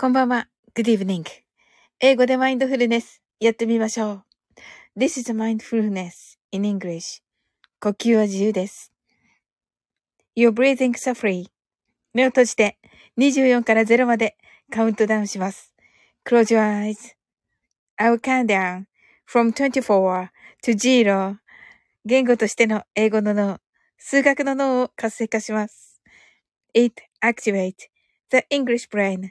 こんばんは。Good evening. 英語でマインドフルネス。やってみましょう。This is mindfulness in English. 呼吸は自由です。Your breathing is free. 目を閉じて24から0までカウントダウンします。Close your eyes. I will count down from 24 to 0. 言語としての英語の脳、数学の脳を活性化します。It activates the English brain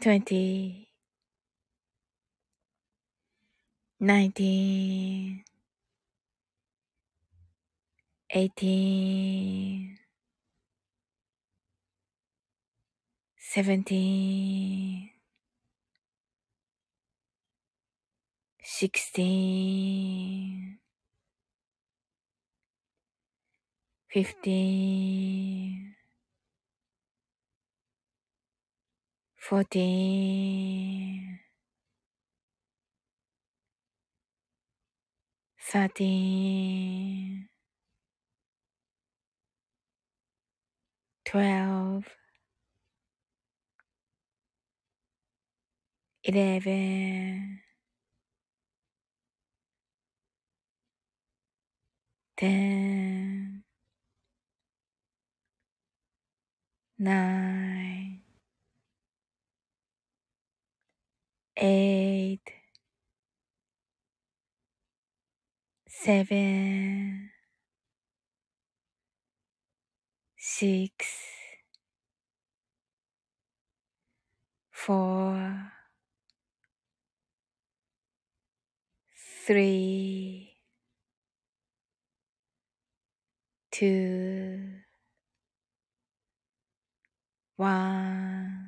20 19 18 17 16 15 14 13 12 11 10 fourteen, thirteen, twelve, eleven, ten, nine. eight, seven, six, four, three, two, one.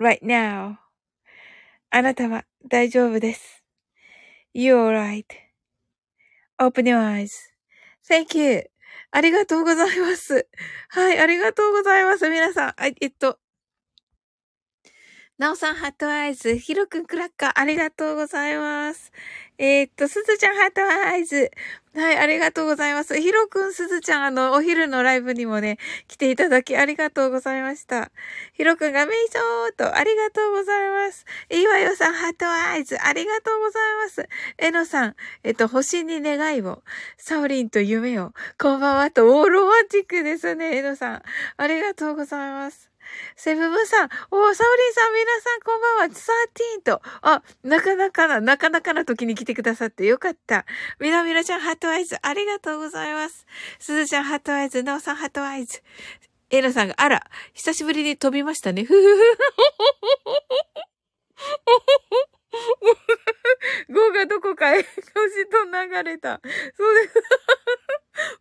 right now. あなたは大丈夫です。You're alright.Open your eyes.Thank you. ありがとうございます。はい、ありがとうございます。皆さん、えっと、なおさん、ハットアイズ。ひろくん、クラッカー、ありがとうございます。えー、っと、すずちゃん、ハットアイズ。はい、ありがとうございます。ひろくん、すずちゃん、あの、お昼のライブにもね、来ていただきありがとうございました。ひろくんがめいしょーと、ありがとうございます。いわよさん、ハットアイズ。ありがとうございます。えのさん、えっと、星に願いを、サオリンと夢を、こんばんはと、オーロマンティックですね、えのさん。ありがとうございます。セブブさん、おー、サオリンさん、皆さんこんばんは、サーティーンと、あ、なかなかな、なかなかな時に来てくださってよかった。みなみなちゃん、ハットアイズ、ありがとうございます。すずちゃん、ハットアイズ、なおさん、ハットアイズ。エイナさんが、あら、久しぶりに飛びましたね。ふふふ。5がどこかへ星と流れた。そうです。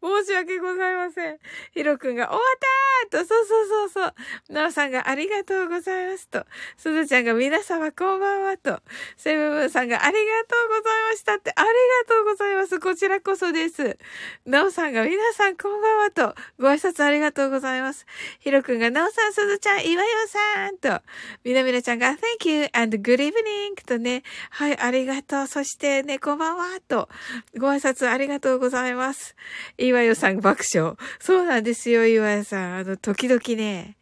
申し訳ございません。ヒロくんが終わったーと、そうそうそうそう。なおさんがありがとうございますと。すずちゃんが皆様こんばんはと。セブブンさんがありがとうございましたって、ありがとうございます。こちらこそです。なおさんが皆さんこんばんはと。ご挨拶ありがとうございます。ヒロくんがなおさん、すずちゃん、岩よさんと。みなみなちゃんが Thank you and good evening とね。はい、ありがとう。そしてね、こんばんはと。ご挨拶ありがとうございます。岩代さん爆笑。そうなんですよ、岩代さん。あの、時々ね、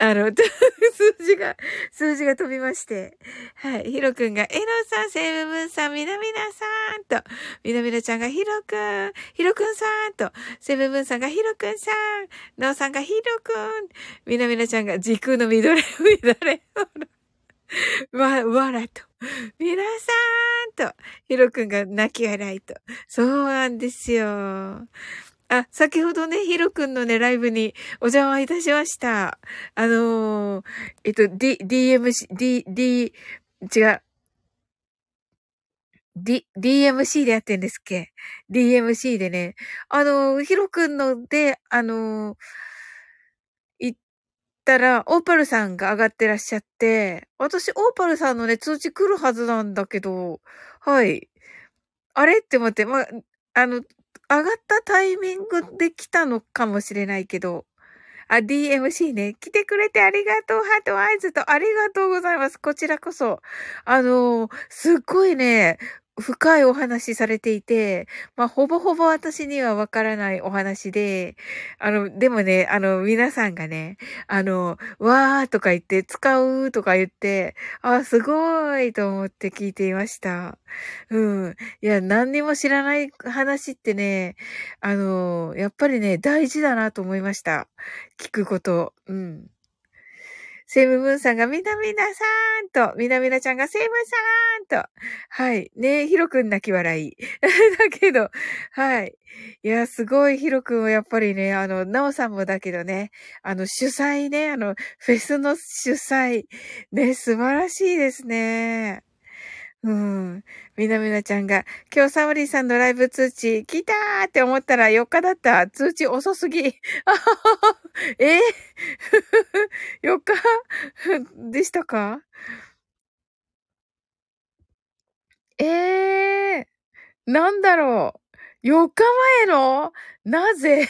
あの、数字が、数字が飛びまして。はい。ヒロくんが、エロさん、セブブンさん、みなみなさんと、みなみなちゃんがヒロくん、ヒロくんさんと、セブブンさんがヒロくんさん、ナオさんがヒロくん、みなみなちゃんが時空の乱れ、乱れ、わ、わらと。皆さーんと、ヒロくんが泣き笑いと。そうなんですよ。あ、先ほどね、ヒロくんのね、ライブにお邪魔いたしました。あのー、えっと、D、DMC、D、D、違う。D、DMC でやってんですっけ ?DMC でね。あのー、ヒロくんので、あのー、たら、オーパルさんが上がってらっしゃって、私、オーパルさんのね、通知来るはずなんだけど、はい。あれ？って思って、まあ、あの、上がったタイミングで来たのかもしれないけど、あ、DMC ね。来てくれてありがとう。ハートアイズとありがとうございます。こちらこそ。あのすっごいね、深いお話されていて、まあ、ほぼほぼ私にはわからないお話で、あの、でもね、あの、皆さんがね、あの、わーとか言って、使うとか言って、あ、すごいと思って聞いていました。うん。いや、何にも知らない話ってね、あの、やっぱりね、大事だなと思いました。聞くこと。うん。セムムーンさんがみなみなさんと、みなみなちゃんがセムさんと、はい。ねえヒロくん泣き笑い。だけど、はい。いや、すごいヒロくんはやっぱりね、あの、ナオさんもだけどね、あの、主催ね、あの、フェスの主催、ね、素晴らしいですね。うん。みなみなちゃんが、今日サオリーさんのライブ通知、来たーって思ったら4日だった。通知遅すぎ。あははえー、?4 日？でしたか？ええー、なんだろう。4日前の？なぜ？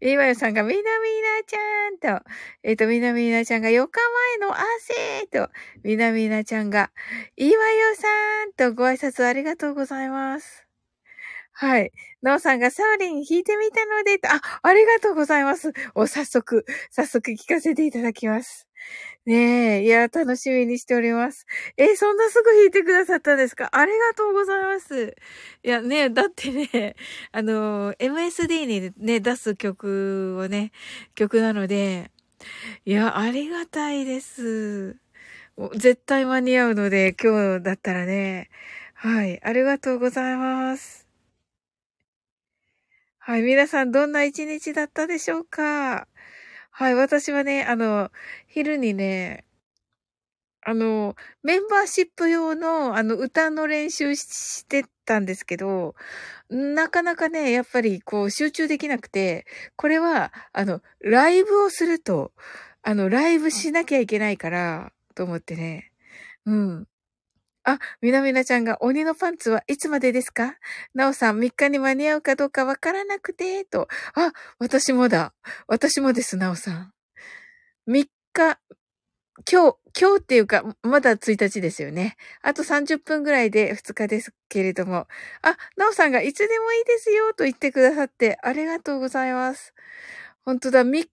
今よさんがみなみなちゃんと、えっ、ー、と、みなみなちゃんが4日前の汗と、みなみなちゃんが、いわよさんとご挨拶ありがとうございます。はい。なおさんがサウリン弾いてみたので、あ、ありがとうございます。お、早速、早速聞かせていただきます。ねえ、いや、楽しみにしております。え、そんなすぐ弾いてくださったんですか？ありがとうございます。いや、ねだってね、あの、MSD にね、出す曲をね、曲なので、いや、ありがたいです。絶対間に合うので、今日だったらね、はい、ありがとうございます。はい、皆さんどんな一日だったでしょうか？はい、私はね、あの、昼にね、あの、メンバーシップ用の、あの、歌の練習してたんですけど、なかなかね、やっぱりこう集中できなくて、これは、あの、ライブをすると、あの、ライブしなきゃいけないから、と思ってね。うん。あ、みなみなちゃんが鬼のパンツはいつまでですか？なおさん3日に間に合うかどうかわからなくて、と。あ、私もだ。私もです、なおさん。3日、今日、今日っていうか、まだ1日ですよね。あと30分ぐらいで2日ですけれども。あ、なおさんがいつでもいいですよと言ってくださってありがとうございます。本当だ、3日、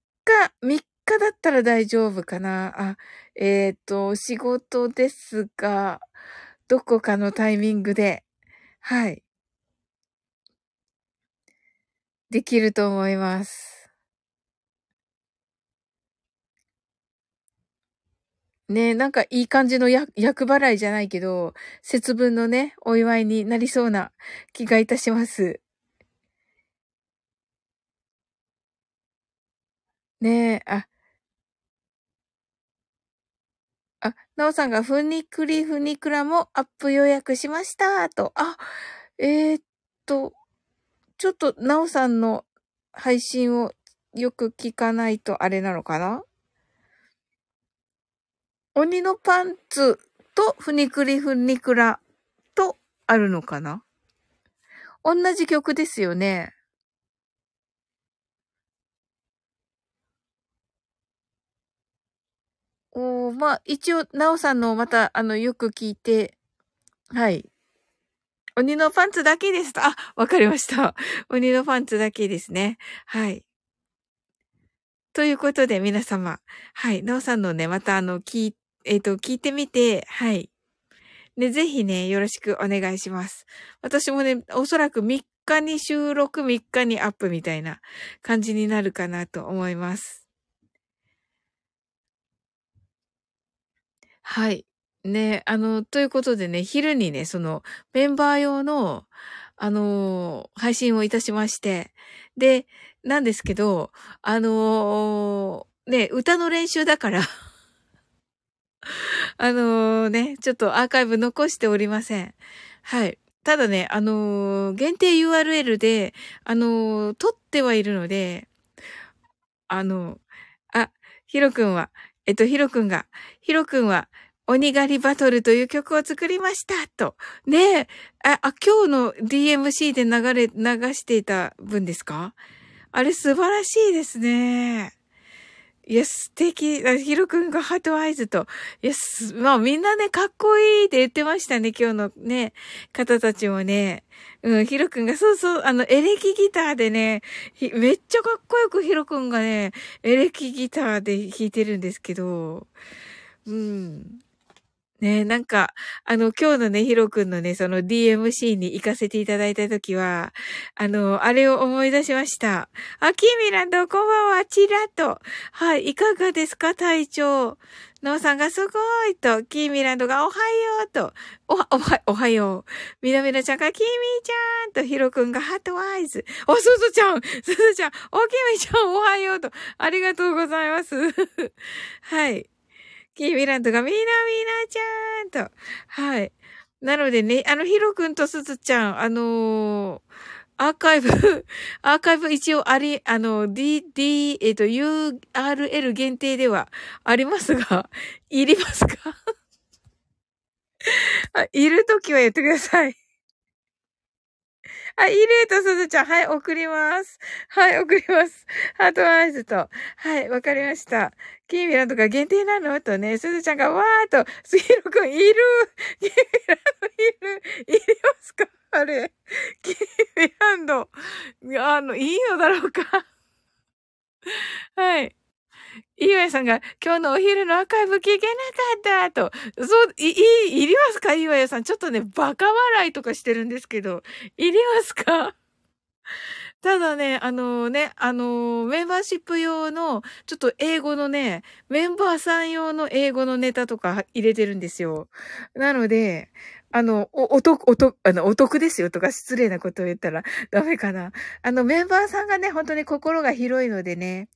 3日だったら大丈夫かな。あ、えっ、ー、と、仕事ですが、どこかのタイミングで、はい。できると思います。ねなんかいい感じの役払いじゃないけど、節分のね、お祝いになりそうな気がいたします。ねえ、あ、あ、なおさんがふにくりふにくらもアップ予約しましたと。あ、えー、っと、ちょっとなおさんの配信をよく聞かないとあれなのかな？鬼のパンツとふにくりふにくらとあるのかな？同じ曲ですよね。おまあ、一応、なおさんのまた、あの、よく聞いて、はい。鬼のパンツだけですと、あ、わかりました。鬼のパンツだけですね。はい。ということで、皆様。はい。なおさんのね、またあの、聞、えっ、ー、と、聞いてみて、はい。ね、ぜひね、よろしくお願いします。私もね、おそらく3日に収録、3日にアップみたいな感じになるかなと思います。はい。ね、あの、ということでね、昼にね、その、メンバー用の、あの配信をいたしまして、で、なんですけど、あのー、ね、歌の練習だから あのね、ちょっとアーカイブ残しておりません。はい。ただね、あのー、限定 URL で、あのー、撮ってはいるので、あの、あ、ヒロくんは、えっと、ヒロ君が、ヒロ君は、鬼狩りバトルという曲を作りましたと。ねえ、あ、あ今日の DMC で流れ、流していた分ですか？あれ素晴らしいですね。いや、素敵。ヒロ君がハートアイズと。いや、まあみんなね、かっこいいって言ってましたね、今日のね、方たちもね。うん、ヒロ君が、そうそう、あの、エレキギターでね、めっちゃかっこよくヒロ君がね、エレキギターで弾いてるんですけど、うん。ねえなんか、あの、今日のね、ヒロ君のね、その DMC に行かせていただいたときは、あの、あれを思い出しました。あ、キーミランド、こんばんは、チラッと。はい、いかがですか、隊長。ノーさんがすごいと、キーミランドがおはようと、おは、おは、おはよう。みなみなちゃんがキーミーちゃんと、ヒロ君が heart eyes。お、すずちゃんすずちゃんお、キーミーちゃんおはようと、ありがとうございます。はい。キーミランドがみなみなちゃんと。はい。なのでね、あの、ヒロ君とすずちゃん、あのー、アーカイブ、アーカイブ一応あり、あの、D、D、えっ、ー、と、URL 限定ではありますが、いりますか？あいるときは言ってください。あ、イレーとすずちゃん、はい、送ります。はい、送ります。ハートアイズと。はい、わかりました。キーミランドが限定なの？とね、すずちゃんがわーっと、スヒロくんいるキーミランドいるいりますか？あれ。キーミランド。あの、いいのだろうかはい。岩井さんが、今日のお昼のアーカイブ聞けなかったと。そう、い、い、いりますか？岩井さん。ちょっとね、バカ笑いとかしてるんですけど、いりますか？ただね、あのね、あのメンバーシップ用の、ちょっと英語のね、メンバーさん用の英語のネタとか入れてるんですよ。なので、あの、お、お得、お得、あの、お得ですよとか失礼なことを言ったらダメかな。あの、メンバーさんがね、本当に心が広いのでね、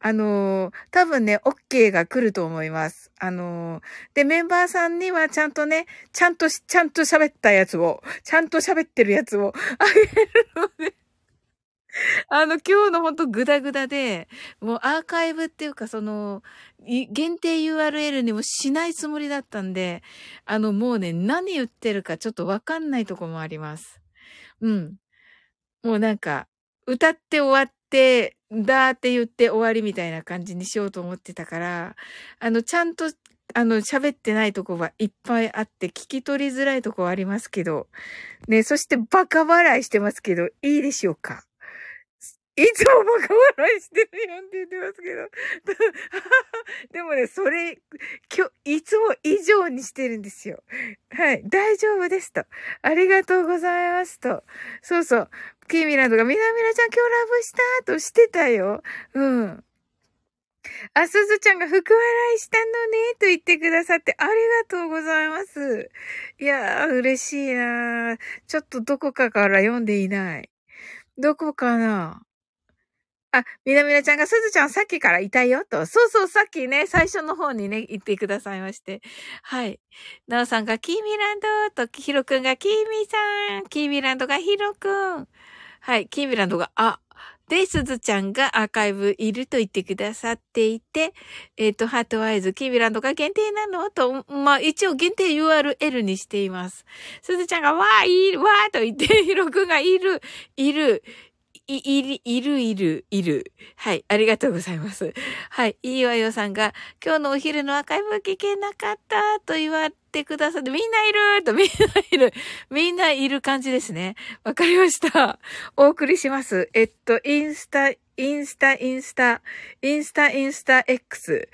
あの、多分ね、OK が来ると思います。あの、で、メンバーさんにはちゃんとね、ちゃんと、ちゃんと喋ったやつを、ちゃんと喋ってるやつをあげるので あの、今日のほんとグダグダで、もうアーカイブっていうか、その、限定 URL にもしないつもりだったんで、あの、もうね、何言ってるかちょっとわかんないとこもあります。うん。もうなんか、歌って終わって、だーって言って終わりみたいな感じにしようと思ってたから、あの、ちゃんと、あの、喋ってないとこはいっぱいあって、聞き取りづらいとこはありますけど、ね、そしてバカ笑いしてますけど、いいでしょうか？いつもバカ笑いしてるやんって言ってますけど。でもね、それ、今日、いつも以上にしてるんですよ。はい。大丈夫ですと。ありがとうございますと。そうそう。キーミランドが、みなみなちゃん今日ラブしたとしてたよ。うん。あ、すずちゃんが福笑いしたのね、と言ってくださってありがとうございます。いやー、嬉しいなーちょっとどこかから読んでいない。どこかな？あ、みなみなちゃんが、すずちゃんさっきからいたよと。そうそう、さっきね、最初の方にね、言ってくださいまして。はい。なおさんが、キーミランドと、ひろくんが、キーミさん。キーミランドが、ひろくん。はい。キーミランドが、あ、で、すずちゃんがアーカイブいると言ってくださっていて、えっ、ー、と、ハートワイズ、キーミランドが限定なのと、まあ、一応限定 URL にしています。すずちゃんが、わー、いる、わーと言って、ひろくんがいる、いる、い、いる、いる、いる、いる。はい。ありがとうございます。はい。いいわよさんが、今日のお昼の赤い部聞けなかったと言われてくださって、みんないると、みんないる。みんないる感じですね。わかりました。お送りします。えっと、インスタ、インスタ、インスタ、インスタ、インスタ X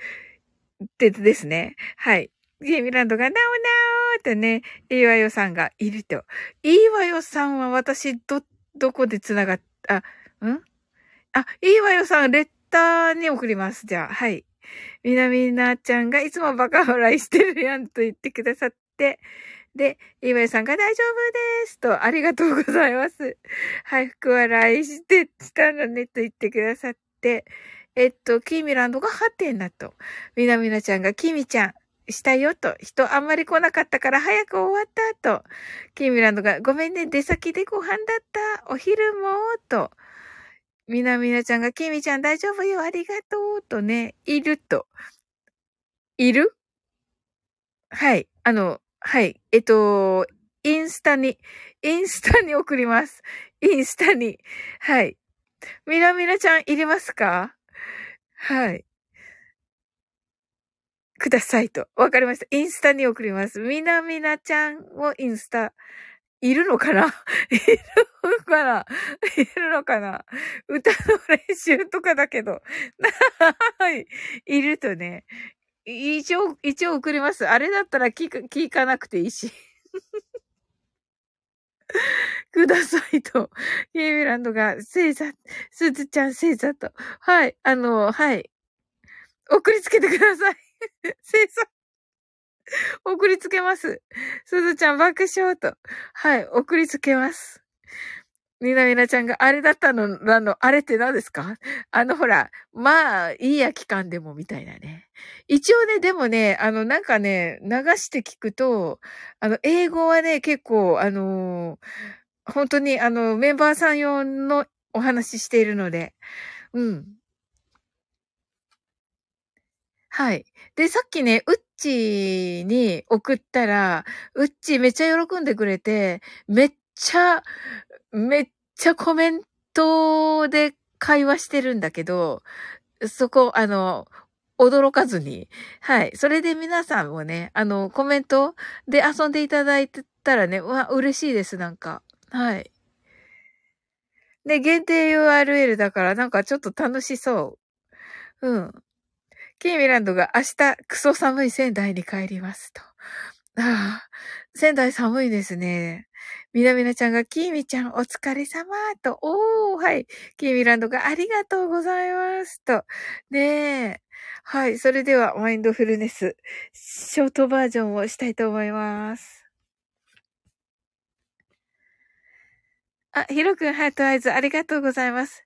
ってですね。はい。ゲーミランドが、なおなおってね、いいわよさんがいると。いいわよさんは私、ど、どこで繋がってあ、ん？あ、いいわよさん、レッターに送ります。じゃあ、はい。みなみなちゃんがいつもバカ笑いしてるやんと言ってくださって、で、いいわよさんが大丈夫ですと、ありがとうございます。はい、福笑いして、したのねと言ってくださって、えっと、キーミランドがハテナと、みなみなちゃんがキミちゃん、したよと。人あんまり来なかったから早く終わったと。キーミランドがごめんね、出先でご飯だった。お昼もと。みなみなちゃんがキーミちゃん大丈夫よ、ありがとうとね、いると。いる？はい。あの、はい。えっと、インスタに、インスタに送ります。インスタに。はい。みなみなちゃんいりますか？はい。くださいと。わかりました。インスタに送ります。みなみなちゃんをインスタ、いるのかな？いるのかな？いるのかな？歌の練習とかだけど。はい。いるとね。一応、一応送ります。あれだったら聞か、聞かなくていいし。くださいと。ゲーミランドが、星座、すずちゃん星座と。はい。あの、はい。送りつけてください。生産。送りつけます。すずちゃん爆笑と。はい、送りつけます。みなみなちゃんがあれだったの、あの、あれって何ですか？あの、ほら、まあ、いいや期間でもみたいなね。一応ね、でもね、あの、なんかね、流して聞くと、あの、英語はね、結構、あの本当に、あの、メンバーさん用のお話ししているので、うん。はい。で、さっきね、うっちーに送ったら、うっちーめっちゃ喜んでくれて、めっちゃ、めっちゃコメントで会話してるんだけど、そこ、あの、驚かずに。はい。それで皆さんもね、あの、コメントで遊んでいただいてたらね、うわ、嬉しいです、なんか。はい。で、限定 URL だからなんかちょっと楽しそう。うん。キーミランドが明日クソ寒い仙台に帰りますと。ああ、仙台寒いですね。みなみなちゃんが、キーミちゃんお疲れ様と、おー、はい。キーミランドがありがとうございますと。ねえ。はい。それでは、マインドフルネス、ショートバージョンをしたいと思います。あ、ヒロくんハートアイズありがとうございます。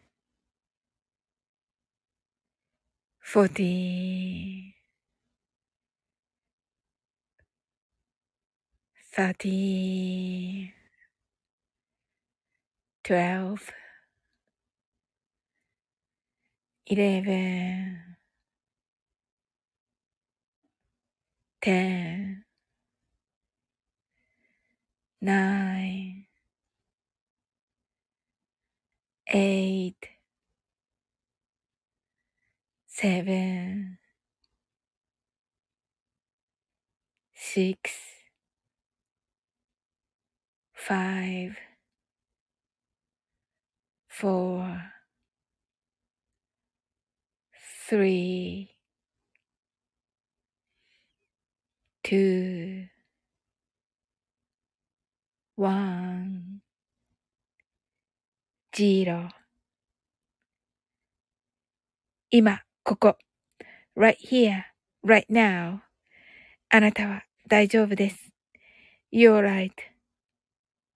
fourteen, thirteen, twelve, eleven, ten, nine, eight, seven, six, five, four, three, two, one, zero. 今、ここ。right here, right now. あなたは大丈夫です。You're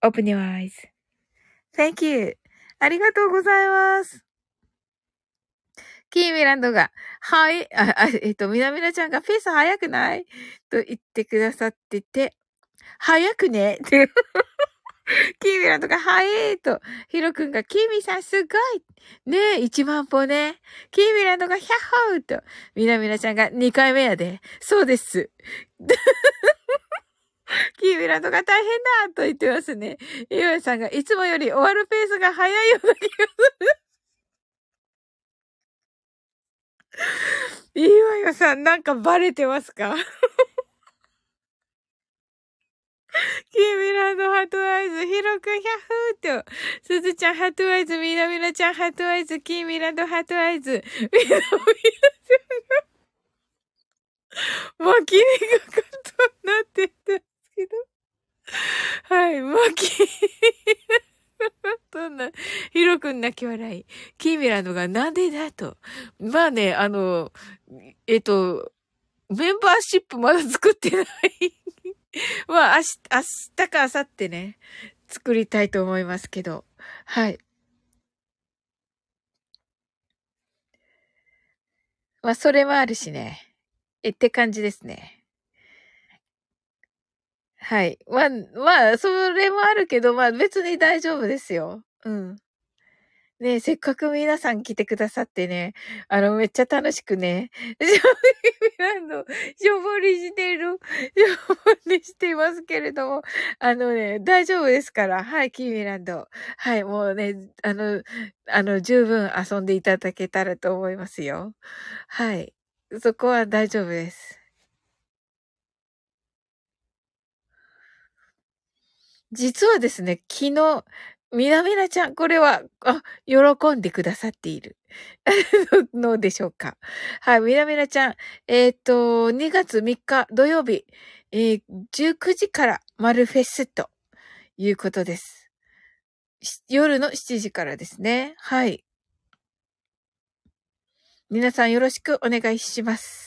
right.Open your eyes.Thank you. ありがとうございます。キーミランドが、はい、あ、あえっと、みなみなちゃんがペース早くない？と言ってくださってて、早くねって。キーミランドが、早いと、ヒロくんが、キーミさんすごいねえ、1万歩ね。キーミランドが、ヒャッホーと、みなみなちゃんが2回目やで。そうです。キーミランドが大変だと言ってますね。イワさんが、いつもより終わるペースが早いような気がする。イワヨさん、なんかバレてますか？キーミランドハートアイズ、ヒロくんヒャッフーと、すずちゃんハートアイズ、みなみなちゃんハートアイズ、キーミランドハートアイズ、みなみなちゃんが、巻きにかかとになってたんですけど。はい、巻きにかかとな、ヒロくん泣き笑い。キーミランドがなんでだと。まあね、あの、えっと、メンバーシップまだ作ってない。まあ、明日、明日か明後日ね、作りたいと思いますけど。はい。まあ、それもあるしね。え、って感じですね。はい。まあ、まあ、それもあるけど、まあ別に大丈夫ですよ。うん。ねせっかく皆さん来てくださってね、あの、めっちゃ楽しくね、ショーランド、しょぼりしてる、しょぼりしていますけれども、あのね、大丈夫ですから、はい、キーミランド。はい、もうね、あの、あの、十分遊んでいただけたらと思いますよ。はい。そこは大丈夫です。実はですね、昨日、みなみなちゃん、これは、あ、喜んでくださっている。のでしょうか。はい、みなみなちゃん、えっ、と、2月3日土曜日、えー19時から丸フェスということです。夜の7時からですね。はい。皆さんよろしくお願いします。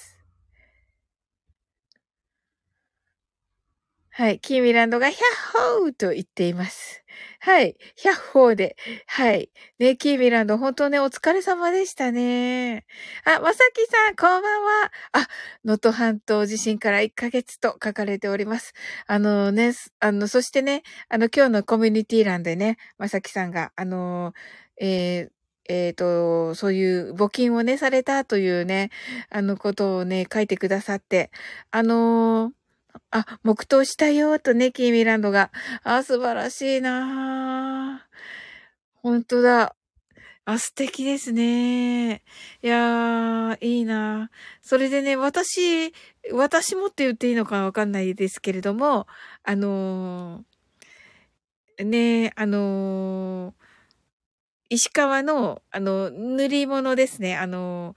はい。キーミランドがヒャッホーと言っています。はい。ヒャッホーで。はい。ね、キーミランド、本当ね、お疲れ様でしたね。あ、まさきさん、こんばんは。あ、能登半島地震から1ヶ月と書かれております。あのね、あの、そしてね、あの、今日のコミュニティ欄でね、まさきさんが、あの、えーえっ、と、そういう募金をね、されたというね、あのことをね、書いてくださって、あのーあ、黙祷したよ、とね、キーミランドが。あ、素晴らしいな本当だ。あ、素敵ですね。いやー、いいなそれでね、私、私もって言っていいのかわかんないですけれども、あのーね、あのー石川の、あの、塗り物ですね。あの、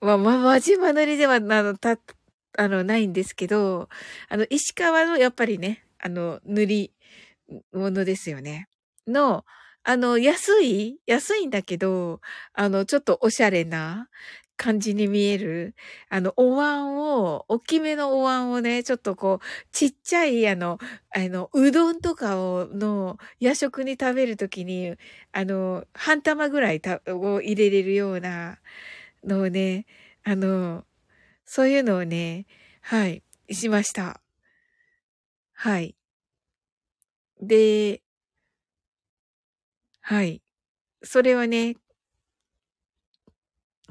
ま、ま、輪島塗りでは、あの、た、あの、ないんですけど、あの、石川の、やっぱりね、あの、塗り物ですよね。の、あの、安い安いんだけど、あの、ちょっとおしゃれな感じに見える、あの、お椀を、大きめのお椀をね、ちょっとこう、ちっちゃい、あの、あの、うどんとかを、の、夜食に食べるときに、あの、半玉ぐらいたを入れれるようなのをね、あの、そういうのをね、はい、しました。はい。で、はい。それはね、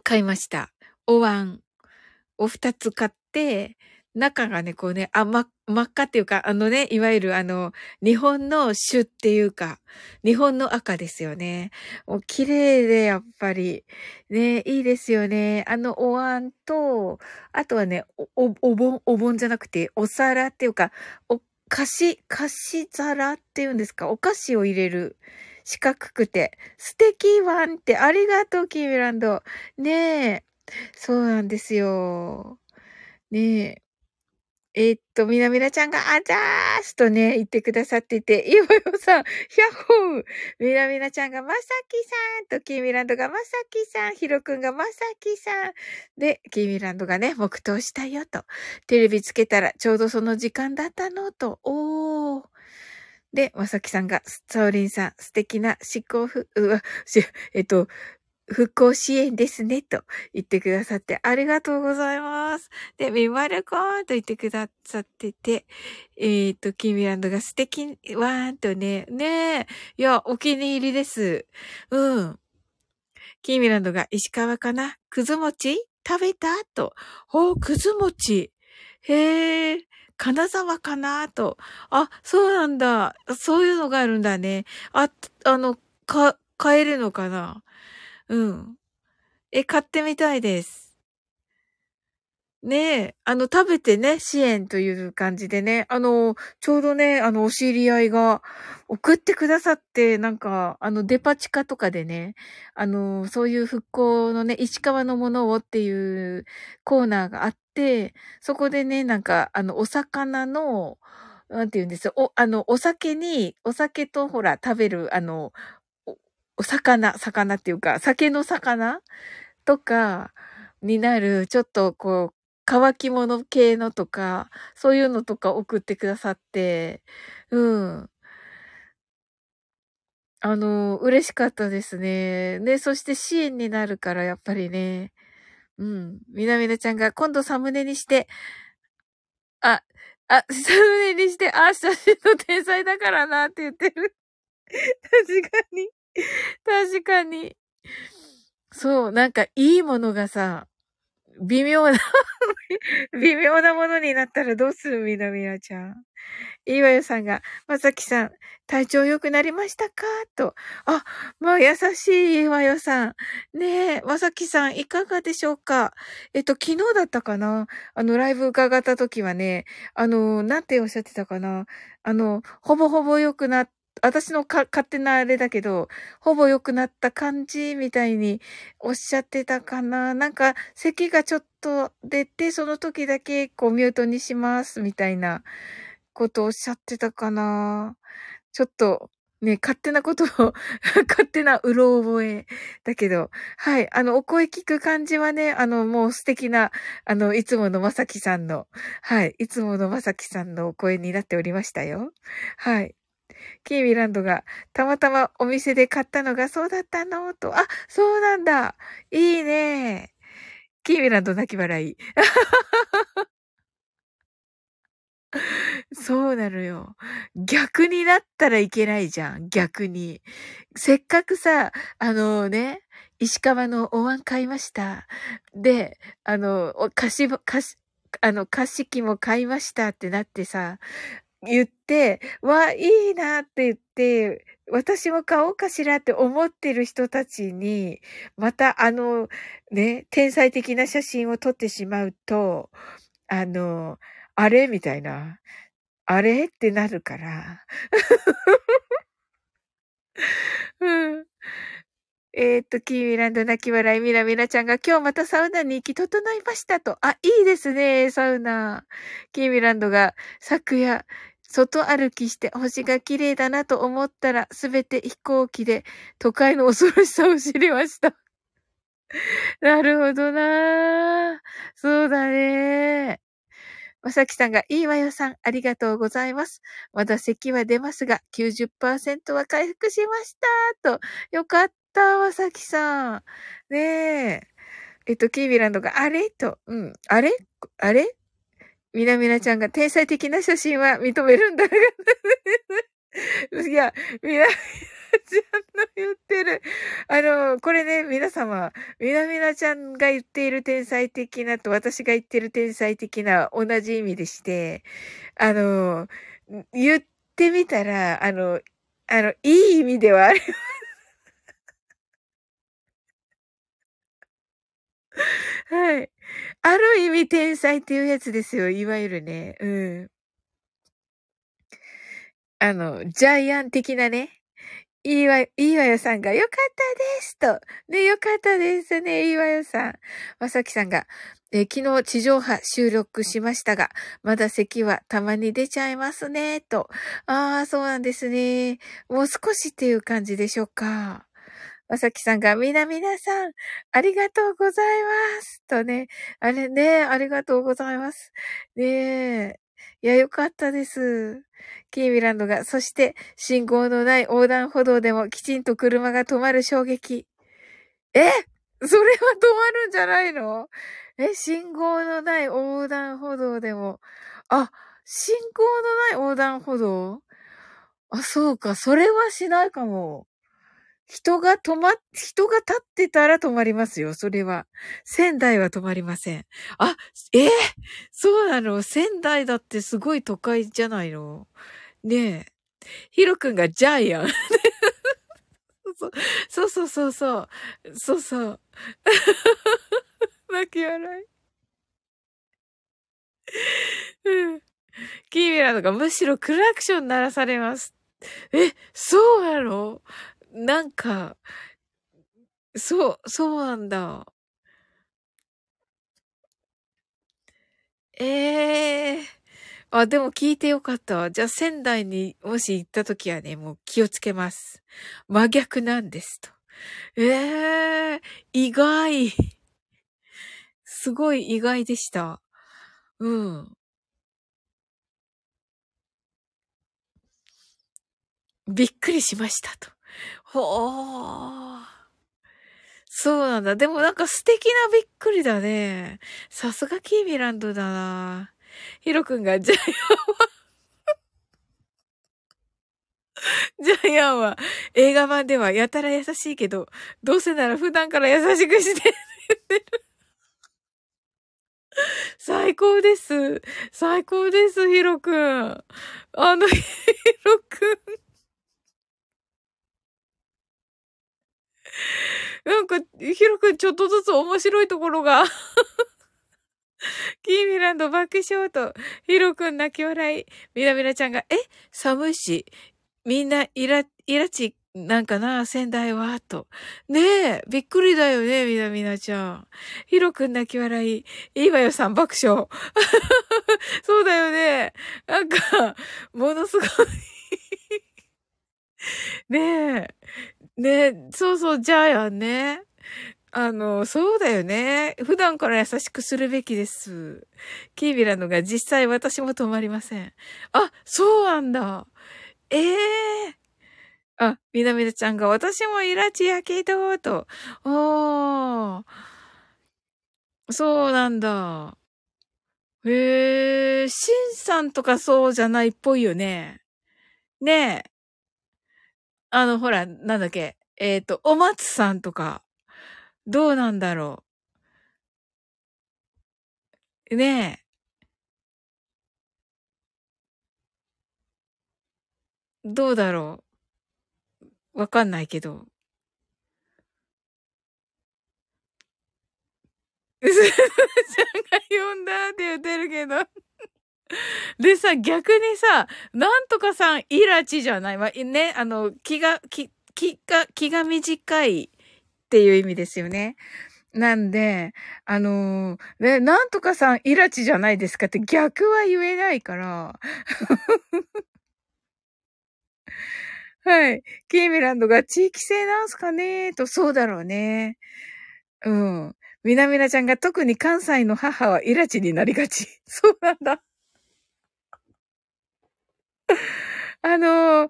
買いました。お椀を二つ買って、中がね、こうね、あ、ま、真っ赤っていうか、あのね、いわゆるあの、日本の種っていうか、日本の赤ですよね。もう綺麗で、やっぱり。ね、いいですよね。あのお椀と、あとはね、お、お、盆、お盆じゃなくて、お皿っていうか、お、菓子、菓子皿っていうんですか、お菓子を入れる。四角くて。素敵ワンって、ありがとう、キーミランド。ねえ。そうなんですよ。ねえ。えー、っと、みなみなちゃんが、あざーすとね、言ってくださってて、いわよさん、ひゃっほーみなみなちゃんが、まさきさんと、キーミランドが、まさきさん、ひろくんが、まさきさん。で、キーミランドがね、黙祷したよと。テレビつけたら、ちょうどその時間だったのと。おー。で、まさきさんが、サオリンさん、素敵な思考ふ、うわ、えっと、復興支援ですね、と言ってくださってありがとうございます。で、みまるこーんと言ってくださってて、えっ、ー、と、キーミランドが素敵わーんとね、ねえ、いや、お気に入りです。うん。キーミランドが石川かな？くず餅？食べた？と。ほう、くず餅。へえ、金沢かな？と。あ、そうなんだ。そういうのがあるんだね。あ、あの、か、買えるのかな？うん。え、買ってみたいです。ねえ、あの、食べてね、支援という感じでね、あの、ちょうどね、あの、お知り合いが送ってくださって、なんか、あの、デパ地下とかでね、あの、そういう復興のね、石川のものをっていうコーナーがあって、そこでね、なんか、あの、お魚の、なんて言うんですよ。お、あの、お酒に、お酒とほら、食べる、あの、お魚、魚っていうか、酒の魚とかになる、ちょっとこう、乾き物系のとか、そういうのとか送ってくださって、うん。あの、嬉しかったですね。で、そして支援になるから、やっぱりね。うん。みなみなちゃんが今度サムネにして、あ、あ、サムネにして、あ、写真の天才だからなって言ってる。確かに。確かに。そう、なんかいいものがさ、微妙な 微妙なものになったらどうするみなみなちゃん。いわよさんが、まさきさん、体調良くなりましたか？と。あ、まあ優しいいわよさん。ねえ、まさきさん、いかがでしょうか？えっと、昨日だったかな？あの、ライブ伺った時はね、あの、なんておっしゃってたかな？あの、ほぼほぼ良くなっ私のか勝手なあれだけど、ほぼ良くなった感じみたいにおっしゃってたかな。なんか、咳がちょっと出て、その時だけこうミュートにしますみたいなことをおっしゃってたかな。ちょっと、ね、勝手なことを 勝手なうろ覚えだけど、はい、あの、お声聞く感じはね、あの、もう素敵な、あの、いつものまさきさんの、はい、いつものまさきさんのお声になっておりましたよ。はい。キーミランドが、たまたまお店で買ったのがそうだったの？と。あ、そうなんだ。いいね。キーミランド泣き笑い。そうなのよ。逆になったらいけないじゃん。逆に。せっかくさ、あのね、石川のお椀買いました。で、あの、菓子、菓子、あの、菓子器も買いましたってなってさ、言って、わ、いいなって言って、私も買おうかしらって思ってる人たちに、またあの、ね、天才的な写真を撮ってしまうと、あの、あれ？みたいな。あれ？ってなるから。うん。えー、っと、キーミランド泣き笑い、ミラミラちゃんが今日またサウナに行き整いましたと。あ、いいですね、サウナ。キーミランドが昨夜、外歩きして星が綺麗だなと思ったら、すべて飛行機で都会の恐ろしさを知りました。なるほどなそうだね。まさきさんが、いいわよさん、ありがとうございます。まだ咳は出ますが、90%は回復しました。と、よかった、まさきさん。ねえ。えっと、キービランドが、あれ？と、うん、あれ？あれ？みなみなちゃんが天才的な写真は認めるんだが。いや、みなみなちゃんの言ってる。あの、これね、皆様、みなみなちゃんが言っている天才的なと私が言ってる天才的な同じ意味でして、あの、言ってみたら、あの、あの、いい意味ではあります。はい。ある意味天才っていうやつですよ。いわゆるね。うん。あの、ジャイアン的なね。いいわ、いいわよさんが、よかったですと。ね、よかったですね、いいわよさん。まさきさんが、え昨日地上波収録しましたが、まだ咳はたまに出ちゃいますね、と。ああ、そうなんですね。もう少しっていう感じでしょうか。まさきさんが、みなみなさん、ありがとうございます。とね、あれね、ありがとうございます。ねえ。いや、よかったです。キーミランドが、そして、信号のない横断歩道でもきちんと車が止まる衝撃。え？それは止まるんじゃないの？え、信号のない横断歩道でも。あ、信号のない横断歩道？あ、そうか。それはしないかも。人が止まっ、人が立ってたら止まりますよ、それは。仙台は止まりません。あ、えー、そうなの？仙台だってすごい都会じゃないの？ねえ。ヒロくんがジャイアン。そうそうそうそう。そうそう。泣き笑い。うん。キーミラのがむしろクラクション鳴らされます。え、そうなの？なんか、そう、そうなんだ。ええー、あ、でも聞いてよかった。じゃあ仙台にもし行った時はね、もう気をつけます。真逆なんですと。ええー、意外。すごい意外でした。うん。びっくりしましたと。ほー。そうなんだ。でもなんか素敵なびっくりだね。さすがキービランドだな。ヒロくんがジャイアンはジャイアンは映画版ではやたら優しいけど、どうせなら普段から優しくして言ってる。最高です。最高です、ヒロくん。あの、ヒロくん。なんか、ヒロくんちょっとずつ面白いところが キーミランド爆笑と、ヒロくん泣き笑い。ミラミラちゃんが、え？寒いし、みんなイラ、イラチなんかな？仙台は？と。ねえ、びっくりだよね、みなみなちゃん。ヒロくん泣き笑い。いいわよさん爆笑。そうだよね。なんか、ものすごいねえ。ね、そうそう、じゃあやね。あの、そうだよね。普段から優しくするべきです。キービラのが実際私も止まりません。あ、そうなんだ。ええー、あ、みなみなちゃんが私もイラチやけど、と。おー。そうなんだ。へえ、シンさんとかそうじゃないっぽいよね。ねえ。あの、ほら、なんだっけ？えっ、ー、と、お松さんとか、どうなんだろう？ねえ。どうだろう？わかんないけど。すちゃんが呼んだって言ってるけど でさ、逆にさ、なんとかさん、イラチじゃない？まあ、ね、あの、気が、気、気が、気が短いっていう意味ですよね。なんで、あのー、ね、なんとかさん、イラチじゃないですかって逆は言えないから。はい。キーミランドが地域性なんすかね？と、そうだろうね。うん。みなみなちゃんが特に関西の母はイラチになりがち。そうなんだ。あの、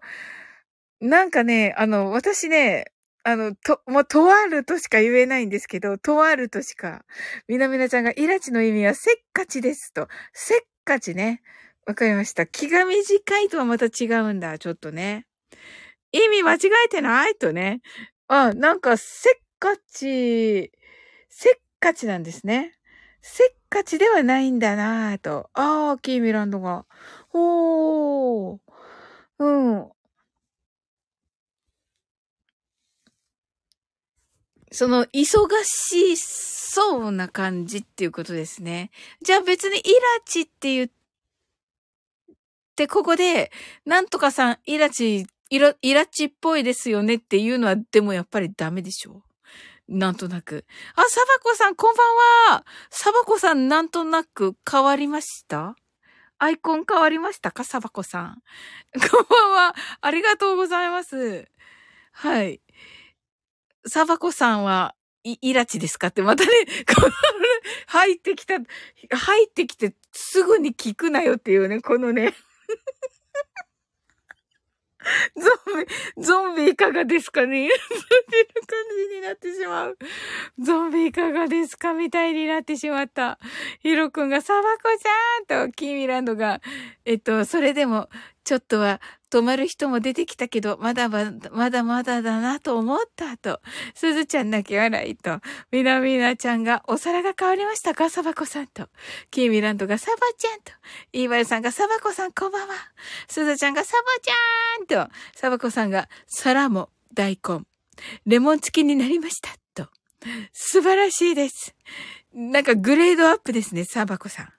なんかね、あの、私ね、あの、と、もう、とあるとしか言えないんですけど、とあるとしか。みなみなちゃんが、イラチの意味はせっかちですと。せっかちね。わかりました。気が短いとはまた違うんだ。ちょっとね。意味間違えてないとね。あ、なんか、せっかち、せっかちなんですね。せっかちではないんだなぁと。ああ、キーミランドが。ほー。うん。その、忙しそうな感じっていうことですね。じゃあ別にイラチって言って、ここで、なんとかさん、イラチ、イラ、イラチっぽいですよねっていうのは、でもやっぱりダメでしょなんとなく。あ、サバコさん、こんばんは。サバコさん、なんとなく変わりました？アイコン変わりました？かサバコさん。こんばんは。ありがとうございます。はい。サバコさんは、い、イラチですか？ってまた ね、入ってきた、入ってきてすぐに聞くなよっていうね、このね ゾンビ、ゾンビいかがですかね？っていう感じになってしまう。ゾンビいかがですかみたいになってしまった。ヒロ君がサバコちゃんと、キーミランドが、えっと、それでも、ちょっとは止まる人も出てきたけど、まだまだ、まだまだだなと思ったと、すずちゃん泣き笑いと、みなみなちゃんがお皿が変わりましたか？サバコさんと、キーミランドがサバちゃんと、イーバルさんがサバコさんこんばんは、すずちゃんがサバちゃんと、サバコさんが皿も大根、レモン付きになりましたと、素晴らしいです。なんかグレードアップですね、サバコさん。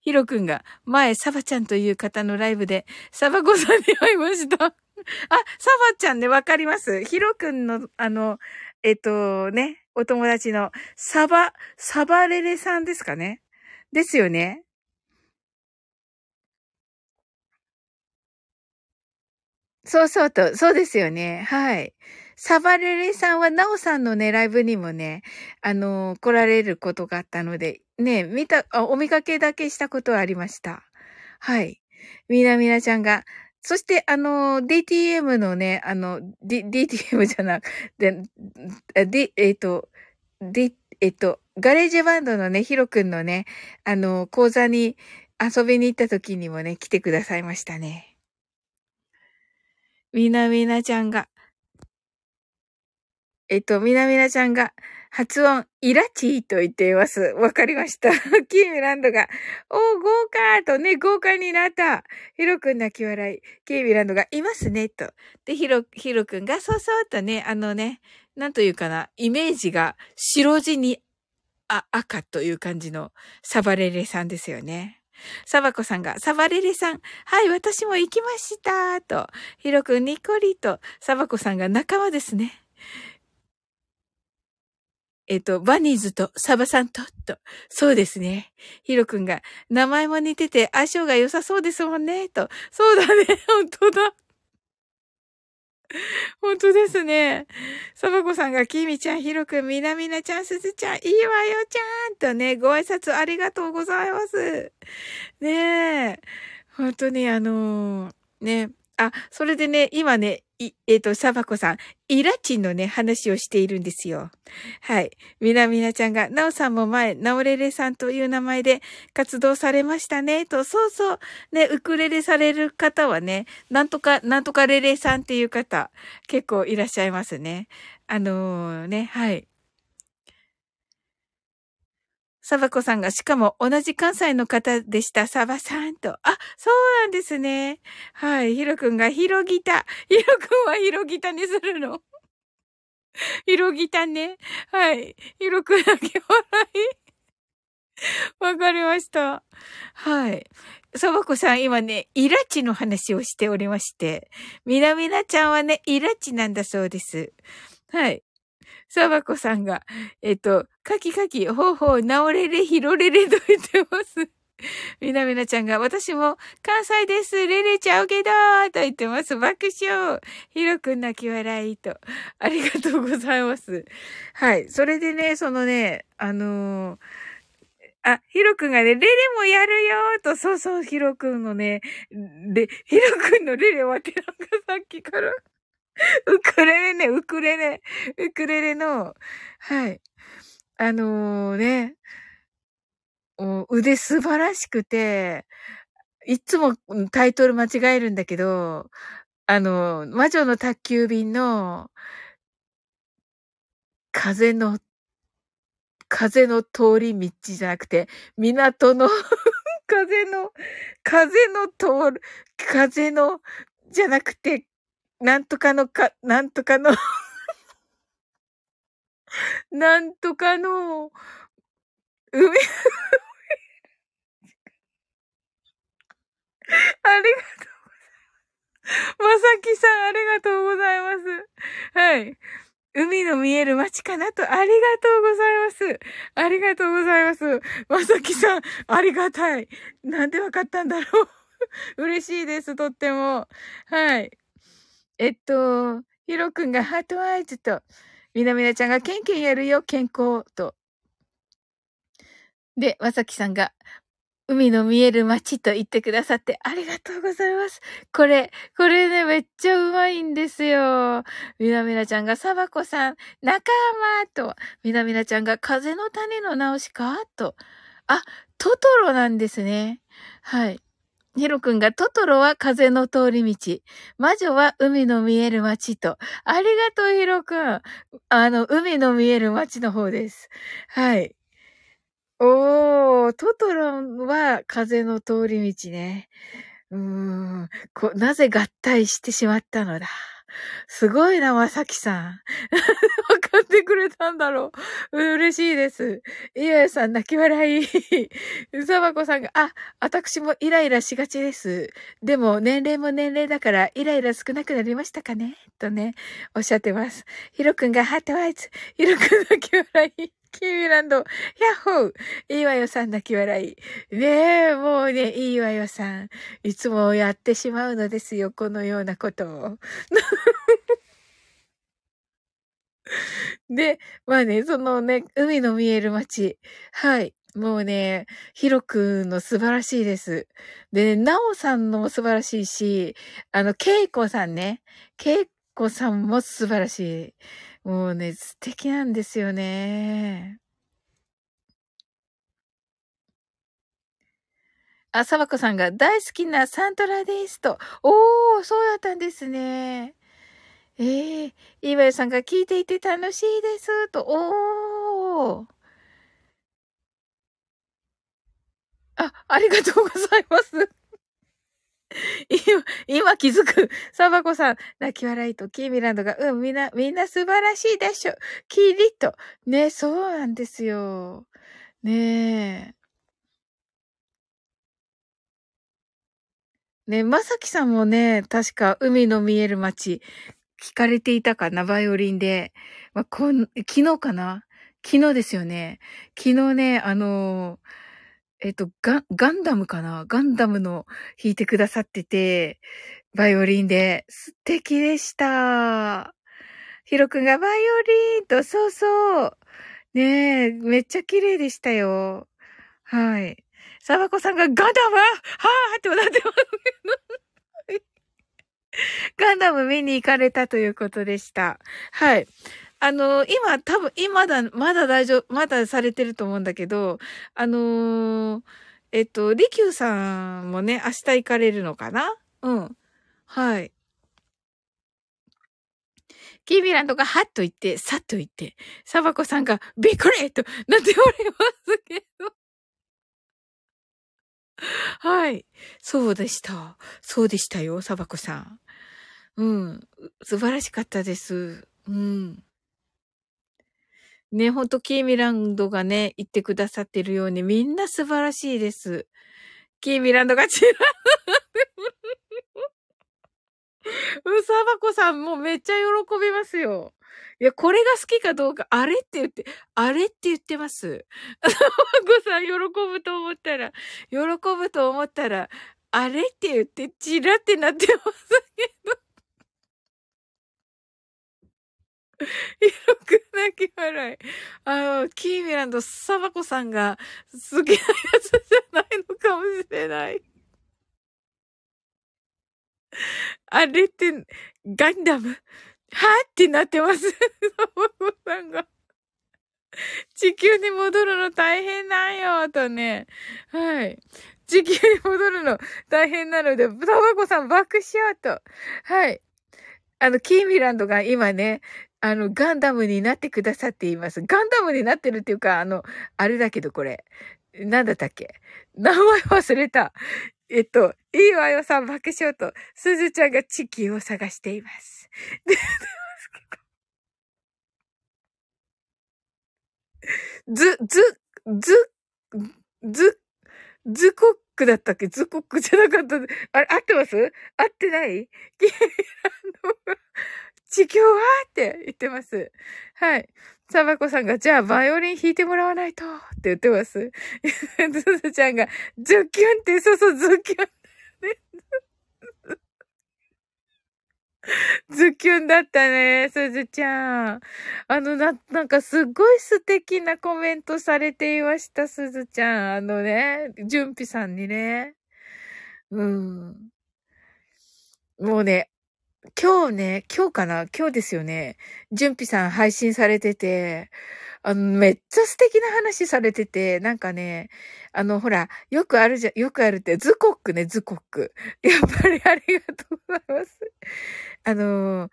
ヒロくんが前サバちゃんという方のライブでサバコさんに会いました。あ、サバちゃんね、わかります。ヒロくんの、あの、えっとね、お友達のサバ、サバレレさんですかね。ですよね。そうそうと、そうですよね。はい。サバレレさんは、ナオさんのね、ライブにもね、あのー、来られることがあったので、ね、見た、あ、お見かけだけしたことはありました。はい。みなみなちゃんが、そして、あの、DTM のね、あの、D、DTM じゃなくて、D、えっ、ー、と、D、えっ、ー、と、ガレージバンドのね、ヒロくんのね、あの、講座に遊びに行った時にもね、来てくださいましたね。みなみなちゃんが、えっと、みなみなちゃんが、発音、イラチーと言っています。わかりました。キーミランドが、おー、豪華とね、豪華になった。ヒロくん泣き笑い。キーミランドが、いますね、と。で、ヒロ、ヒロくんが、そうそうとね、あのね、なんというかな、イメージが白地に、あ、赤という感じのサバレレさんですよね。サバコさんが、サバレレさん、はい、私も行きました、と。ヒロくんニコリと、サバコさんが仲間ですね。えっ、と、バニーズとサバさんと、と。そうですね。ヒロくんが、名前も似てて相性が良さそうですもんね、と。そうだね、本当だ。本当ですね。サバコさんが、キミちゃん、ヒロくん、みなみなちゃん、すずちゃん、いいわよちゃんとね、ご挨拶ありがとうございます。ねえ。本当にあのー、ね。あ、それでね、今ね、い、えっ、ー、と、サバコさん、イラチンのね、話をしているんですよ。はい。みなみなちゃんが、なおさんも前、なおれれさんという名前で活動されましたね、と、そうそう。ね、ウクレレされる方はね、なんとか、なんとかレレさんっていう方、結構いらっしゃいますね。あのー、ね、はい。サバコさんが、しかも同じ関西の方でした、サバさんと。あ、そうなんですね。はい。ヒロくんがヒロギタ。ヒロくんはヒロギタにするの。ヒロギタね。はい。ヒロくだけ笑い。わかりました。はい。サバコさん、今ね、イラチの話をしておりまして、みなみなちゃんはね、イラチなんだそうです。はい。サバコさんが、えっと、カキカキ、ほうほう、なおれれ、ひろれれと言ってます。みなみなちゃんが、私も関西です。レレちゃうけどと言ってます。爆笑。ひろくん泣き笑いと。ありがとうございます。はい。それでね、そのね、あのー、あ、ヒロくんがね、レレもやるよと、そうそう、ヒロくんのね、で、ヒロくんのレレはてなんかさっきから ウクレレね、ウクレレ、ウクレレの、はい。あのー、ね、腕素晴らしくて、いつもタイトル間違えるんだけど、あの、魔女の宅急便の、風の、風の通り道じゃなくて、港の 風の、風の通る、風の、じゃなくて、なんとかのか、なんとかのなんとかの、海、ありがとうございます。まさきさん、ありがとうございます。はい。海の見える街かなと、ありがとうございます。ありがとうございます。まさきさん、ありがたい。なんでわかったんだろう。嬉しいです、とっても。はい。えっと、ヒロくんがハートアイズと、みなみなちゃんがケンケンやるよ、健康と。で、まさきさんが、海の見える街と言ってくださってありがとうございます。これ、これね、めっちゃうまいんですよ。みなみなちゃんがサバコさん、仲間と、みなみなちゃんが風の種の直しかと。あ、トトロなんですね。はい。ヒロ君がトトロは風の通り道。魔女は海の見える街と。ありがとう、ヒロ君。あの、海の見える街の方です。はい。おー、トトロは風の通り道ね。うーん、こ、なぜ合体してしまったのだ？すごいな、まさきさん。わかってくれたんだろう。嬉しいです。いやさん、泣き笑い。うさばこさんが、あ、私もイライラしがちです。でも、年齢も年齢だから、イライラ少なくなりましたかね？とね、おっしゃってます。ひろくんがハートワイズ。ひろくん泣き笑い。キーランド、ヤッホーいいわよさん泣き笑い。ねえ、もうね、いいわよさん。いつもやってしまうのですよ、このようなことを。で、まあね、そのね、海の見える街。はい。もうね、ヒロくんの素晴らしいです。で、ね、ナオさんのも素晴らしいし、あの、ケイコさんね。ケイコさんも素晴らしい。もうね、素敵なんですよね。あ、サバコさんが大好きなサントラですと。おー、そうだったんですね。ええー、イワさんが聞いていて楽しいですと。おー。あ、ありがとうございます。今、今気づく。サバコさん、泣き笑いと、キーミランドが、うん、みんな、みんな素晴らしいでしょ。キリッと。ね、そうなんですよ。ねえ。ね、まさきさんもね、確か海の見える街、聞かれていたかな、バイオリンで。まあ、こん、昨日かな？昨日ですよね。昨日ね、あのーえっと、ガガンダムかな？ガンダムの弾いてくださってて、バイオリンで、素敵でした。ヒロくんがバイオリンと、そうそう。ねえ、めっちゃ綺麗でしたよ。はい。サバコさんがガンダム？はぁって笑ってます。ガンダム見に行かれたということでした。はい。あの、今、多分、今だ、まだ大丈夫、まだされてると思うんだけど、あのー、えっと、リキューさんもね、明日行かれるのかな？うん。はい。キービランドがハッと言って、サッと言って、サバコさんがびっくりとなっておりますけど。はい。そうでした。そうでしたよ、サバコさん。うん。素晴らしかったです。うん。ね、ほんと、キーミランドがね、言ってくださってるように、みんな素晴らしいです。キーミランドがチラうさばこさんもめっちゃ喜びますよ。いや、これが好きかどうか、あれって言って、あれって言ってます。マコさん、喜ぶと思ったら、喜ぶと思ったら、あれって言って、チラってなってますけど。広く泣き笑い。あの、キーミランド、サバコさんが好きなやつじゃないのかもしれない。あれって、ガンダム？はってなってます。サバコさんが。地球に戻るの大変なんよ、とね。はい。地球に戻るの大変なので、サバコさん爆笑と。はい。あの、キーミランドが今ね、あの、ガンダムになってくださっています。ガンダムになってるっていうか、あの、あれだけどこれ。なんだったっけ？名前忘れた。えっと、いいわよさん爆笑と、すずちゃんが地球を探しています。ず、ず、ず、ず、ズコックだったっけ？ズコックじゃなかった。あれ、合ってます？合ってない？地球は？って言ってます。はい。サバコさんが、じゃあ、バイオリン弾いてもらわないとって言ってます。ズズちゃんが、ズッキュンって、そうそう、ズッキュン。ズッキュンだったね、すずちゃん。あの、な、なんかすっごい素敵なコメントされていました、すずちゃん。あのね、じゅんぴさんにね。うん。もうね、今日ね、今日かな？今日ですよね。じゅんぴさん配信されてて、あの、めっちゃ素敵な話されてて、なんかね、あの、ほら、よくあるじゃ、よくあるって、ズコックね、ズコック。やっぱりありがとうございます。あの、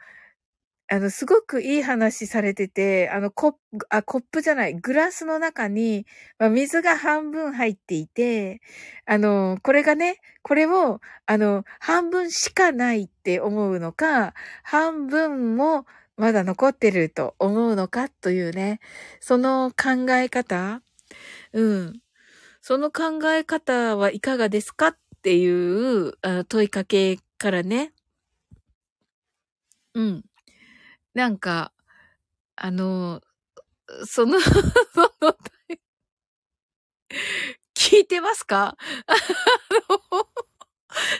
あの、すごくいい話されてて、あの、コップ、あ、コップじゃない、グラスの中に、まあ、水が半分入っていて、あの、これがね、これを、あの、半分しかないって思うのか、半分もまだ残ってると思うのかというね、その考え方、うん。その考え方はいかがですかっていうあ問いかけからね、うん。なんか、あの、その、聞いてますか？あの、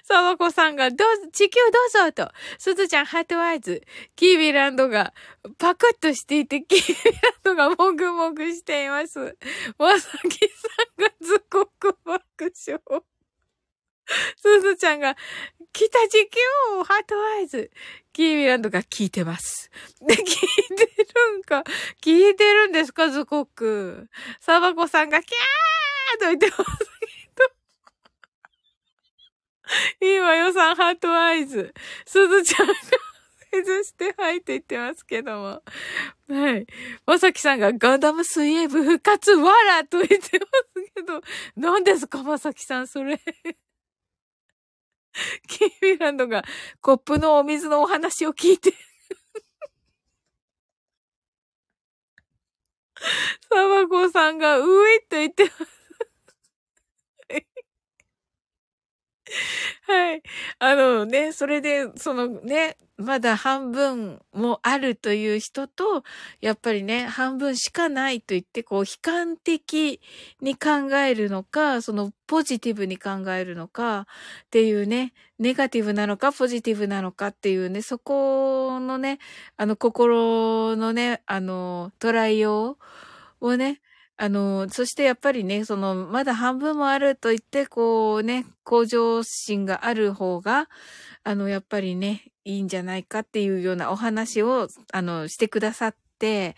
サバコさんが、どうぞ、地球どうぞと、すずちゃんハートアイズ、キービランドがパクッとしていて、キービランドがもぐもぐしています。まさきさんがずっこく爆笑。すずちゃんが、北地球ハートアイズ。キーミランドが聞いてます。で、聞いてるんか。聞いてるんですか、ズコック。サバコさんが、キャーと言ってますけど。いいわよさん、ハートアイズ。すずちゃんが、フズしてはいって言ってますけども。はい。まさきさんがガンダム水泳部復活わらと言ってますけど、何ですか、まさきさん、それ。キーミランドがコップのお水のお話を聞いてサバコさんがういっと言ってますはい。あのね、それで、そのね、まだ半分もあるという人と、やっぱりね、半分しかないと言って、こう、悲観的に考えるのか、そのポジティブに考えるのかっていうね、ネガティブなのかポジティブなのかっていうね、そこのね、あの、心のね、あの、捉えようをね、あの、そしてやっぱりね、その、まだ半分もあると言って、こうね、向上心がある方が、あの、やっぱりね、いいんじゃないかっていうようなお話を、あの、してくださって、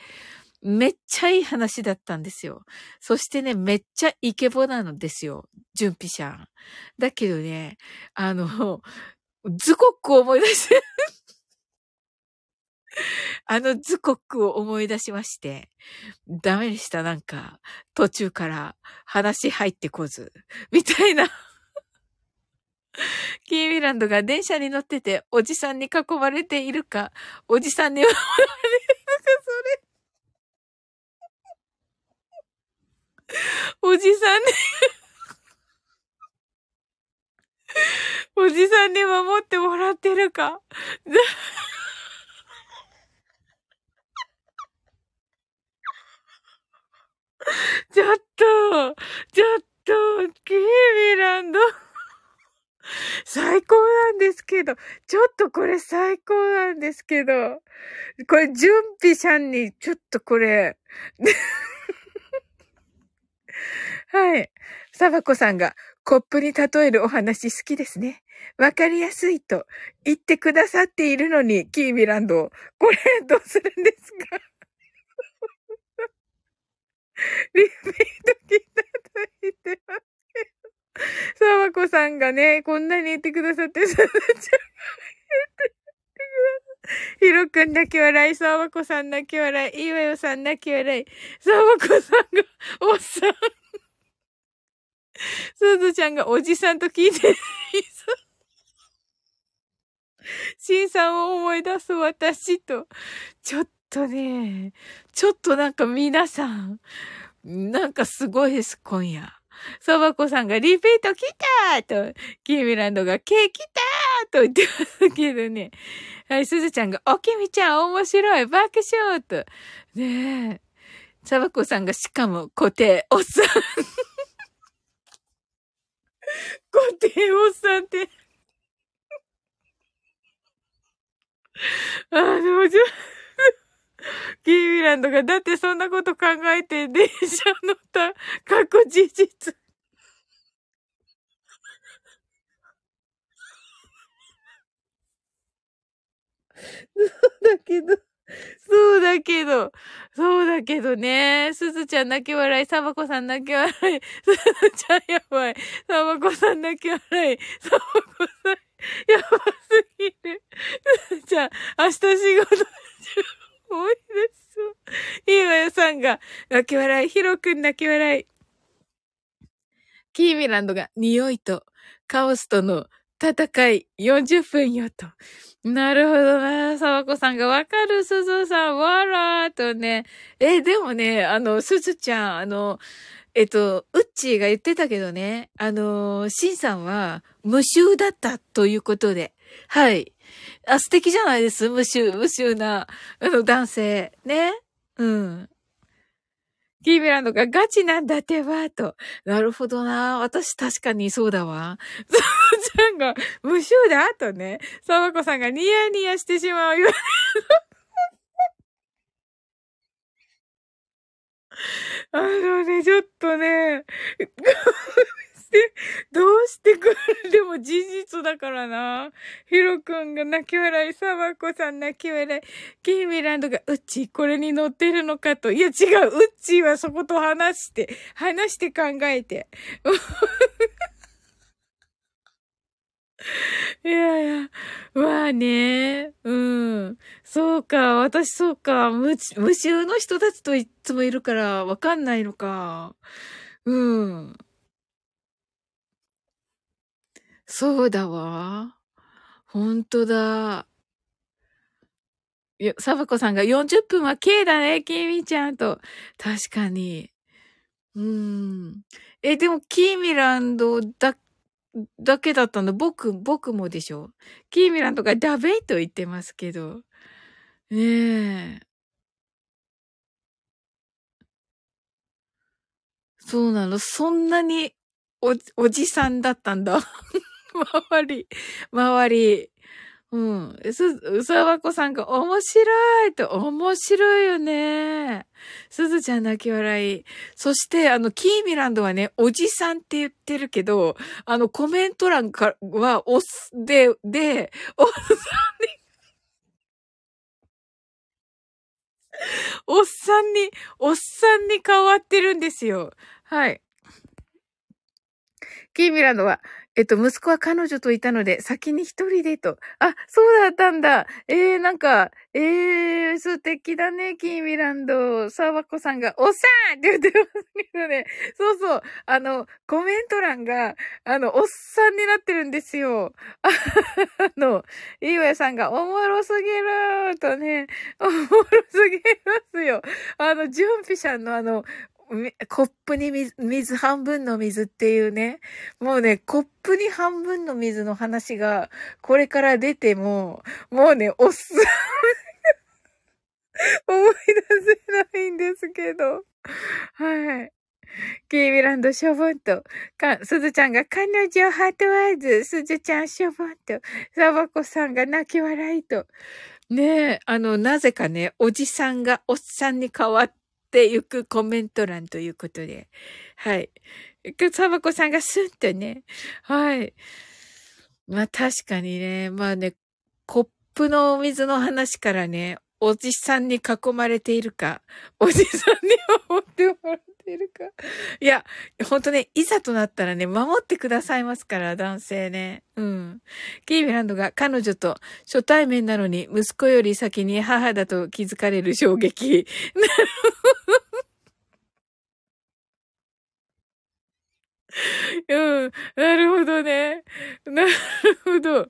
めっちゃいい話だったんですよ。そしてね、めっちゃイケボなのですよ。純ピシャン。だけどね、あの、ズコック思い出して あのズコックを思い出しまして、ダメでした、なんか、途中から話入ってこず、みたいな。キーミランドが電車に乗ってて、おじさんに囲まれているか、おじさんに守られるか、それ。おじさんにおじさんに守ってもらってるか。ちょっと、ちょっと、キーミランド。最高なんですけど、ちょっとこれ最高なんですけど、これ、準備さんに、ちょっとこれ、はい。サバコさんが、コップに例えるお話好きですね。わかりやすいと言ってくださっているのに、キーミランド。これ、どうするんですか？リピート聞いただいてますけど。サバコさんがね、こんなに言ってくださって、サバちゃんが言ってくださって。ヒロくん泣き笑い、サバコさん泣き笑い、イワヨさん泣き笑い、サバコさんが、おっさん。すずちゃんがおじさんと聞いてる。シンさんを思い出す私と、ちょっとね、ちょっとなんか皆さん、なんかすごいです、今夜。そばこさんがリピート来たーと、キーミランドがケーキたーと言ってますけどね。はい、すずちゃんが、おきみちゃん面白い爆笑と。ねえ。サバコさんがしかも固定、おっさん。固定おっさんって。あの、じゃ、キーミランドが、だってそんなこと考えて電車乗った過去事実。そうだけど、そうだけど、そうだけどね。すずちゃん泣き笑い、サバコさん泣き笑い、すずちゃんやばい、サバコさん泣き笑い、サバコさんやばすぎる。すずちゃん、明日仕事多いです。いいわよさんが、泣き笑い、ヒロくん泣き笑い。キーミランドが、匂いとカオスとの戦い40分よと。なるほどな。沢子さんがわかる、すずさん、わらーとね。え、でもね、あの、すずちゃん、あの、えっと、うっちーが言ってたけどね、あの、しんさんは無臭だったということで。はい。あ、素敵じゃないです無臭、無臭な、あの、男性。ね。うん。キーミランドがガチなんだってば、と。なるほどな。私確かにそうだわ。サバちゃんが無臭だとね。サバコさんがニヤニヤしてしまうよ。あのね、ちょっとね、して、どうしてくる？でも事実だからな。ヒロくんが泣き笑い、サバコさん泣き笑い、キーミランドが、うっちこれに乗ってるのかと。いや違う、うっちーはそこと話して、話して考えて。いやいや、まあね、うん。そうか、私そうか、無、無臭の人たちといつもいるからわかんないのか。うん。そうだわ。ほんとだ。よ、サバコさんが40分は K だね、キミちゃんと。確かに。うん。え、でも、キーミランドだ、だけだったの？僕、僕もでしょ？キーミランドがダベイと言ってますけど。ねえ。そうなの？そんなに、お、おじさんだったんだ。周り、周り。うん。す、うさわこさんが面白いと、面白いよね。すずちゃん泣き笑い。そして、あの、キーミランドはね、おじさんって言ってるけど、あの、コメント欄からは、おす、で、で、おっさんに、おっさんに、おっさんに変わってるんですよ。はい。キーミランドは、えっと、息子は彼女といたので、先に一人でと。あ、そうだったんだ。えー、なんか、えー、素敵だね、キーミランド。サーバコさんが、おっさんって言ってますけどね。そうそう。あの、コメント欄が、あの、おっさんになってるんですよ。あの、いいわやさんが、おもろすぎるとね、おもろすぎますよ。あの、ジュンピシャンのあの、コップに水、水半分の水っていうね、もうね、コップに半分の水の話が、これから出ても、もうね、おっす、思い出せないんですけど。はい。キーミランドしょぼんと、か、すずちゃんが彼女ハートワーズ、すずちゃんしょぼんと、サバコさんが泣き笑いと。ねえ、あの、なぜかね、おじさんがおっさんに変わっっていくコメント欄ということで。はい。サバコさんがスンってね。はい。まあ確かにね、まあね、コップのお水の話からね、おじさんに囲まれているか、おじさんに思ってもらうているか。いや、ほんとね、いざとなったらね、守ってくださいますから、男性ね。うん。キービランドが彼女と初対面なのに息子より先に母だと気づかれる衝撃。なるほど。うん。なるほどね。なるほど。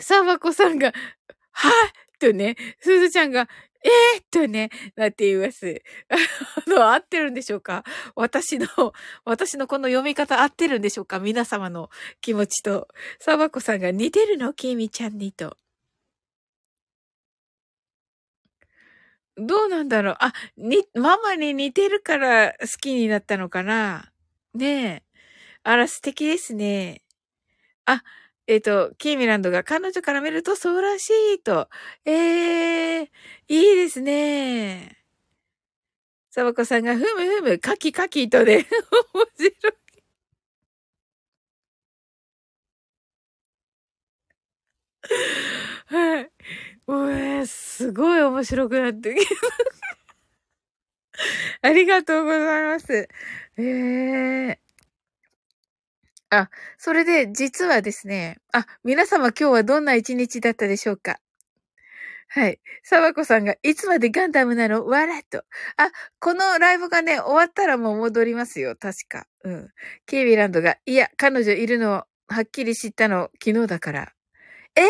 サバコさんが、はぁとね、すずちゃんが、ええー、とね、なって言います。あの、合ってるんでしょうか？私の、私のこの読み方合ってるんでしょうか？皆様の気持ちと。サバコさんが似てるの？キミちゃんにと。どうなんだろう？あ、に、ママに似てるから好きになったのかな？ねえ。あら、素敵ですね。あ、えっ、ー、と、キーミランドが彼女から見るとそうらしいと。ええー、いいですね。サバコさんがふむふむ、カキカキとね、面白い。はい。もうえすごい面白くなってきたありがとうございます。ええーあ、それで実はですね、あ、皆様今日はどんな一日だったでしょうか？はい。サバコさんが、いつまでガンダムなの？わらと。あ、このライブがね、終わったらもう戻りますよ。確か。うん。ケイビランドが、いや、彼女いるのを、はっきり知ったの、昨日だから。え？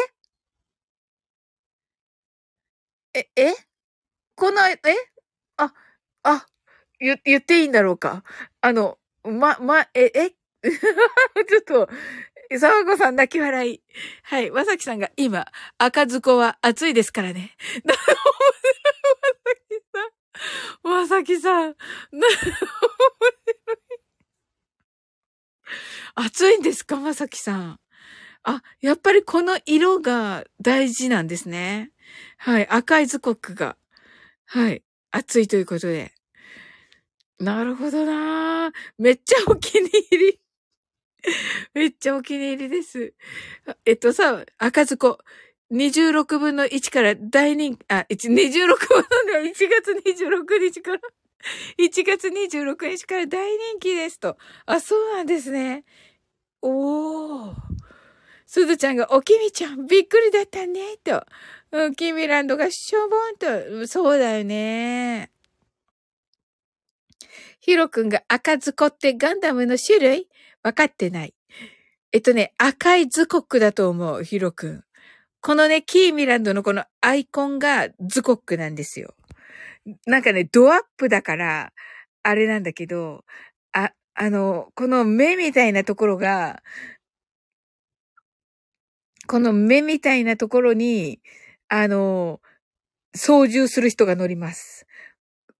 え、え？この、え？あ、あ、言、言っていいんだろうか？あの、ま、ま、え、え？ちょっと、沢子さん泣き笑い。はい。まさきさんが今、赤ずこは暑いですからね。まさきさん。まさきさん。な、暑いんですかまさきさん。あ、やっぱりこの色が大事なんですね。はい。赤いズコックが。はい。暑いということで。なるほどなめっちゃお気に入り。めっちゃお気に入りです。えっとさ、赤ずこ。26分の1から大人気、あ、26分の1月26日から、1月26日から大人気ですと。あ、そうなんですね。おー。すずちゃんが、おきみちゃん、びっくりだったね、と。うん、キミランドがしょぼんと。そうだよね。ヒロくんが赤ずこってガンダムの種類？わかってない。えっとね、赤いズコックだと思う、ヒロくん。このね、キーミランドのこのアイコンがズコックなんですよ。なんかね、ドアップだから、あれなんだけど、あ、あの、この目みたいなところが、この目みたいなところに、あの、操縦する人が乗ります。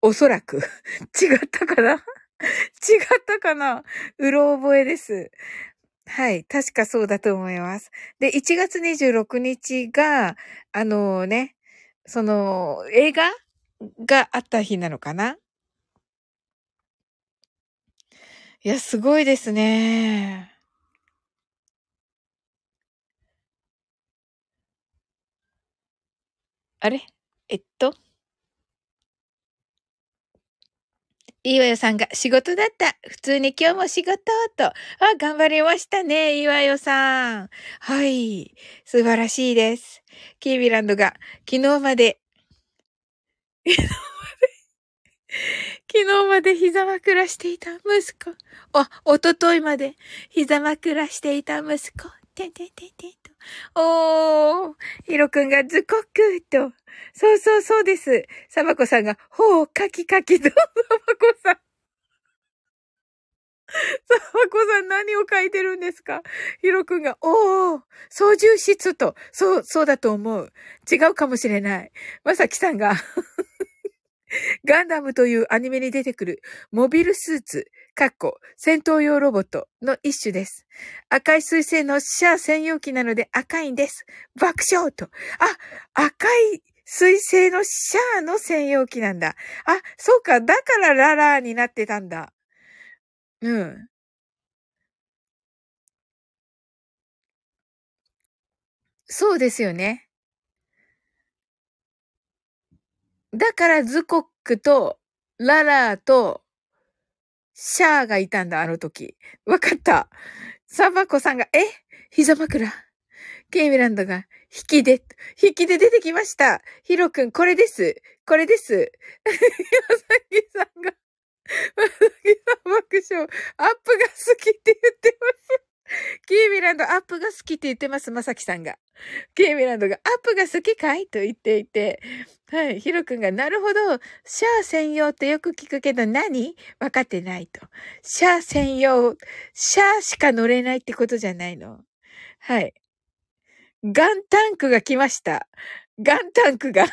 おそらく。違ったかな？違ったかな？うろ覚えです。はい。確かそうだと思います。で、1月26日が、あのね、その、映画があった日なのかな？いや、すごいですね。あれ？えっと？いわよさんが仕事だった。普通に今日も仕事と。あ、頑張りましたね、いわよさん。はい。素晴らしいです。キービランドが昨日まで、昨日まで、昨日まで膝枕していた息子。あ、おとといまで膝枕していた息子。てんてんてんてんと。おー、ヒロくんがズコックと。そうそうそうです。サバコさんが、ほう、カキカキと、サバコさん。サバコさん何を書いてるんですか？ヒロくんが、おー、操縦室と、そう、そうだと思う。違うかもしれない。まさきさんがガンダムというアニメに出てくるモビルスーツ、かっこ戦闘用ロボットの一種です。赤い水星のシャア専用機なので赤いんです。爆笑と。あ、赤い水星のシャアの専用機なんだ。あ、そうか。だからララーになってたんだ。うん。そうですよね。だからズコックとララーとシャアがいたんだ、あの時。わかった。サバコさんが、え？膝枕。ケイミランドが、引きで、引きで出てきました。ヒロくん、これです。これです。まさきさんが、まさきさん爆笑。アップが好きって言ってます。キーミランドアップが好きって言ってます、まさきさんが。ケーミランドがアップが好きかいと言っていて、はい、ヒロ君が、なるほど、シャア専用ってよく聞くけど何？わかってないと。シャア専用、シャアしか乗れないってことじゃないの。はい。ガンタンクが来ました。ガンタンクが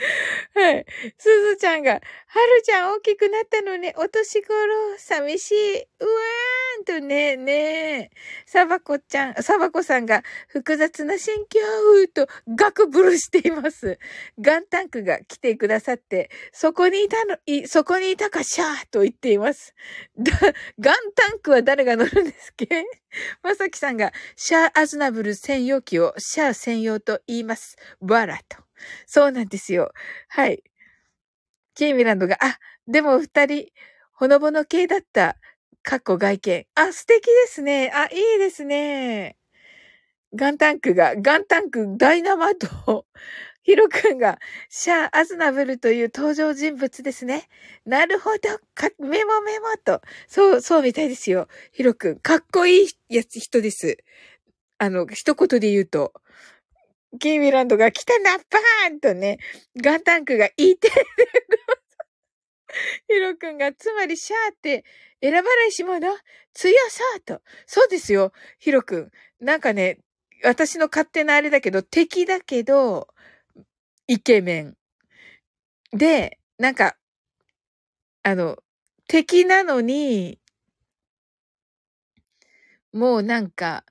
はい。すずちゃんが、はるちゃん大きくなったのね、お年頃、寂しい。うわーんとね、ねえ。サバコちゃん、サバコさんが、複雑な心境と、ガクブルしています。ガンタンクが来てくださって、そこにいたの、い、そこにいたかしゃーと言っています。だ、ガンタンクは誰が乗るんですっけ？まさきさんが、シャーアズナブル専用機をシャー専用と言います。わらと。そうなんですよ。はい。キーミランドが、あ、でも二人、ほのぼの系だった。かっこ外見。あ、素敵ですね。あ、いいですね。ガンタンクが、ガンタンク、ダイナマト。ヒロ君が、シャア・アズナブルという登場人物ですね。なるほど。か、メモメモと。そう、そうみたいですよ。ヒロ君、かっこいいやつ、人です。あの、一言で言うと。キーミランドが来たな、バーンとね、ガンタンクが言いてるヒロ君が、つまりシャーって選ばないし者強さと。そうですよ、ヒロ君。なんかね、私の勝手なあれだけど、敵だけど、イケメン。で、なんか、あの、敵なのに、もうなんか、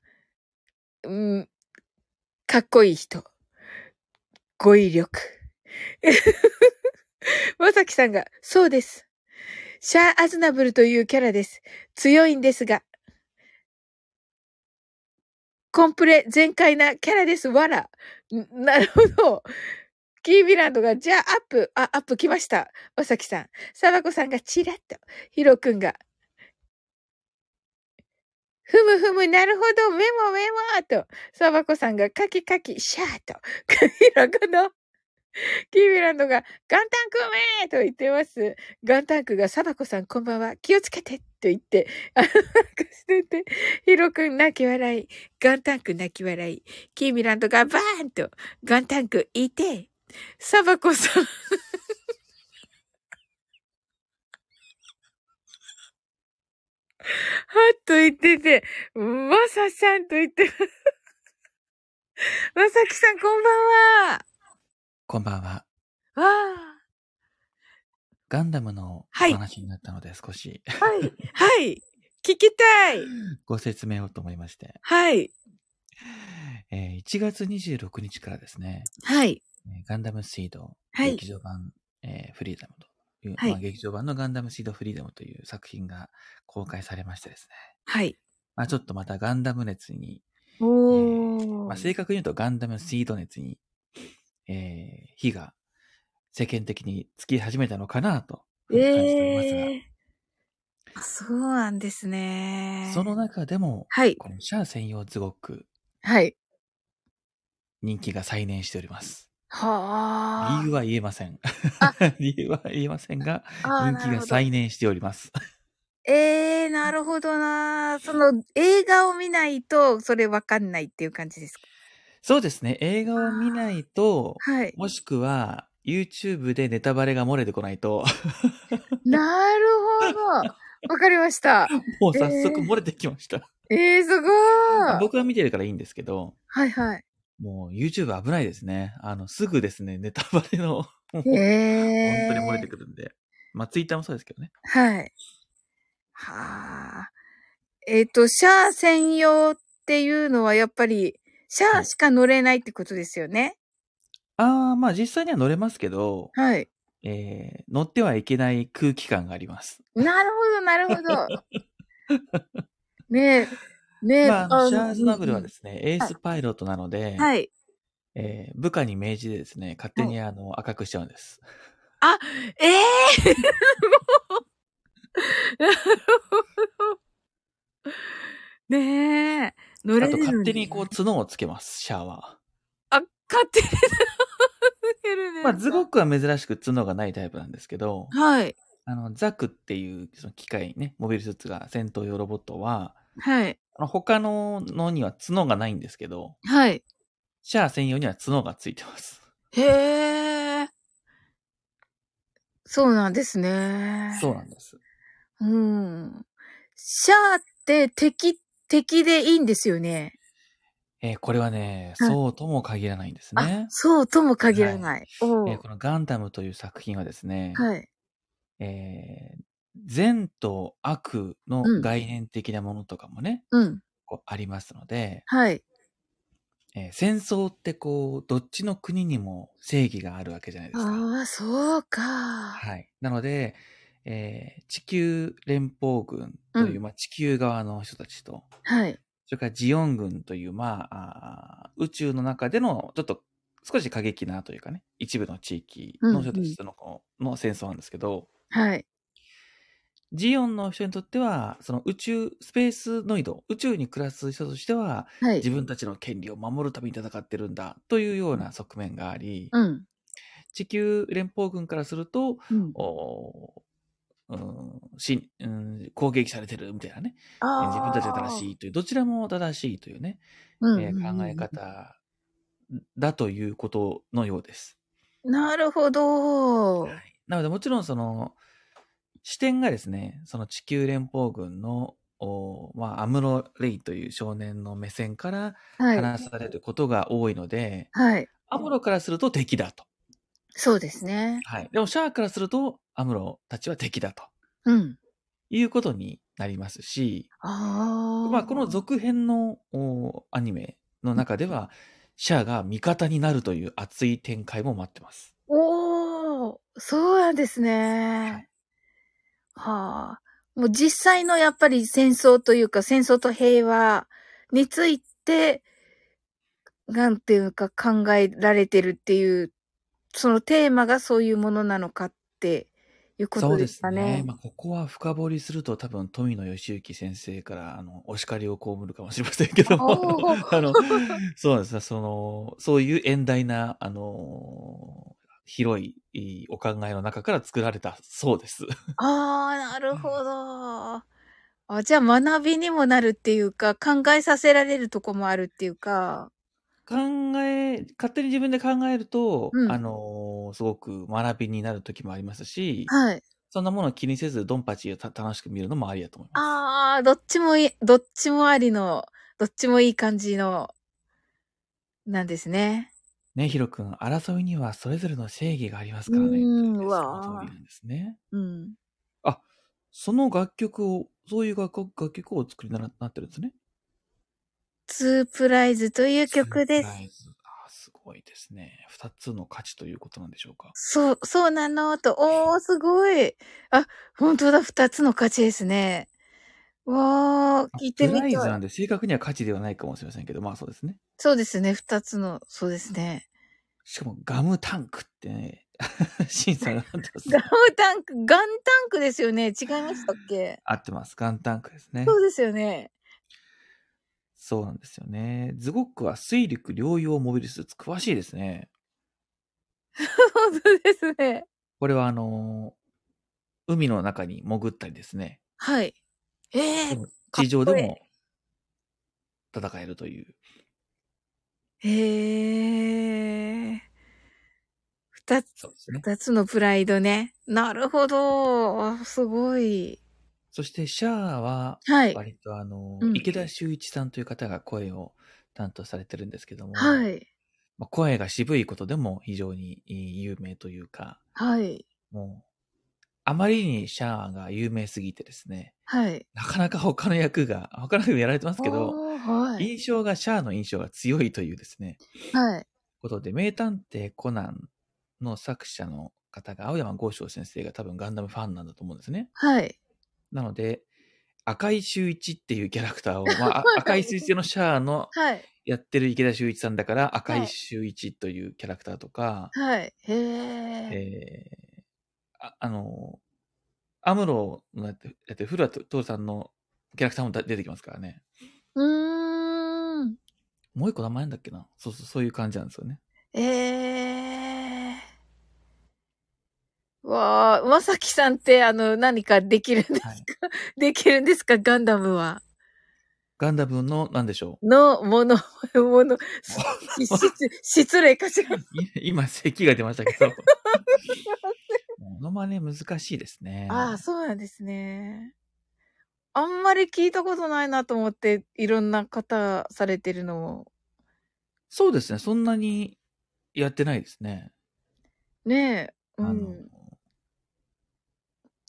うん、かっこいい人。語彙力。まさきさんが、そうです。シャア・アズナブルというキャラです。強いんですが、コンプレ全開なキャラです。わら。なるほど。キービランドが、じゃあアップ、あ、アップ来ました。まさきさん。サバコさんがチラッと。ヒロくんが、ふむふむ、なるほど、メモメモと、サバコさんがカキカキ、シャーと、ひらがな。キービランドが、ガンタンクめーと言ってます。ガンタンクが、サバコさんこんばんは、気をつけてと言って、あの、なんかしてて、ヒロくん泣き笑い、ガンタンク泣き笑い、キービランドがバーンと、ガンタンクいて、サバコさんはっと言ってて、まさちゃんと言って、まさきさんこんばんは。こんばんは。わあ。ガンダムのお話になったので少し、はい。はい。聞きたい。ご説明をと思いまして。はい。えー、1月26日からですね。はい。ガンダムシード、はい、劇場版、えー、フリーダムという、はい、まあ、劇場版のガンダムシードフリーダムという作品が公開されましてですね。はい。まあちょっとまたガンダム熱に、おー、えー、まあ、正確に言うとガンダムシード熱に、えー、火が世間的につき始めたのかなと感じておりますが。えー、そうなんですね。その中でも、はい。このシャア専用ズゴック。はい。人気が再燃しております。はあ。理由は言えません。理由は言えませんが、人気が再燃しております。ええー、なるほどな。その映画を見ないと、それわかんないっていう感じですか？そうですね。映画を見ないと、はい。もしくは、YouTube でネタバレが漏れてこないと。なるほど。わかりました。もう早速漏れてきました。えー、えー、すごい。僕は見てるからいいんですけど。はいはい。もう YouTube 危ないですね。あの、すぐですね、ネタバレの、本当へに漏れてえ。くるんで。まあ、Twitter もそうですけどね。はい。はあ。えっ、と、シャア専用っていうのはやっぱり、シャはい。アしか乗れないってことですよね？ああ、まあ実際には乗れますけど、はい。えー、乗ってはいけない空気感があります。なるほど、なるほど。ねえ、ねえ、まあ、シャア・ズナブルは。ですね、エーはい。スパイロットなので、はい。えー、部下に命じてですね、勝手はい。にあの、赤くしちゃうんです。あ、ええー、なるほど。ねえ、乗あと、れるん勝手に。こう角をつけます、シャアは。あ、勝手につけるんまあ、ズゴックは珍しく角がないタイプなんですけど、はい。あの、ザクっていうその機械ね、モビルスーツが戦闘用ロボットは、はい。あの他ののには角がないんですけど、はい。シャア専用には角がついてます。へえ。そうなんですね。そうなんです。うん。シャアって敵、敵でいいんですよね。えーこれはね、はい。そうとも限らないんですあ、ね。そうとも限はい。らない。えおーーこのガンダムという作品はですね、はい。えー善と悪のうん。概念的なものとかもね、うん。こうありますので、はい。えー戦争ってこう、どっちの国にも正義があるわけじゃないですか。ああ、そうか。はい。なので、えー地球連邦軍という、うん。まあ、地球側の人たちと、はい。それからジオン軍という、まあ、あー宇宙の中での、ちょっと少し過激なというかね、一部の地域うん、の人うん。たちとのの戦争なんですけど、はい。ジオンの人にとっては、その宇宙、スペースノイド、宇宙に暮らす人としては、はい。自分たちの権利を守るために戦ってるんだ、というような側面があり、うん。地球連邦軍からすると、うん。おうんしうん、攻撃されてるみたいなね、えー自分たちが正。しいという、どちらも正しいというね、うん、えー考えうん、方だということのようです。うん。なるほど。はい。なので、もちろんその、視点がですね、その地球連邦軍の、おまあ、アムロ・レイという少年の目線からはい。話されることが多いので、はい。アムロからすると敵だと。そうですね。はい。でも、シャアからすると、アムロたちは敵だとうん。いうことになりますし、あまあ、このあ。続編のおアニメの中では、シャアが味方になるという熱い展開も待ってます。おー、そうなんですはね。い。はあ。もう実際のやっぱり戦争というか、戦争と平和について、なんていうか考えられてるっていう、そのテーマがそういうものなのかっていうことでそうですすね。かね。まあ、ここは深掘りすると多分富野義行先生からあのお叱りを被るかもしれませんけども、お あの、ー。そうですね、その、そういう遠大な、あの、広いお考えの中から作られたそうです。ああ、なるほど。あ、じゃあ学びにもなるっていうか、考えさせられるとこもあるっていうか。考え、勝手に自分で考えると、あうん。の、すごく学びになる時もありますし、はい。そんなものを気にせずドンパチをた楽しく見るのもありだと思います。ああ、どっちもいい、どっちもありの、どっちもいい感じの、なんですね。ね、ヒロ君、争いにはそれぞれの正義がありますうからね。ーん、うわー通りなんですね。うん。あ、その楽曲を、そういう楽曲楽曲をお作りにななってるんですね。ツープライズという曲です。あ、すごいですね。二つの価値ということなんでしょうか。そう、そうなのと、おー、すごい。あ、本当だ、二つの価値ですね。わー、あ聞いてプみたい。ライズなんで正確には価値ではないかもしれませんけど、まあそうですね。そうですね、二つの、そうですね。しかもガムタンクってね、審査がなってますガムタンク、ガンタンクですよね。違いましたっけ？合ってます。ガンタンクですね。そうですよね。そうなんですよね。ズゴックは水陸両用モビルスーツ詳しいですね。本当ですね。これはあのー海の中に潜ったりですね。はい。ええー、地上でも戦えるという。へえ。二つ、そうですね。二つのプライドね。なるほど。すごい。そして、シャアは、はい。割とあの、うん池田修一さんという方が声を担当されてるんですけども、はい。まあ、声が渋いことでも非常に有名というか、はい。もう、あまりにシャアが有名すぎてですね、はい。なかなか他の役が、他の役もやられてますけど、はい。印象が、シャアの印象が強いというですね、はい。ことで、名探偵コナンの作者の方が、青山剛昌先生が多分ガンダムファンなんだと思うんですね。はい。なので、赤井秀一っていうキャラクターを、まあ、あ赤井秀一のシャアのはい。やってる池田秀一さんだから、赤井秀一というキャラクターとか、はい。へえ。えー、ああの、アムロのやって、やって古谷徹さんのキャラクターも出てきますからね。うーん。もう一個名前なんだっけな？そうそう、そういう感じなんですよね。ええー。わあ、まさきさんって、あの、何かできるんですか、はい。できるんですか？ガンダムは。ガンダムの、なんでしょう？の、もの、もの、し 失失礼かしら。い今、咳が出ましたけど。モノマネ難しいですね。ああ、そうなんですね。あんまり聞いたことないなと思って、いろんな方されてるのを。そうですね。そんなにやってないですね。ねえ。うあの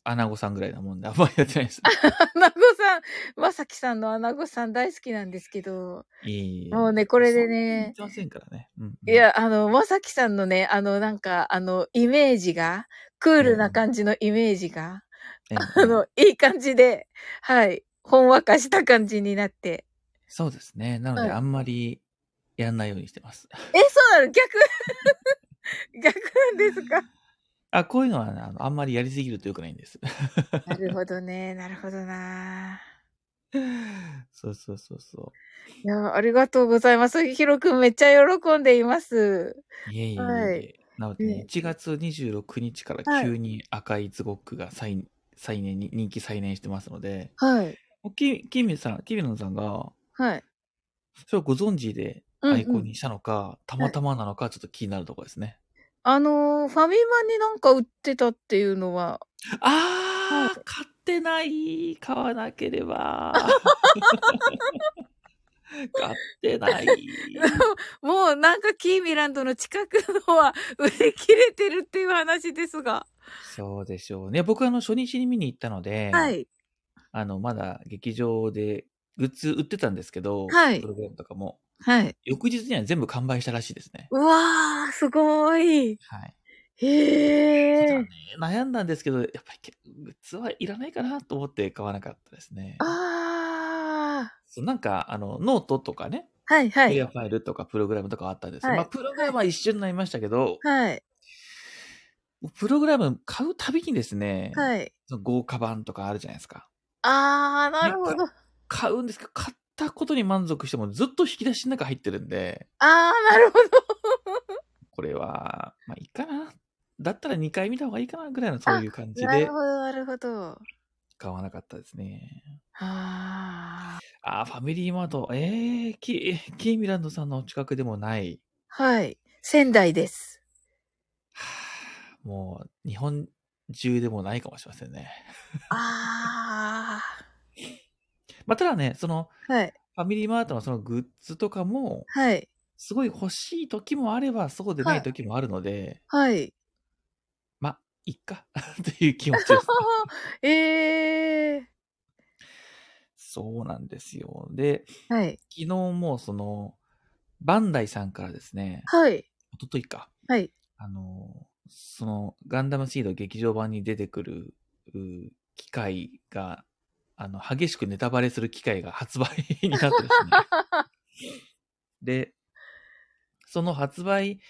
ん。、アナゴさんぐらいなもんで、あんまりやってないです。アナゴさん、まさきさんのアナゴさん大好きなんですけど、いいもうねこれでねそんなに言ってませんからね。うんうんい、や、あの、まさきさんのね、あの、なんか、あの、イメージが、クールな感じのイメージが、ええあの、いい感じで、はい、ほんわかした感じになって。そうですね。なので、はいあんまりやんないようにしてます。え、そうなの？逆？逆なんですか？あ、こういうのはね、あの、あんまりやりすぎると良くないんです。なるほどね、なるほどな。そうそうそうそいや、ありがとうございます。ヒロくんめっちゃ喜んでいます。う。いえいえいえ。はいなのでね、ね1月26日からはい急に赤いズゴックが再、再燃に、人気再燃してますので、はい。もうキキミさん、キミノンさんが、はい。それをご存知でうんうんアイコンにしたのか、たまたまなのか、ちょっと気になるところですね。あのーファミマになんか売ってたっていうのは、あー、はい買ってない買わなければ。買ってない。もうなんかキーミランドの近くのは売り切れてるっていう話ですが。そうでしょうね。僕あの初日に見に行ったので、はい。あの、まだ劇場でグッズ売ってたんですけど、はいプログラムとかも、はい。翌日には全部完売したらしいですね。うわー、すごい。はい。へーただね。悩んだんですけど、やっぱりけグッズはいらないかなと思って買わなかったですね。あそうなんか、あの、ノートとかね、ー。はい、はい。クリアファイルとかプログラムとかあったんですよ。はいまあ、プログラムは一瞬になりましたけど、はい。プログラム買うたびにですね、はい。その豪華版とかあるじゃないですか。あー、なるほど。買うんですけど、買ったことに満足してもずっと引き出しの中入ってるんで、あー、なるほど。これは、まあいいかな。だったら2回見た方がいいかなぐらいのそういう感じでなるほど、なるほど。買わなかったですね。あー。あー、ファミリーマート。えー、キキーミランドさんのお近くでもない。はい。仙台です。はあもう、日本中でもないかもしれませんね。あまあ、ただね、その、ー。はい。ファミリーマートのそのグッズとかも、はい。すごい欲しい時もあれば、そうでない時もあるので、はい。まあ、いっか、という気持ちです。えー。そうなんですよ。で、はい。昨日もその、バンダイさんからですね、はい。一昨日か、はい。あの、その、ガンダムシード劇場版に出てくる、う機械が、あの、激しくネタバレする機械が発売になってですね。で、その発売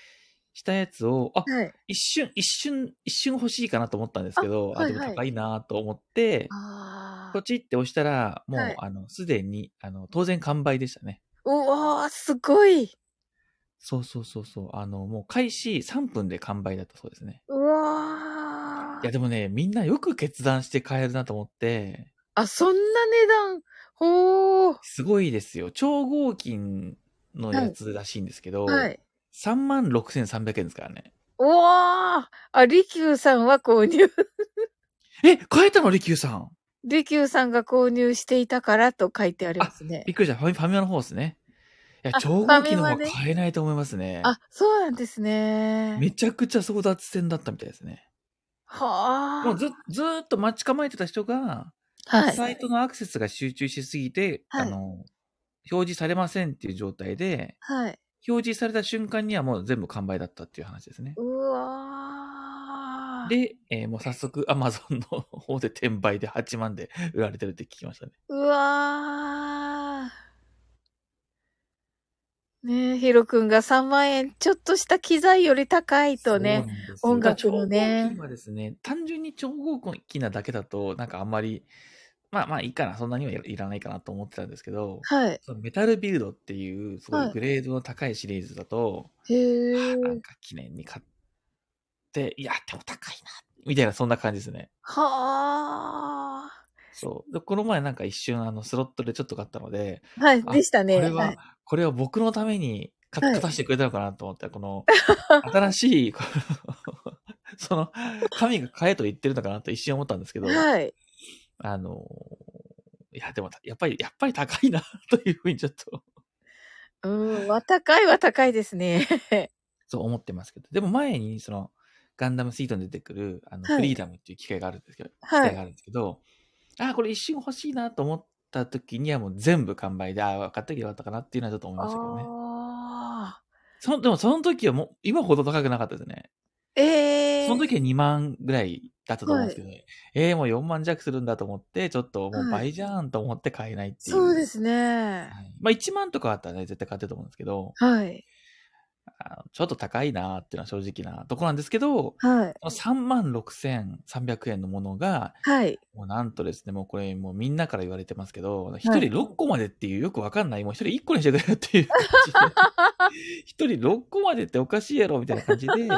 したやつを、あ、はい。一瞬、一瞬、一瞬欲しいかなと思ったんですけど、あ,、あはいはいでも高いなと思って、あポチって押したら、もう、はいあの、すでに、あの、当然完売でしたね。うわー、すごい。そうそうそうそう。あの、もう開始3分で完売だったそうですね。うわー。いや、でもね、みんなよく決断して買えるなと思って、あ、そんな値段。ほー。すごいですよ。超合金のやつらしいんですけど、はい。3万6300円ですからね。うわー。あ、利休さんは購入。え、買えたの？利休さん利休さんが購入していたからと書いてありますねび。っくりした。ファミファミマの方ですね。いやあ、超合金の方は買えないと思いますね。あ、そうなんですね。めちゃくちゃ争奪戦だったみたいですね。はあ。もうず、ずーっと待ち構えてた人が、はい。サイトのアクセスが集中しすぎて、はいあの、表示されませんっていう状態で、はい。表示された瞬間にはもう全部完売だったっていう話ですね。うわー。で、えーもう早速 Amazon の方で転売で8万で売られてるって聞きましたね。うわー。ねえ、ヒロくんが3万円、ちょっとした機材より高いとね。音楽のね超合金はですね、単純に超合金なだけだと、なんかあんまり、まあまあいいかな、そんなにはいいらないかなと思ってたんですけど、はい。そのメタルビルドっていう、すごはいいグレードの高いシリーズだと、へえ。なんか記念に買って、いや、でも高いな、みたいな、そんな感じですね。はあ。そう。でこの前なんか一瞬あのスロットでちょっと買ったので、はい、あでしたね。これは、はいこれは僕のために買はい勝たせてくれたのかなと思って、この、新しい、このその、神が買えと言ってるのかなと一瞬思ったんですけど、はい。あの、いや、でも、やっぱり、やっぱり高いな、というふうにちょっと、うん、は高いは高いですね。そう思ってますけど、でも前に、その、ガンダムシートに出てくる、あの、はいフリーダムっていう機械があるんですけど、はい機械があるんですけど、あ、これ一瞬欲しいなと思った時にはもう全部完売で、あ、分かったけどよかったかなっていうのはちょっと思いましたけどね。ああ。その、でもその時はもう、今ほど高くなかったですね。ええその時は2万ぐらいだったと思うんですけど、ねえー、もう4万弱するんだと思って、ちょっともう倍じゃんと思って買えないっていう。そうですね。はいまあ1万とかあったらね、絶対買ってると思うんですけど、はい。あのちょっと高いなっていうのは正直なとこなんですけど、はい。3万6300円のものが、はい。もうなんとですね、もうこれもうみんなから言われてますけど、一人6個までっていうよくわかんない、もう一人1個にしてくれよっていう感じで、一人6個までっておかしいやろみたいな感じで、で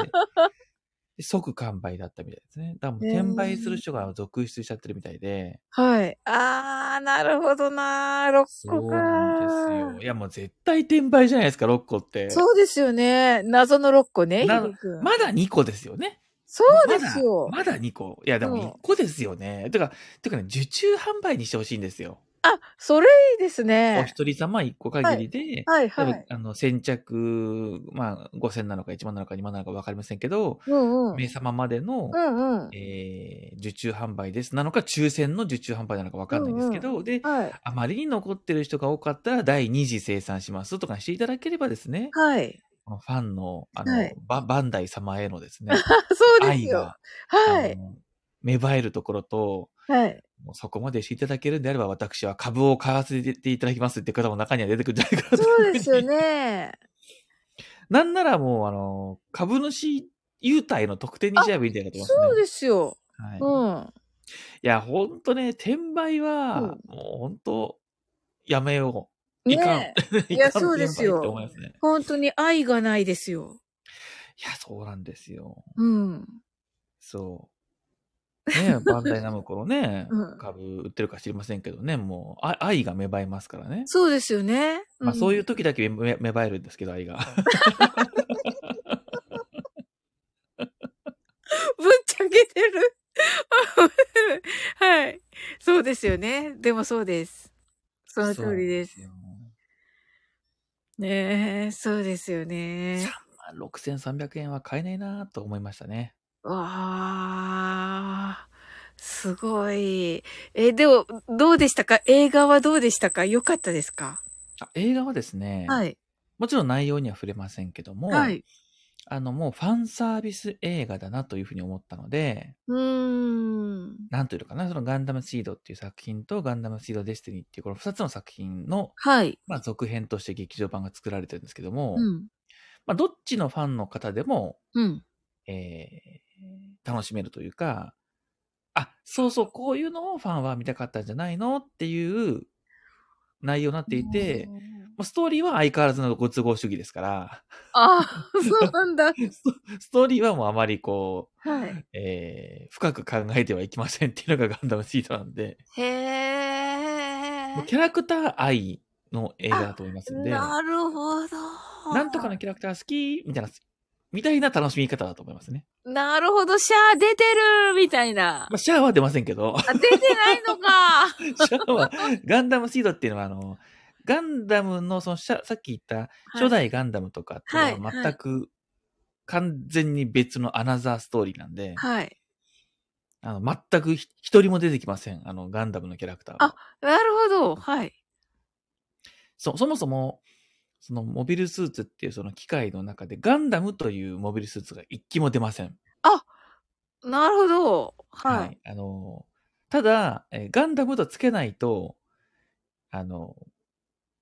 即完売だったみたいですね。だからもう転売する人が続出しちゃってるみたいで、はい。あー、なるほどなー。6そう個かなんですよ。いやもう絶対転売じゃないですか、6個って。そうですよね。謎の6個ね、まだ2個ですよね。そうですよ。まだまだ2個。いやでもうん1個ですよね。てか、てかね、受注販売にしてほしいんですよ。あ、それいいですおね。一人様1個限りで、はい、例えばはい。あの、先着、まあ、5000なのか1万なのか2万なのか分かりませんけど、うんうん。名様までの、うんうん。えー受注販売です。なのか、抽選の受注販売なのか分かんないですけど、で、はい。あまりに残ってる人が多かったら、第2次生産しますとかしていただければですね、はい。このファンの、あの、はいババンダイ様へのですね、そうですよ愛が。、はい。あの芽生えるところと、はい。もうそこまでしていただけるんであれば、私は株を買わせていただきますって方も中には出てくるんじゃないかなとそうですよね。なんならもう、あの、株主優待の特典にしちゃえばいいんじゃないかと思いますね。そうですよ。はい。うん。いや、ほんとね、転売は、うんもうほんと、やめよう。いかん。ね いやそうですよ。本当に愛がないですよ。いや、そうなんですよ。うん。そう。ねバンダイナムコのね、うん株売ってるか知りませんけどね、もう、あ愛が芽生えますからね。そうですよね。まあ、そういうう時だけ芽芽生えるんですけど、愛が。ん。ぶっちゃけてる。はい。そうですよね。でもそうです。その通りです。ねえ、そうですよですねよ。。3万6300円は買えないなと思いましたね。わあ、すごい。え、でも、どうでしたか？映画はどうでしたか？良かったですか？あ映画はですね、はい。もちろん内容には触れませんけども、はい。あの、もうファンサービス映画だなというふうに思ったので、うーん。なんというのかな、そのガンダムシードっていう作品とガンダムシードデスティニーっていうこの二つの作品の、はい。まあ、続編として劇場版が作られてるんですけども、うん。まあ、どっちのファンの方でも、うん。えー楽しめるというか、あ、そうそう、こういうのをファンは見たかったんじゃないの？っていう内容になっていて、まあストーリーは相変わらずのご都合主義ですから、あ、そうなんだ。ストーリーはもうあまりこはい。う、えー深く考えてはいきませんっていうのがガンダムシードなんで、へえ。キャラクター愛の映画だと思いますんで、なるほど。なんとかのキャラクター好きみたいなみたいな楽しみ方だと思いますね。なるほど、シャア出てるみたいなま。あ、シャアは出ませんけど、あ、出てないのか。シャアは、ガンダムシードっていうのは、あの、ガンダムの、その、シャさっき言った、初代ガンダムとかっていうのははい全く、完全に別のアナザーストーリーなんで、はい。あの、全くひ一人も出てきません。あの、ガンダムのキャラクターは。あなるほど。はい。そ、そもそも、そのモビルスーツっていうその機械の中で、ガンダムというモビルスーツが一機も出ません。なるほど。はい。あの、ただ、えーガンダムとつけないと、あの、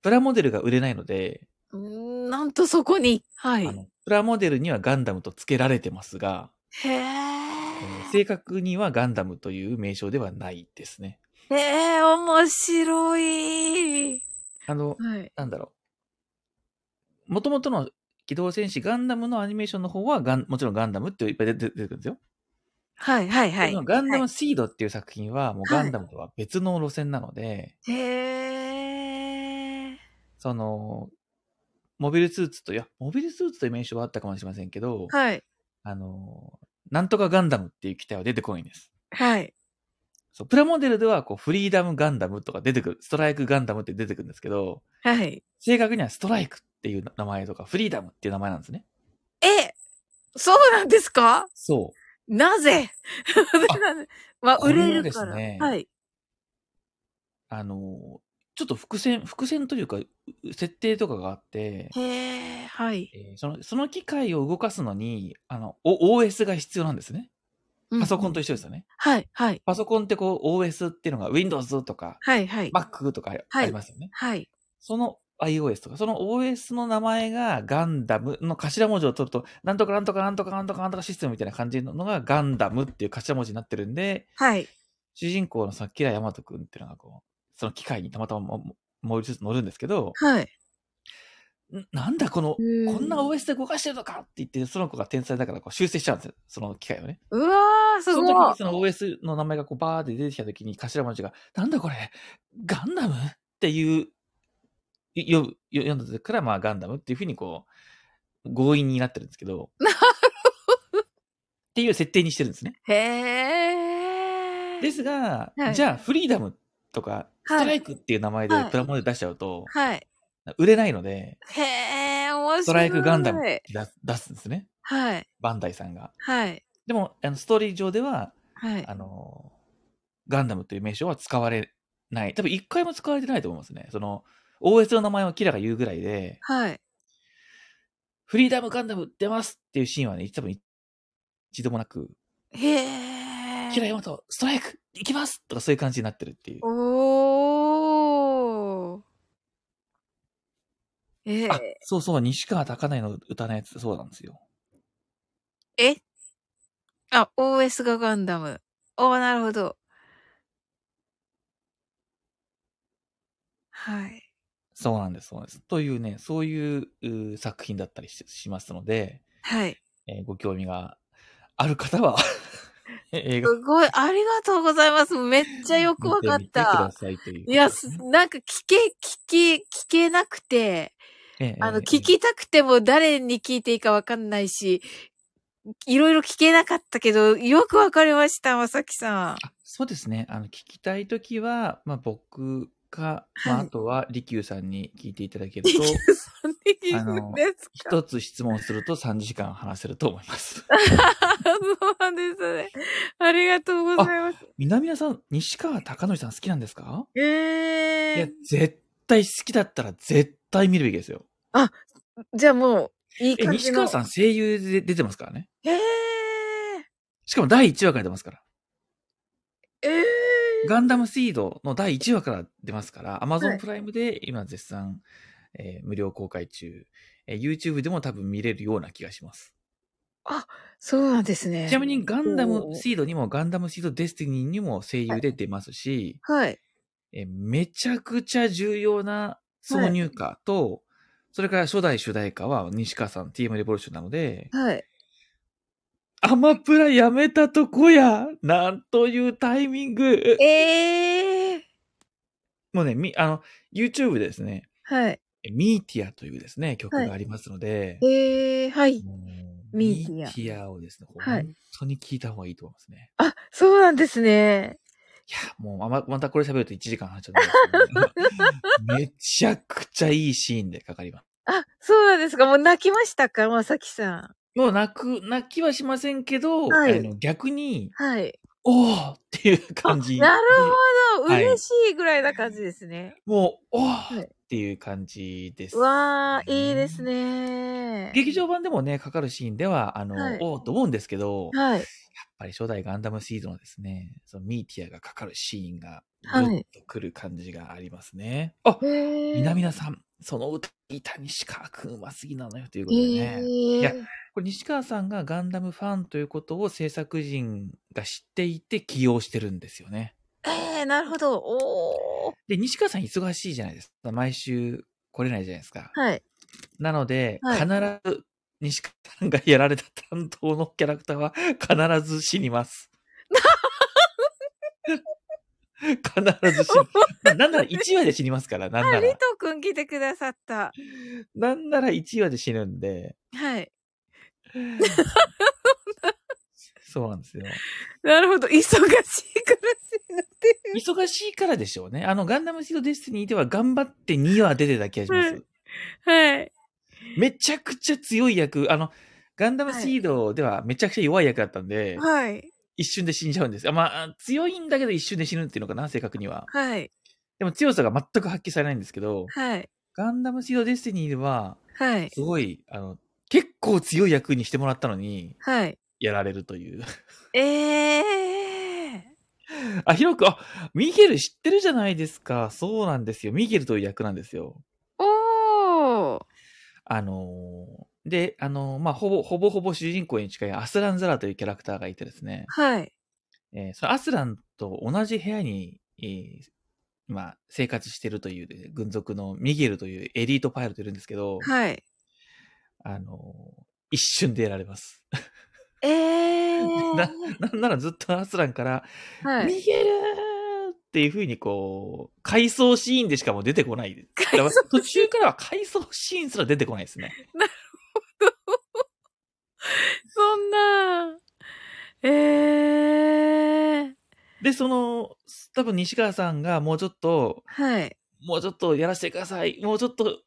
プラモデルが売れないので、んなんとそこに。はい。プラモデルにはガンダムと付けられてますが、へえ。えー正確にはガンダムという名称ではないですね。へえ、面白い。あの、はい。なんだろう。もともとの機動戦士ガンダムのアニメーションの方はガン、もちろんガンダムっていっぱい出て出てくるんですよ。はい、はい、はい。ガンダはムシードっていう作品はもうガンダムとは別の路線なので、いへえ。その、モビルスーツと、いや、モビルスーツという名称はあったかもしれませんけど、はい。あの、なんとかガンダムっていう機体は出てこないんです。はい。そう、プラモデルではこう、フリーダムガンダムとか出てくる、ストライクガンダムって出てくるんですけど、はい。正確にはストライクっていう名前とか、フリーダムっていう名前なんですね。え、そうなんですか？そう。なぜ？まあ、売これるから。ですねはい。あの、ちょっと伏線、伏線というか、う設定とかがあって、へえ、はい。えーその、その機械を動かすのに、あの、O- OS が必要なんですね。パソコンと一一緒ですよね。はい、はい。パソコンってこう OS っていうのが Windows とかはい、はい。Mac とかありますよね。はい。その iOS とか、その OS の名前がガンダムの頭文字を取ると、なんとかなんとかなんとかなんとかなんとかシステムみたいな感じのがガンダムっていう頭文字になってるんで、はい。主人公のそのキラヤマト君っていうのがこう、その機械にたまたまももう一つ乗るんですけど、はい。んなんだこの、うんこんな OS で動かしてるのかって言って、その子が天才だからこう修正しちゃうんですよ。その機械をね。うわー、すそごい。の時にその OS の名前がこうバーって出てきた時に頭文字が、なんだこれガンダムっていう、読んだ時からまあガンダムっていうふうにこう、強引になってるんですけど、っていう設定にしてるんですね。へえ。ですが、はいじゃあフリーダムとか、ストライクっていう名前ではいプラモデル出しちゃうと、はい。売れないので、へえ、面白い。ストライクガンダム出す出すんですね。はい。バンダイさんが。はい。でも、あのストーリー上では、はい。あの、ガンダムという名称は使われない。多分一回も使われてないと思いますね。その、OS の名前をキラが言うぐらいで、はい。フリーダムガンダム出ますっていうシーンはね、多分一度もなく、へえ。キラヤマト、ストライク行きますとかそういう感じになってるっていう。おー。えあ、そうそう、西川貴教の歌のやつ、そうなんですよ。え？あ、OS がガンダム。おー、なるほど。はい。そうなんです、そうなんです。というね、そういうう作品だったりししますので、はい。えーご興味がある方は、映画すごい、ありがとうございます。めっちゃよくわかった。さいといや、なんか聞け、聞け、聞けなくて、ええあの、ええ聞きたくても誰に聞いていいかわかんないし、いろいろ聞けなかったけど、よくわかりました、まさきさん。あそうですね。あの、聞きたいときは、まあ、僕か、まあ、はいあとは、利休さんに聞いていただけると、一つ質問すると3時間話せると思います。そうなんですね。ありがとうございます。南田さん、西川貴教さん好きなんですか？えいやえ、絶対好きだったら絶対見るべきですよ。じゃあもう、いいえ、感じの。西川さん声優で出てますからね。へえ。しかも第1話から出ますから。ええ。ガンダムシードの第1話から出ますから、は Amazon いプライムで今絶賛、えー無料公開中、えー YouTube でも多分見れるような気がします。そうなんですね。ちなみにガンダムシードにもガンダムシードデスティニーにも声優で出ますし、はい。えーめちゃくちゃ重要な挿入歌と、それから初代主題歌は西川さん TM レボリューションなので、はい。アマプラやめたとこやなんというタイミングええ。もうね、み、あの、YouTube でですね、はい。ミーティアというですね、曲がありますので、ええ、はい。ミーティアミーティアをですね、はい本当に聞いた方がいいと思いますね。あ、そうなんですね。いや、もうまままたこれ喋ると1時間話っちゃうん めちゃくちゃいいシーンでかかります。あ、そうなんですか。もう泣きましたか？まさきさもう泣く、泣きはしませんけど、はいあの逆に、ん。はい。おーっていう感じで。なるほど。はい嬉しいぐらいな感じですね。もう、おはいーっていう感じです。うわー、いいですね。劇場版でもね、かかるシーンでは、あの、はいおーと思うんですけど、はい。やっぱり初代ガンダムシードのですね、そのミーティアがかかるシーンが、はいとくる感じがありますね。あへーみなみなさん、その歌、板西川くんうますぎなのよということえでね。ーいやこれ西川さんがガンダムファンということを制作陣が知っていて起用してるんですよね。えー、なるほど。おー。で、西川さん忙しいじゃないですか。毎週来れないじゃないですか。はい。なので、はい必ず西川さんがやられた担当のキャラクターは必ず死にます。必ず死ぬ。ななんなら1話で死にますから、なんなあ、リら。トくん来てくださった。なんなら1話で死ぬんで。はい。そうなんですよ。なるほど。忙しいから死ぬって。忙しいからでしょうね。あの、ガンダムシードデスティニーでは頑張って2話出てた気がします。はい。めちゃくちゃ強い役、あの、ガンダムシードではめちゃくちゃ弱い役だったんで、はい。一瞬で死んじゃうんです。あまあ、強いんだけど一瞬で死ぬっていうのかな、正確には。はい。でも強さが全く発揮されないんですけど、はい。ガンダムシードデスティニーでは、はい。すごい、あの、結構強い役にしてもらったのに、はい。やられるという。ええ あ、ヒロくん、あ、ミゲル知ってるじゃないですか。そうなんですよ。ミゲルという役なんですよ。ー。おー。あのーで、あのーまあ、ほぼ、ほぼほぼ主人公に近いアスランザラというキャラクターがいてですね、はい。えーそのアスランと同じ部屋に、えー今、生活してるという、ね、軍属のミゲルというエリートパイロットいるんですけど、はい。あのー一瞬でやられます。ええ な、なんならずっとアスランから、はい。ミゲルーっていう風にこう、回想シーンでしかもう出てこない。途中からは回想シーンすら出てこないですね。そんな。ええで、その、多分西川さんがもうちょっと、はい。もうちょっとやらせてください。もうちょっと、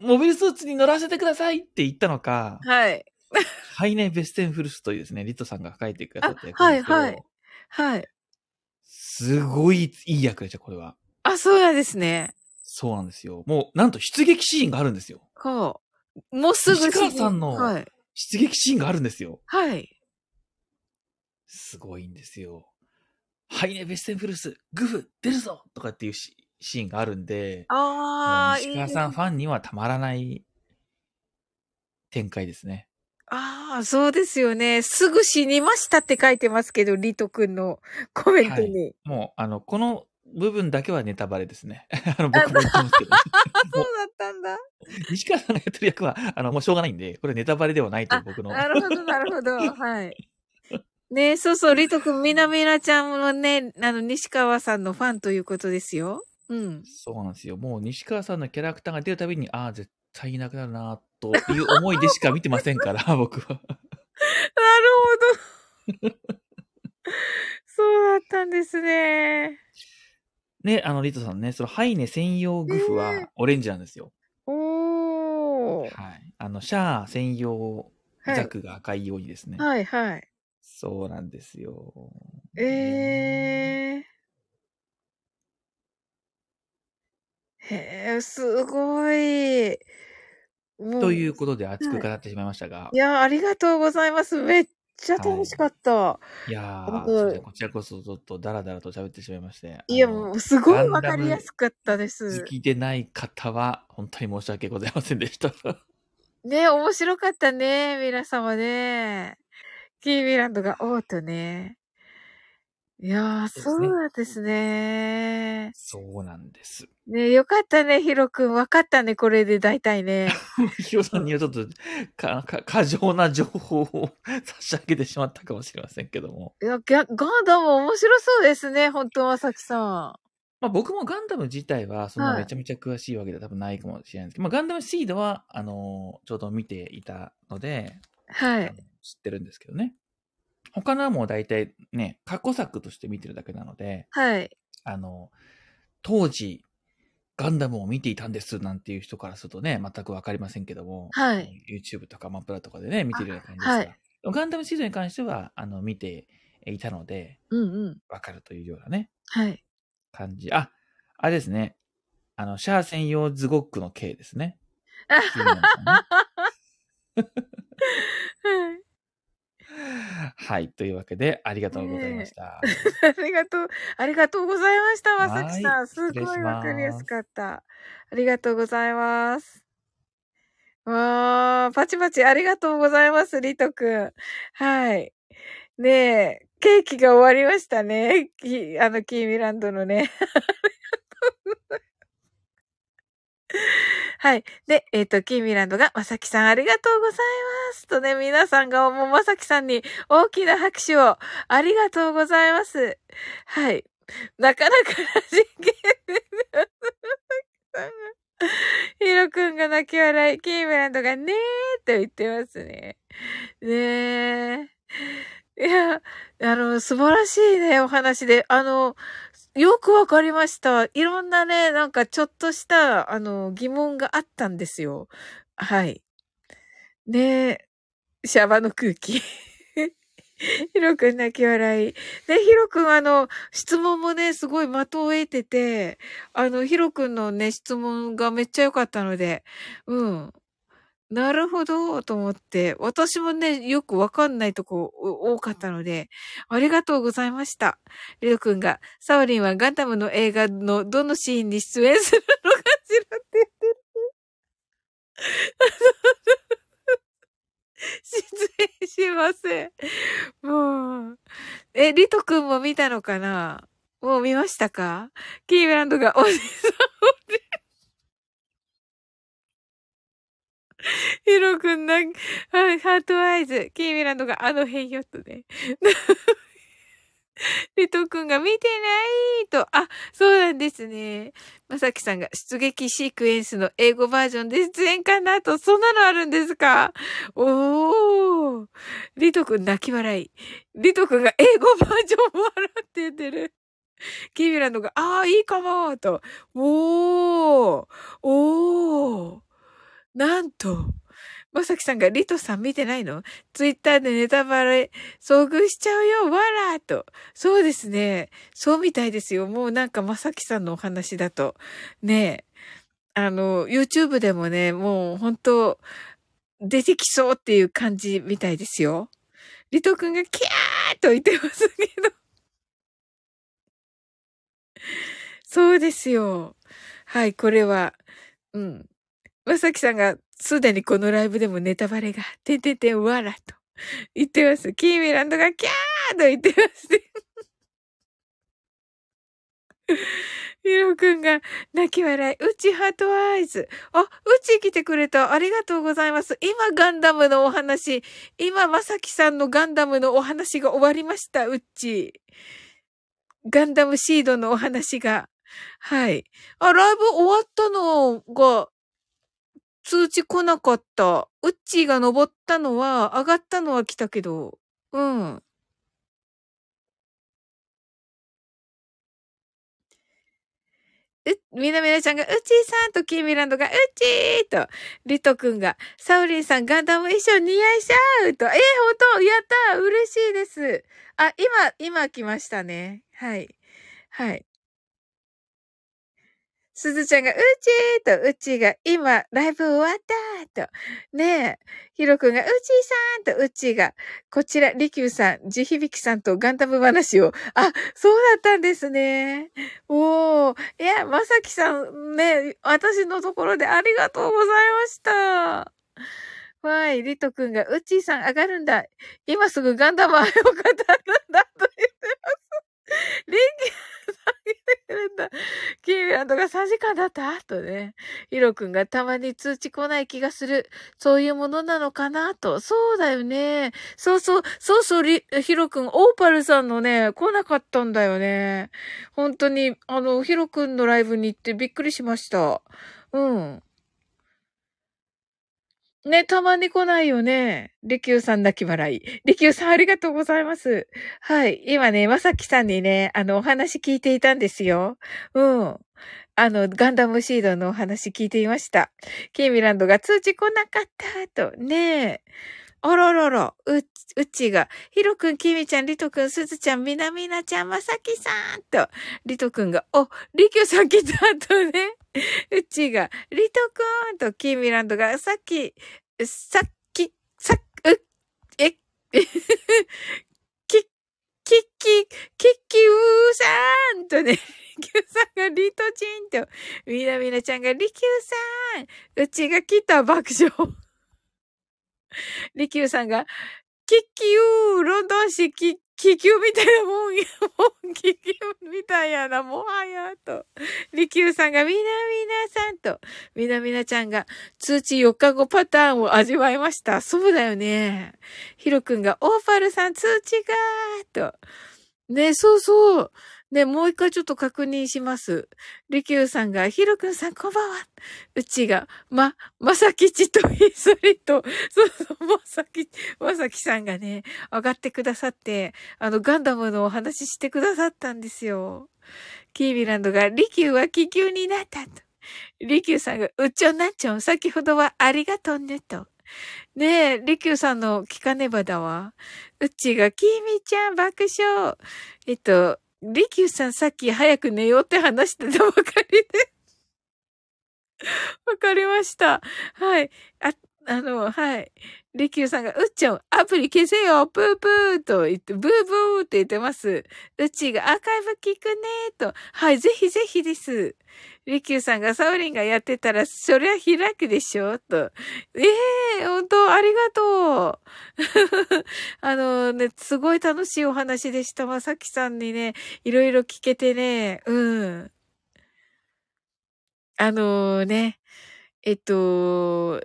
モビルスーツに乗らせてくださいって言ったのか、はい。ハイネ・ベステンフルスというですね、リトさんが書いてくださあった役はいはい。はい。すごいいい役でした、これは。あ、そうなんですね。そうなんですよ。もう、なんと出撃シーンがあるんですよ。こう。もうすぐ西川さんのはい。出撃シーンがあるんですよ。はい。すごいんですよ。ハイネ・ベステンフルス、グフ、出るぞとかっていうシシーンがあるんで、もああ、う西川さんファンにはたまらない展開ですね。ああ、そうですよね。すぐ死にましたって書いてますけど、リト君のコメントに。もう、あの、この部分だけはネタバレですね。あの、僕も言ってますけど、そうだったんだ。西川さんがやってる役は、あの、もうしょうがないんで、これネタバレではないという僕の。なるほど、なるほど。はい。ねそうそう、リト君、みなみなちゃんもね、あの、西川さんのファンということですよ。うん。そうなんですよ。もう西川さんのキャラクターが出るたびに、ああ、絶対いなくなるな、という思いでしか見てませんから、僕は。なるほど。そうだったんですね。ね、あの、リトさんね、そのハイネ専用グフはオレンジなんですよ。おー。はい。あの、シャア専用ザクが赤いようにですね。はい、はい。そうなんですよ。ええへえ、すごい。もということで熱く語ってしまいましたがい、や、ありがとうございます。めっちゃ楽しかった。いやー、うんすいませんこちらこそちょっとダラダラと喋ってしまいまして。いや、もう、すごいわかりやすかったです好。きでない方は、本当に申し訳ございませんでした。ね、面白かったね、皆様ね。キーミランドが、おーとね。いやー、そうですねそうなんですね。そうなんです。ね、よかったね、ヒロくん。わかったね、これで大体ね。ヒロさんにはちょっと、か、か、過剰な情報を 差し上げてしまったかもしれませんけども。いや、ガガンダム面白そうですね、本当まさきさん。まあ僕もガンダム自体はそんなはいめちゃめちゃ詳しいわけでは多分ないかもしれないんですけど、まあガンダムシードは、あのーちょうど見ていたので、はい。知ってるんですけどね。他のはもう大体ね、過去作として見てるだけなので、はい。あの、当時、ガンダムを見ていたんですなんていう人からするとね、全くわかりませんけども、はい。YouTube とかマプラとかでね、見てるような感じですから、はいガンダムシードに関しては、あの、見ていたので、うんうん。わかるというようなね、はい。感じ。あ、あれですね。あの、シャア専用ズゴックの K ですね。ねはい はい。というわけで、ありがとうございました。ありがとう、ありがとうございました、まさきさはん。すごいわかりやすかった。ありがとうございます。わー、パチパチありがとうございます、リトくん。はい。ねえ、ケーキが終わりましたね。きあの、キーミランドのね。はい。で、えっ、と、キーミランドが、まさきさんありがとうございます。とね、皆さんがもうまさきさんに大きな拍手をありがとうございます。はい。なかなかな事件です。ヒロくんが泣き笑い、キーミランドがねーと言ってますね。ねえ。いや、あの、素晴らしいね、お話で。あの、よくわかりました。いろんなね、なんかちょっとした、あの、疑問があったんですよ。はい。ねえ、シャバの空気。ヒロくん泣き笑い。で、ヒロくんあの、質問もね、すごい的を得てて、あの、ヒロくんのね、質問がめっちゃ良かったので、うん。なるほど、と思って、私もね、よくわかんないとこお多かったので、ありがとうございました。リオくんが、サオリンはガンダムの映画のどのシーンに出演するのかしらって言ってる。出演しません。もう。え、リトくんも見たのかな？もう見ましたか？キーブランドがおじさんを ヒロくんな、はい、ハートアイズ。キーミランドがあの辺よとね。リトくんが見てないと。あ、そうなんですね。まさきさんが出撃シークエンスの英語バージョンで出演かなと。そんなのあるんですか？おー。リトくん泣き笑い。リトくんが英語バージョン笑って言ってる。キーミランドが、ああ、いいかもと。おー。おー。なんと。まさきさんがリトさん見てないの？ツイッターでネタバレ遭遇しちゃうよ、わらと。そうですね。そうみたいですよ。もうなんかまさきさんのお話だと。ねえ。あの、YouTube でもね、もう本当出てきそうっていう感じみたいですよ。リトくんがキャーと言ってますけど。そうですよ。はい、これは。うん。まさきさんがすでにこのライブでもネタバレが、てててんわらと言ってます。キーミランドがキャーと言ってますね。ヒロくんが泣き笑い。うちハートアイズ。あ、うち来てくれた。ありがとうございます。今ガンダムのお話。今まさきさんのガンダムのお話が終わりました。うち。ガンダムシードのお話が。はい。あ、ライブ終わったのが、通知来なかった。うっちーが登ったのは、上がったのは来たけど、うん。う、みなみなちゃんが、うちーさんとキーミランドが、うちーと、リトくんが、サウリンさんガンダム衣装似合いしゃうと、えー、ほんとやった嬉しいです。あ、今、今来ましたね。はい。はい。すずちゃんが、うちーと、うちーが、今、ライブ終わったーと。ねえ。ひろくんが、うちーさんと、うちーが、こちら、りきゅうさん、地響きさんとガンダム話を。あ、そうだったんですね。おー。いや、まさきさん、ね、私のところでありがとうございました。わい、りとくんが、うちーさん上がるんだ。今すぐガンダム愛を語るんだ、と言ってます。リンキーさん。キーミランドが3時間だったとね。ヒロ君がたまに通知来ない気がする。そういうものなのかなと。そうだよね。そうそう、そうそう、ヒロくん、オーパルさんのね、来なかったんだよね。本当に、あの、ヒロ君のライブに行ってびっくりしました。うん。ね、たまに来ないよね。りきゅうさん泣き笑い。りきゅうさんありがとうございます。はい。今ね、まさきさんにね、あの、お話聞いていたんですよ。うん。あの、ガンダムシードのお話聞いていました。キーミランドが通知来なかったと。ねえ。あららら、う、うちが、ひろくん、きみちゃん、りとくん、すずちゃん、みなみなちゃん、まさきさんと、りとくんが、お、りきゅうさん来たとね。うちが、りとくんと、キーミランドが、さっき、さっき、さっ、う、え、き、き、き、き、きうーさーんとね、りきゅうさんがりとちんと、みなみなちゃんがりきゅうさん、うちが来た爆笑。リキューさんが、キッキュー、ロンドン市キ気球みたいなもんや、もう気球みたいやな、もはや、と。リキューさんがみなみなさんと、みなみなちゃんが通知4日後パターンを味わいました。そうだよね。ヒロくんがオーパルさん通知がーと。ね、そうそう。ね、もう一回ちょっと確認します。りきゅうさんが、ひろくんさんこんばんは。うちが、ま、まさきちとひそりと、そうそう、まさき、まさきさんがね、上がってくださって、あの、ガンダムのお話ししてくださったんですよ。キービランドが、りきゅうは気球になったと。りきゅうさんが、うっちょんなんちょん、先ほどはありがとうねと。ねえ、りきゅうさんの聞かねばだわ。うちが、きみちゃん爆笑。えっと、リキューさんさっき早く寝ようって話してたばかりでわかりました。はい。あ、あの、はい。リキューさんが、うっちゃん、アプリ消せよプープーと言って、ブーブーって言ってます。うちがアーカイブ聞くねーと。はい、ぜひぜひです。リキューさんがサウリンがやってたら、そりゃ開くでしょと。ええー、本当ありがとう。あのね、すごい楽しいお話でした。まさきさんにね、いろいろ聞けてね、うん。あのね、えっと、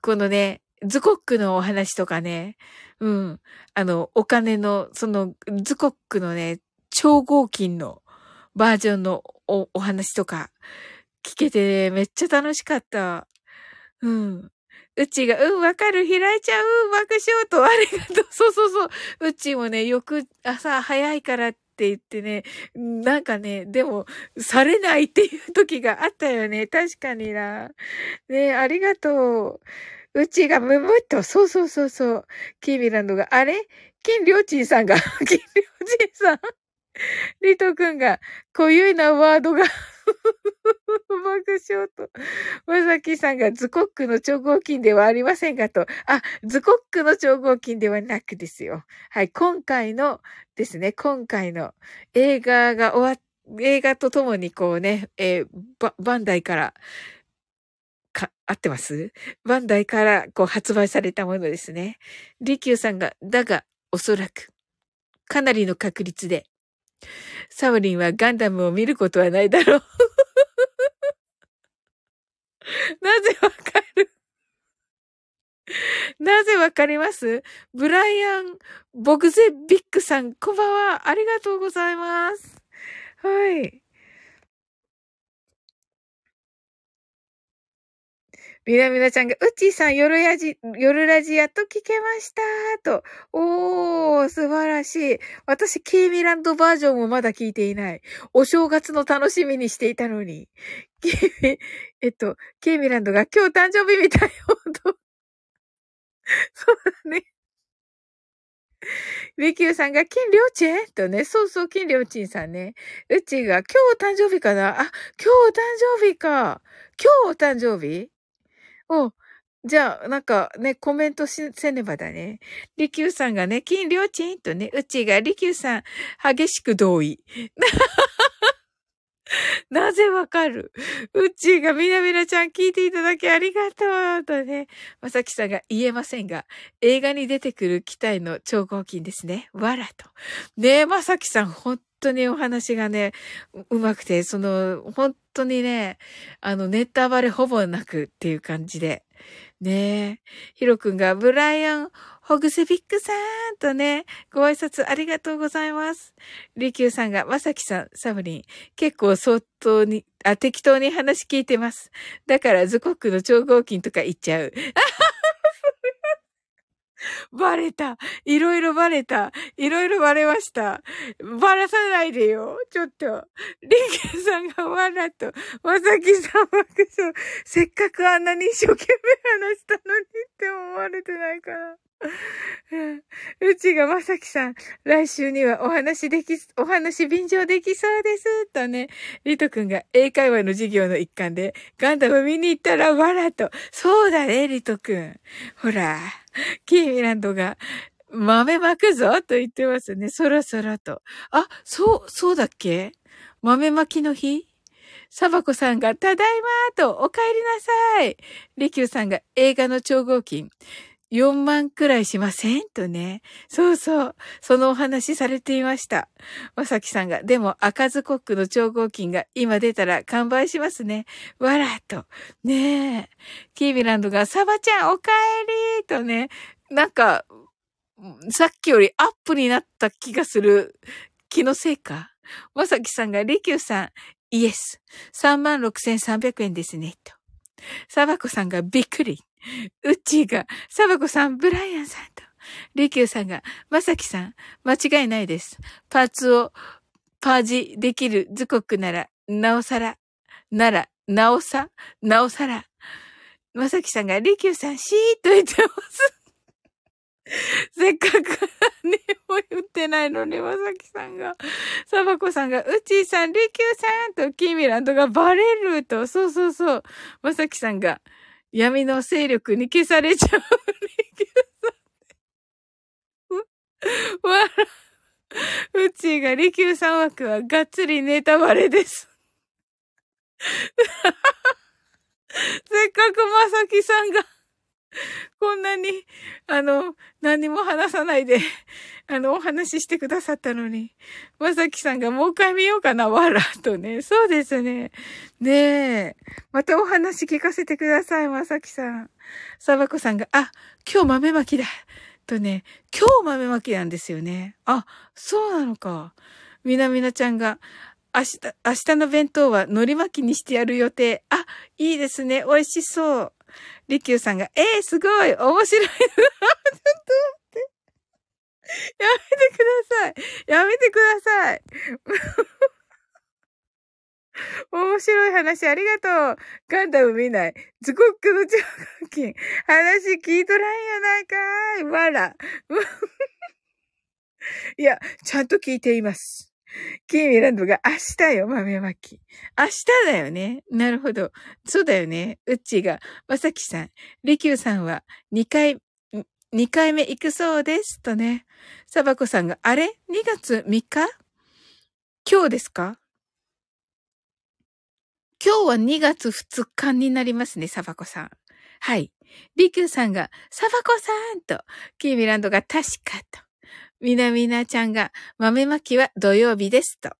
このね、ズコックのお話とかね、うん。あの、お金の、その、ズコックのね、超合金のバージョンのお、お話とか、聞けて、ね、めっちゃ楽しかった。うん。うちが、うん、わかる、開いちゃう、爆笑と、ありがとう。そうそうそう。うちもね、よく朝早いからってって言ってね、なんかね、でも、されないっていう時があったよね。確かにな。ねありがとう。うちがむむっと、そうそうそうそう。キーミランドが、あれ？金良鎮さんが、金良鎮さん。リト君が、濃ゆいなワードが 爆笑と。まさきさんがズコックの超合金ではありませんがと。あ、ズコックの超合金ではなくですよ。はい、今回のですね、今回の映画が終わっ、映画とともにこうね、えー、ババンダイからか、合ってます？バンダイからこう発売されたものですね。リキューさんが、だが、おそらく、かなりの確率で、サブリンはガンダムを見ることはないだろう。なぜわかる？なぜわかります？ブライアン・ボグゼビックさん、こんばんは。ありがとうございます。はい。みなみなちゃんが、うちーさん、夜やじ、夜ラジやっと聞けましたと。おー、素晴らしい。私、ケイミランドバージョンもまだ聞いていない。お正月の楽しみにしていたのに。えっと、ケイミランドが今日誕生日みたい、ほんと。そうだね。リキューさんが、金良チェとね、そうそう、金良チンさんね。うちが、今日誕生日かな？あ、今日誕生日か。今日誕生日？おじゃあ、なんかね、コメントし、せねばだね。りきゅうさんがね、金良賃とね、うちがりきゅうさん、激しく同意。なぜわかる？うちがみなみなちゃん聞いていただきありがとうとね、まさきさんが言えませんが、映画に出てくる機体の超合金ですね。わらと。ねえ、まさきさん、本当にお話がね、うまくて、その、本当にね、あの、ネタバレほぼなくっていう感じで。ねえ。ヒロくんが、ブライアン・ホグセビックさんとね、ご挨拶ありがとうございます。リキューさんが、まさきさん、サブリン、結構相当に、あ、適当に話聞いてます。だから、ズコックの超合金とか言っちゃう。バレた。いろいろバレた。いろいろバレました。バラさないでよ。ちょっと。リンケンさんが笑っと、まさきさんはくそ。せっかくあんなに一生懸命話したのにって思われてないから。うちがまさきさん、来週にはお話でき、お話便乗できそうです。とね、リトくんが英会話の授業の一環で、ガンダム見に行ったらわらと。そうだね、リトくん。ほら、キーミランドが、豆まくぞと言ってますね。そろそろと。あ、そう、そうだっけ？豆まきの日？サバコさんが、ただいまと、お帰りなさい。リキューさんが、映画の超合金。4万くらいしません？とね。そうそう。そのお話されていました。まさきさんが、でも赤ずコックの超合金が今出たら完売しますね。わらと。ねえ。キービランドが、サバちゃんお帰りとね。なんか、さっきよりアップになった気がする気のせいか。まさきさんが、リキューさん、イエス。36,300円ですね。と。サバコさんがびっくり。うっちーが、サバコさん、ブライアンさんと、リキューさんが、まさきさん、間違いないです。パーツをパージできるズコックなら、なおさら、なら、なおさ、なおさら。まさきさんが、リキューさん、シーっと言ってます。せっかく何もう言ってないのに、まさきさんが、サバコさんが、うちーさん、リキューさんと、キーミランドがバレると、そうそうそう、まさきさんが、闇の勢力に消されちゃう。わら、うちーが利休さん枠はがっつりネタバレです。せっかくまさきさんが、こんなに、あの、何も話さないで、あの、お話ししてくださったのに、まさきさんがもう一回見ようかな、わら、とね。そうですね。ねえ。またお話聞かせてください、まさきさん。さばこさんが、あ、今日豆まきだ。とね、今日豆まきなんですよね。あ、そうなのか。みなみなちゃんが、明日、明日の弁当は海苔巻きにしてやる予定。あ、いいですね。美味しそう。りきゅうさんが、えー、すごい面白い。ちょっと待ってやめてください。やめてください。面白い話ありがとう。ガンダム見ない。ズコックの超合金。話聞いとらんやないかい。わら。いや、ちゃんと聞いています。キーミランドが明日よ、豆まき。明日だよね。なるほど。そうだよね。うっちーが、まさきさん、りきゅうさんは2回2回目行くそうです。とね。サバコさんが、あれ ?2 月3日？今日ですか？今日は2月2日になりますね、サバコさん。はい。リキューさんが、サバコさんと、キーミランドが確かと。みなみなちゃんが、豆まきは土曜日ですと。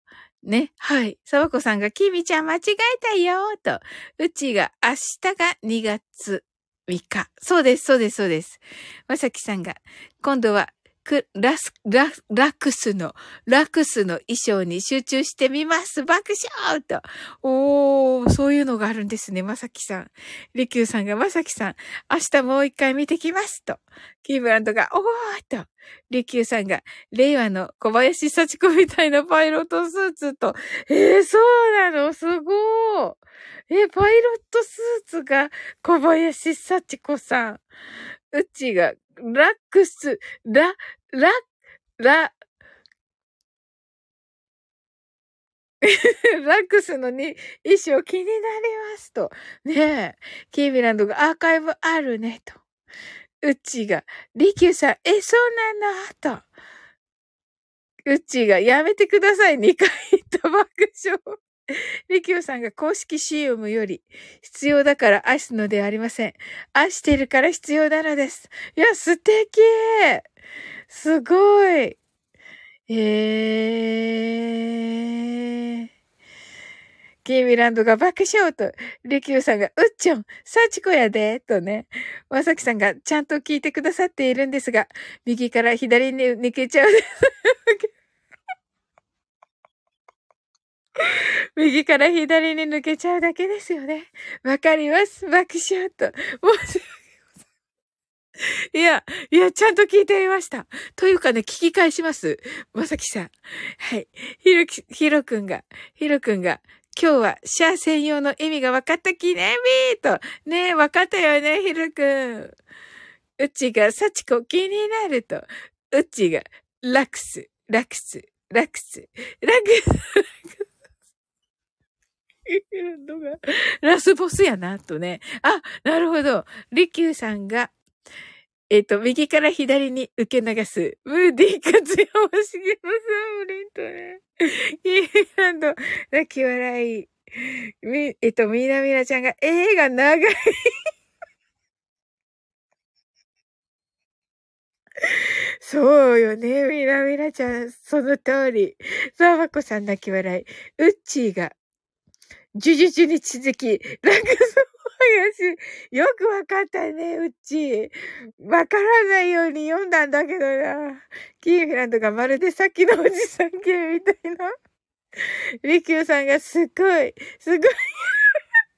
ね。はい。サバコさんが、キミちゃん間違えたよと。うちが、明日が2月3日。そうです、そうです、そうです。まさきさんが、今度は、クラス、ラ、ラクスの、ラクスの衣装に集中してみます。爆笑と。おー、そういうのがあるんですね、まさきさん。リキューさんが、まさきさん、明日もう一回見てきます。と。キーブランドが、おーと。リキューさんが、令和の小林幸子みたいなパイロットスーツと。えー、そうなの？すごー。え、パイロットスーツが小林幸子さん。うちが、ラックス、ラ、ラ、ラ、ラックスのに衣装気になりますと。ねえ。キービランドがアーカイブあるねと。うちが、リキューさん、え、そうなの？と。うちが、やめてください。2回言った爆笑。リキューさんが公式 CM より必要だから愛すのではありません。愛してるから必要なのです。いや、素敵すごいえー。キーミランドが爆笑と、リキューさんが、うっちょん、サチコやで、とね。まさきさんがちゃんと聞いてくださっているんですが、右から左に抜けちゃうです。右から左に抜けちゃうだけですよね。わかります？爆笑と。申し訳ございません。いや、いや、ちゃんと聞いていました。というかね、聞き返します。まさきさん。はい。ひろき、ひろくんが、ひろくんが、今日はシャア専用の意味が分かった記念日と。ねえ、分かったよね、ひろくん。うちが、幸子気になると。うちが、ラクス、ラクス、ラクス、ラクス、ラクス。のがラスボスやな、とね。あ、なるほど。リキューさんが、えっ、と、右から左に受け流す。ムーディー活用をしげのサムリンとね。キーランド、泣き笑い。み、えっ、と、みなみなちゃんが、映画長い。そうよね。みなみなちゃん、その通り。さあばこさん泣き笑い。ウッチーが、呪術に続き、ラクスもやし、よくわかったね、うち。わからないように読んだんだけどな。キーフランドがまるでさっきのおじさん系みたいな。リキューさんがすごい、すごい、やって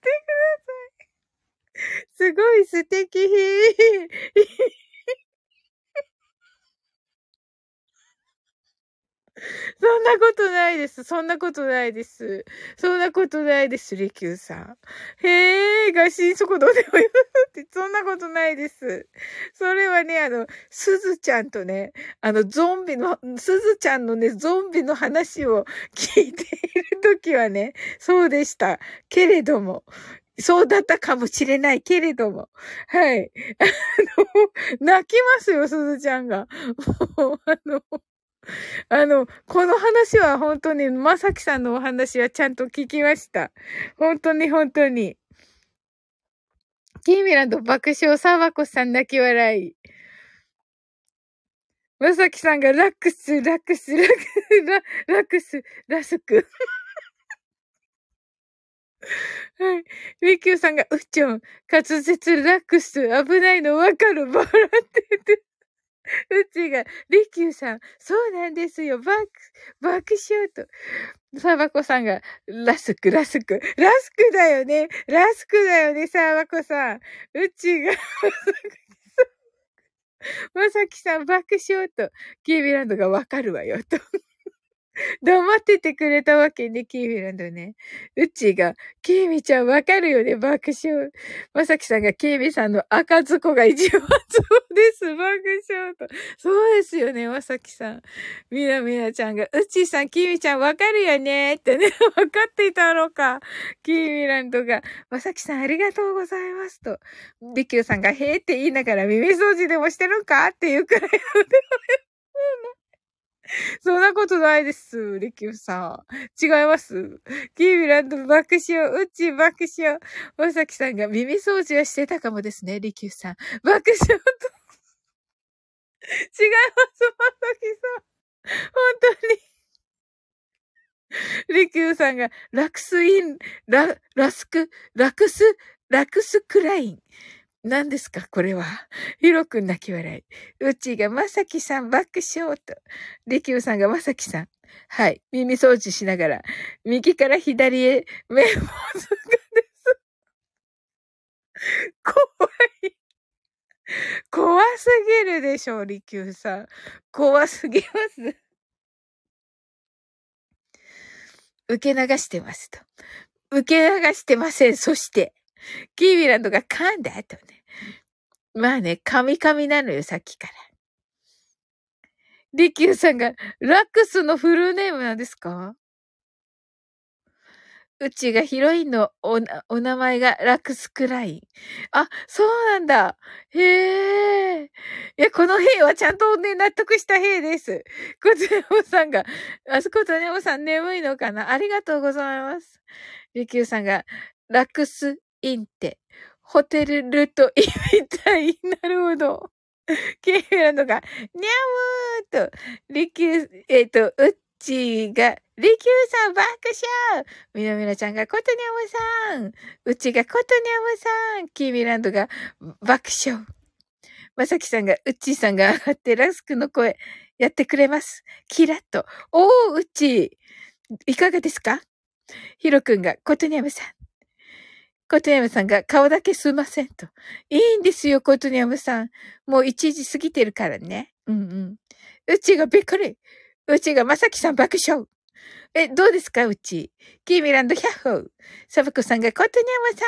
ください。すごい素敵。そんなことないです。そんなことないです。そんなことないです、リキューさん。へえ、が心底どうでもよって、そんなことないです。それはね、あの、すずちゃんとね、あの、ゾンビの、すずちゃんのね、ゾンビの話を聞いているときはね、そうでした。けれども、そうだったかもしれないけれども。はい。あの、泣きますよ、すずちゃんが。もう、あの、あの、この話は本当に、まさきさんのお話はちゃんと聞きました。本当に本当に。キーミランド爆笑、サバコさん泣き笑い。まさきさんがラックス、ラックス、ラックス、ララックス、ラスク。はい。ミキューさんが、うっちょん、滑舌ラックス、危ないのわかる、笑ってて。うちが、りきゅうさん、そうなんですよ、バック、爆笑と。サバコさんが、ラスク、ラスク、ラスクだよね、ラスクだよね、サバコさん。うちが、まさきさん、爆笑と、キービランドがわかるわよ、と。黙っててくれたわけね、キーミランドね。うちが、キーミちゃんわかるよね、爆笑。まさきさんが、キーミさんの赤ずこが一番そうです、爆笑と。そうですよね、まさきさん。みなみなちゃんが、うちさん、キーミちゃんわかるよね、ってね、わかっていたのか。キーミランドが、まさきさんありがとうございますと。リキューさんが、へーって言いながら耳掃除でもしてるんか？っていうくらいの そんなことないです、リキューさん。違います。キーミランド爆笑、うち爆笑。まさきさんが耳掃除はしてたかもですね、リキューさん。爆笑と。違います、まさきさん。本当に。リキューさんが、ラクスイン、ラ、ラスク、ラクス、ラクスクライン。何ですかこれは。ヒロくん泣き笑い。うちがまさきさん爆笑と。リキューさんがまさきさん。はい。耳掃除しながら、右から左へ目をつかです。怖い。怖すぎるでしょう、リキューさん。怖すぎます。受け流してますと。受け流してません。そして、キーミランドが噛んだ後ね。まあね、カミカミなのよ、さっきから。リキューさんが、ラックスのフルネームなんですか？うちがヒロインのお、お名前がラックスクライン。あ、そうなんだ。へえ。いや、この兵はちゃんとね、納得した兵です。こちらもさんが、あそことねもさん眠いのかな？ありがとうございます。リキューさんが、ラックスインテ、ホテルルとイみたい。なるほど。ケイランドが、にゃむーと、リキュー、えっ、と、うっちーが、リキューさん爆笑みなみなちゃんが、ことにゃむさんうちが、ことにゃむさんキーミランドが、爆笑まさきさんが、うっちーさんが上がって、ラスクの声、やってくれます。キラッと。おー、うっちーいかがですか？ヒロくんが、ことにゃむさんコトニャムさんが顔だけすいませんと。いいんですよ、コトニャムさん。もう1時過ぎてるからね。うんうん。うちがびっくり。うちがまさきさん爆笑。え、どうですかうち？キーミランドヒャッホー。サブコさんがコトニャム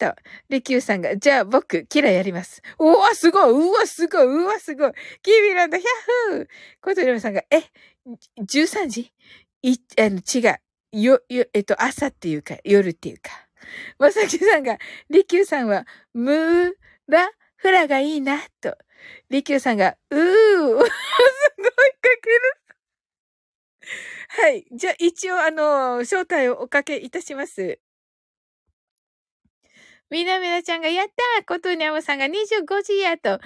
さんと。リキューさんが、じゃあ僕、キラやります。うわ、すごいうわ、すごいうわ、すごい。キーミランドヒャッホー。コトニャムさんが、え、13時？い、あの、違う。よ、よ、えっと、朝っていうか、夜っていうか。まさきさんが、りきゅうさんは、むーら、ふらがいいな、と。りきゅうさんが、うー、すごいかける。はい。じゃあ、一応、あの、招待をおかけいたします。みなみなちゃんが、やったーコトーニャムさんが25時やと、う、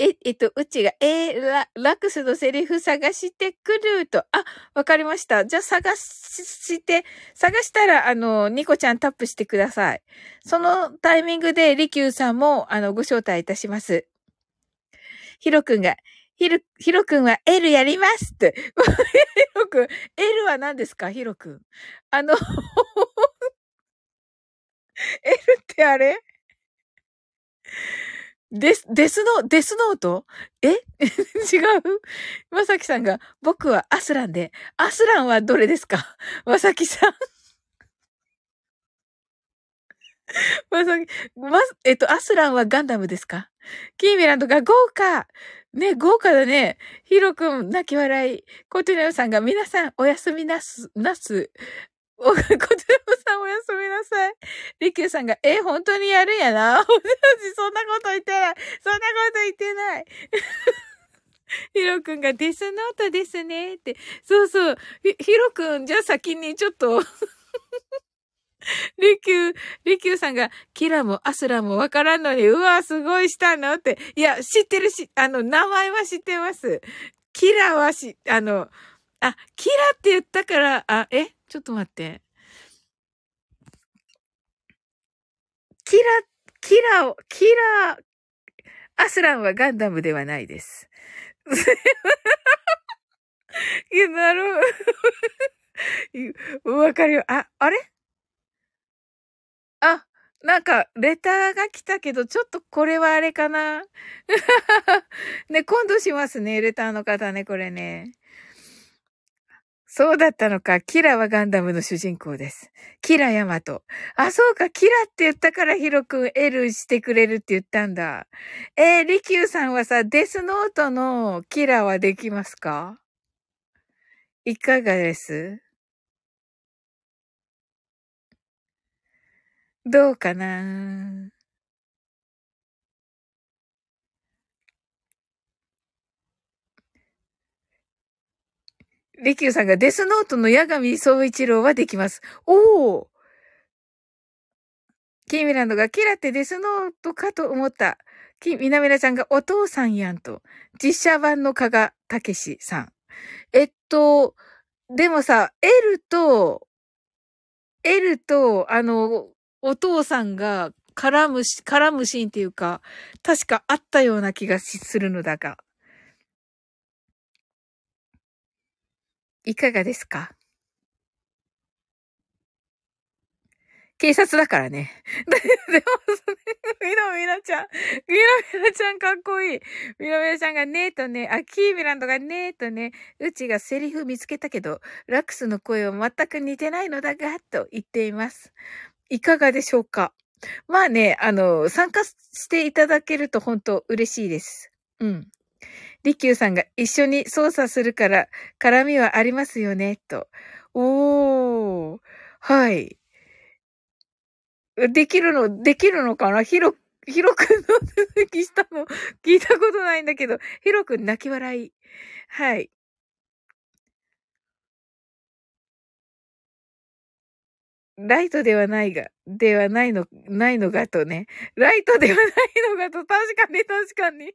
え、えっと、うちが、えー、ラ、ラクスのセリフ探してくると、あ、わかりました。じゃあ探して、探したら、あの、ニコちゃんタップしてください。そのタイミングで、リキューさんも、あの、ご招待いたします。ヒロくんが、ヒロ、ヒロくんは L やりますって。ヒロくん、L は何ですか？ヒロくん。あの L ってあれ？デス、デスノ、デスノート？え？違う？まさきさんが、僕はアスランで、アスランはどれですか？まさきさん。まさき、ま、えっと、アスランはガンダムですか？キーミランドが豪華。ね、豪華だね。ヒロくん、泣き笑い。コテネオさんが、皆さん、おやすみなす、なす。お、コテネオさん、おやすみなさい。リキューさんが、え、本当にやるんやな。そんなこと言ってない。そんなこと言ってない。ヒロくんがデスノートですね。って。そうそう。ヒロくん、じゃあ先にちょっと リキュー、リキューさんが、キラもアスラもわからんのに、うわ、すごいしたのって。いや、知ってるし、あの、名前は知ってます。キラはし、あの、あ、キラって言ったから、あ、えちょっと待って。キラ、キラを、キラ、アスランはガンダムではないです。いや、なるほど。わかるよ。あ、あれ？あ、なんか、レターが来たけど、ちょっとこれはあれかな ね、今度しますね、レターの方ね、これね。そうだったのか。キラはガンダムの主人公です。キラヤマト。あ、そうか。キラって言ったからヒロくん L してくれるって言ったんだ。えー、リキューさんはさ、デスノートのキラはできますか？いかがです？どうかな？リキューさんがデスノートの八神総一郎はできます。おおキーミランドがキラってデスノートかと思った。キミナミラちゃんがお父さんやんと。実写版の加賀武史さん。えっと、でもさ、L と、L と、あの、お父さんが絡むし、絡むシーンっていうか、確かあったような気がするのだが。いかがですか？警察だからね。でも、みなみなちゃん、みなみなちゃんかっこいい。みなみなちゃんがねーとね、あ、キーミランドがねーとね、うちがセリフ見つけたけど、ラックスの声は全く似てないのだが、と言っています。いかがでしょうか？まあね、あの、参加していただけると本当嬉しいです。うん。リキューさんが一緒に操作するから、絡みはありますよね、と。おー。はい。できるの、できるのかな？ヒロ、ヒロくんの続きしたの？聞いたことないんだけど、ヒロくん泣き笑い。はい。ライトではないが、ではないの、ないのがとね。ライトではないのがと、確かに確かに。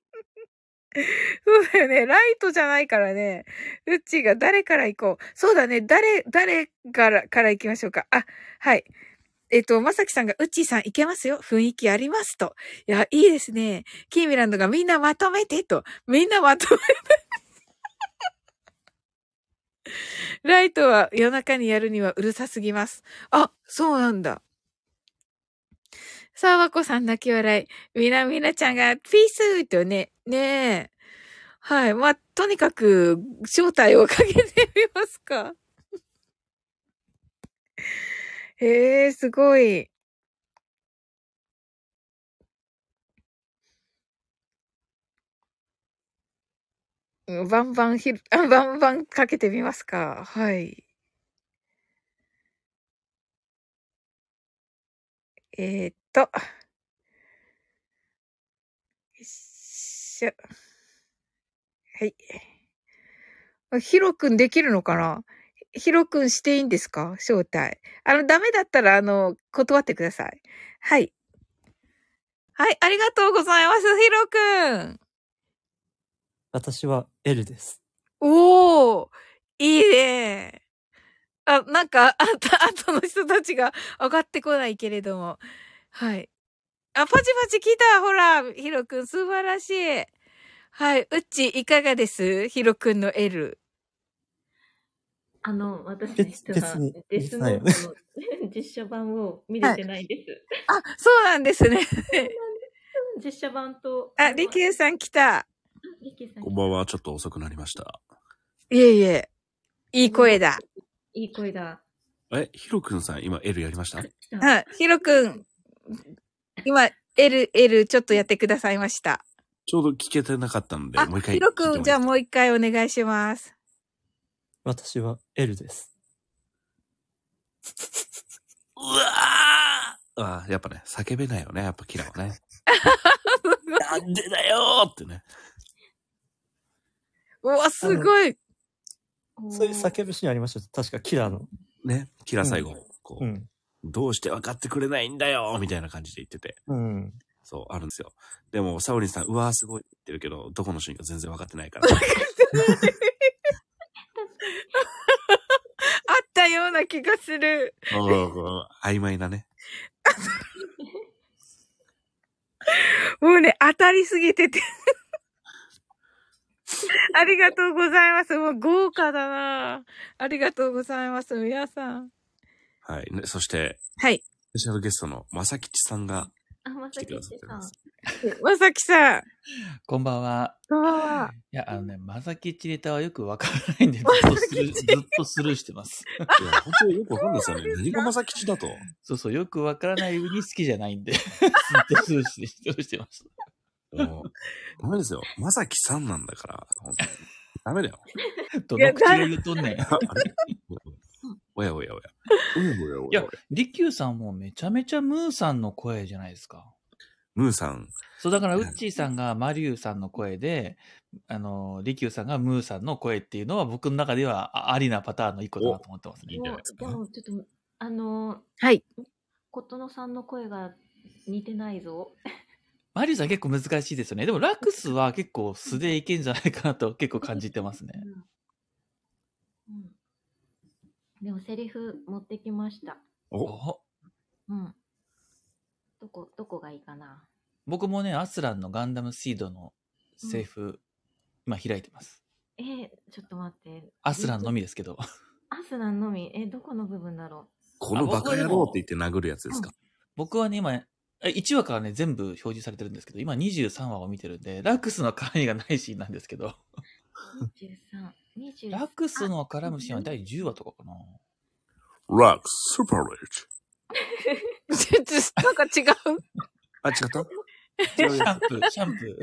そうだよね。ライトじゃないからね。うっちーが誰から行こう。そうだね。誰、誰から、から行きましょうか。あ、はい。えっと、まさきさんが、うっちーさん行けますよ雰囲気ありますと。いや、いいですね。キーミランドがみんなまとめてと。みんなまとめて。ライトは夜中にやるにはうるさすぎます。あ、そうなんだ。さあ、わこさん泣き笑い。みなみなちゃんが、ピースとね、ねえ。はい。まあ、とにかく、正体をかけてみますか。へえ、すごい。バンバンひる、あバンバンかけてみますか。はい。えー、っと。よいしょ。はい。あヒロくんできるのかな？ヒロくんしていいんですか？招待。あの、ダメだったら、あの、断ってください。はい。はい、ありがとうございます、ヒロくん。私は L です。おーいいね。あ、なんか、あた、後の人たちが上がってこないけれども。はい。あ、パチパチ来たほらヒロくん素晴らしい。はい。うっち、いかがです？ヒロくんの L。あの、私別実はデスノートの 実写版を見れてないです。あ、そうなんですね。実写版と。あ、リキューさん来た。リキューさん。こんばんは、ちょっと遅くなりました。いえいえ。いい声だ。いい声だ。え、ヒロくんさん、今 L やりました？はい。ヒロくん、今、L、L ちょっとやってくださいました。ちょうど聞けてなかったので、あ、もう一回。ヒロくん、じゃあもう。う一回お願いします。私は L です。うわーあーやっぱね、叫べないよね、やっぱキラはね。なんでだよーってね。うわ、すごい。そういう叫ぶシーンありましたよ確かキラーの。ね、キラ最後、こう、うん。どうして分かってくれないんだよーみたいな感じで言ってて。うん。そう、あるんですよ。でも、サオリンさん、うわーすごいって言ってるけど、どこのシーンか全然分かってないから。あったような気がする。うん曖昧なね。もうね、当たりすぎてて。ありがとうございます。もう豪華だなありがとうございます。皆さん。はい。ね、そして、はい。スペシャルゲストのまさきちさんがあ、まさき来てくださちさんってます。。まさきさん。こんばんは。こんばんは。いや、あのね、まさきちネタはよくわからないんで、ずっとスルー、ずっとスルーしてます。いや、本当によくわかんないですよね。何がまさきちだと？そうそう、よくわからない上に好きじゃないんで、ずっとスルーして、スルーしてます。もう、ダメですよ。まさきさんなんだから、本当に。ダメだよ。どの口が言うとんねん。おやおやおや。おやおやおやや、リキューさんもめちゃめちゃムーさんの声じゃないですか。ムーさん。そう、だから、ウッチーさんがマリュウさんの声で、あの、リキューさんがムーさんの声っていうのは、僕の中ではあありなパターンの一個だなと思ってますねいいんじゃないですか？でも、ちょっと、あの、はい。琴乃さんの声が似てないぞ。マリュウさん結構難しいですよね。でも、ラクスは結構素でいけんじゃないかなと結構感じてますね。うん。うん。でも、セリフ持ってきました。お、おうん。どこ、どこがいいかな。僕もね、アスランのガンダムシードのセーフ、今開いてます。えー、ちょっと待って。アスランのみですけど。アスランのみ？え、どこの部分だろこのバカ野郎って言って殴るやつですか？僕はね、今、え1話からね、全部表示されてるんですけど、今23話を見てるんで、ラクスの絡みがないシーンなんですけど、う。23、23。ラクスの絡むシーンは第10話とかかな。ラックス、スーパーレッジ。ちょっと、なんか違う？あ、違った？シャンプー、シャンプー。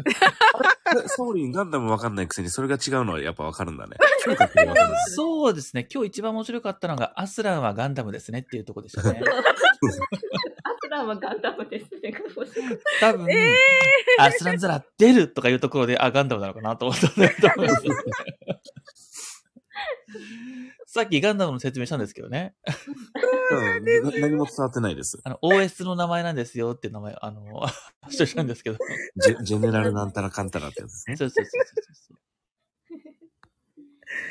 えサオリンガンダムわかんないくせにそれが違うのはやっぱわかるんだね。そうですね。今日一番面白かったのが、アスランはガンダムですねっていうところでしたね。アスランはガンダムですね。多分、アスランザラ出るとかいうところで、あ、ガンダムなのかなと思ったんだと思います。さっきガンダムの説明したんですけどね。うんな何も伝わってないです。あの、OS の名前なんですよっていう名前、あの、主張したんですけど。ジェジェネラルなんたらかんたらってやつですね。そうそうそうそうそう。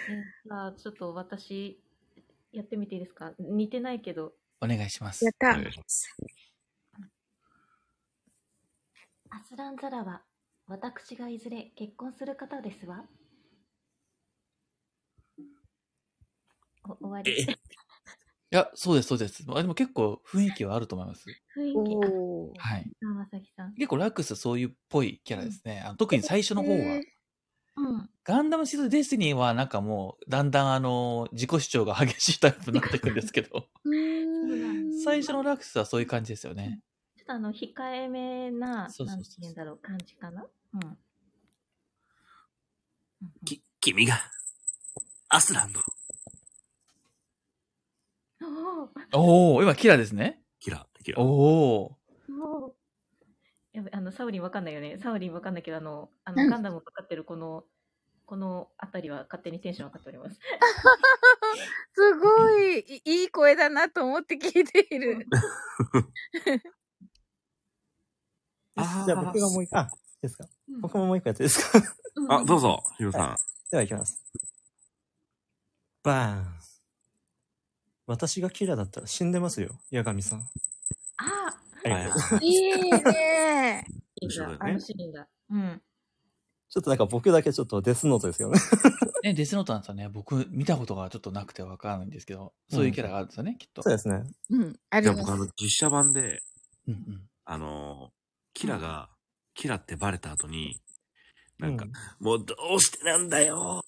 えじゃあ、ちょっと私、やってみていいですか？似てないけど。お願いしますやっ。たお。願いしますアスランザラは、私がいずれ結婚する方ですわ。終わり。や、そうです、そうです。あでも結構雰囲気はあると思います。雰囲気。はい。あ、まさん。結構ラックスそういうっぽいキャラですね。あの特に最初の方は。へーうん。ガンダムシードデスティニーはなんかもう、だんだんあの、自己主張が激しいタイプになっていくんですけど、うーん最初のラックスはそういう感じですよね。ちょっとあの、控えめな、そうそうそうなんて言うんだろう、感じかな？うん。うんうんき、君が、アスランのおおお今キラですね。キラ、キラ。おおーもうやべ、あの、サウリンわかんないよね。サウリンわかんないけど、あの、あの、うんガンダムをかかってるこの、このあたりは勝手にテンション上がっております。すごいいいい声だなと思って聞いている。あーじゃあ僕がもう一回、あ、いいですか？うん僕ももう一個やっていいですか？あ、どうぞ、ヒロさん。では行きます。バーン。私がキラだったら死んでますよ、八神さん。あありがとうござい。いいね。いいんだ、後ろだねあのシーンだ。うん。ちょっとなんか僕だけちょっとデスノートですよね。ね、デスノートなんですよね。僕見たことがちょっとなくてわからないんですけど、そういうキャラがあるんですよね、きっと。そうですね。うん。あじゃあ僕あのります。、実写版で、うんうん。あのー、キラが、キラってバレた後に、なんか、うんもうどうしてなんだよ。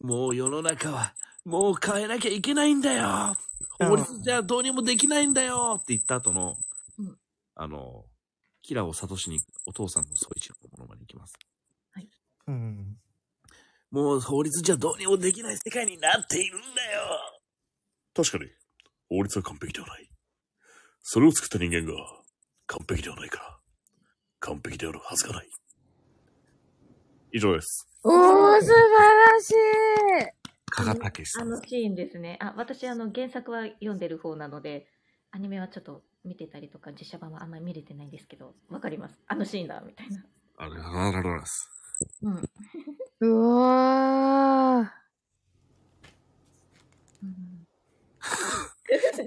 もう世の中は、もう変えなきゃいけないんだよ。法律じゃどうにもできないんだよって言った後の、うんあの、キラを諭しにお父さんの総一郎のものまで行きます。うん。もう法律じゃどうにもできない世界になっているんだよ。確かに、法律は完璧ではない。それを作った人間が完璧ではないから、完璧であるはずがない。以上です。おー、素晴らしい。加賀武さん。あのシーンですね。あ、私、あの、原作は読んでる方なので、アニメはちょっと見てたりとか、実写版はあんまり見れてないんですけど、わかります。あのシーンだ、みたいな。あれ、あらららす。うん。うわうん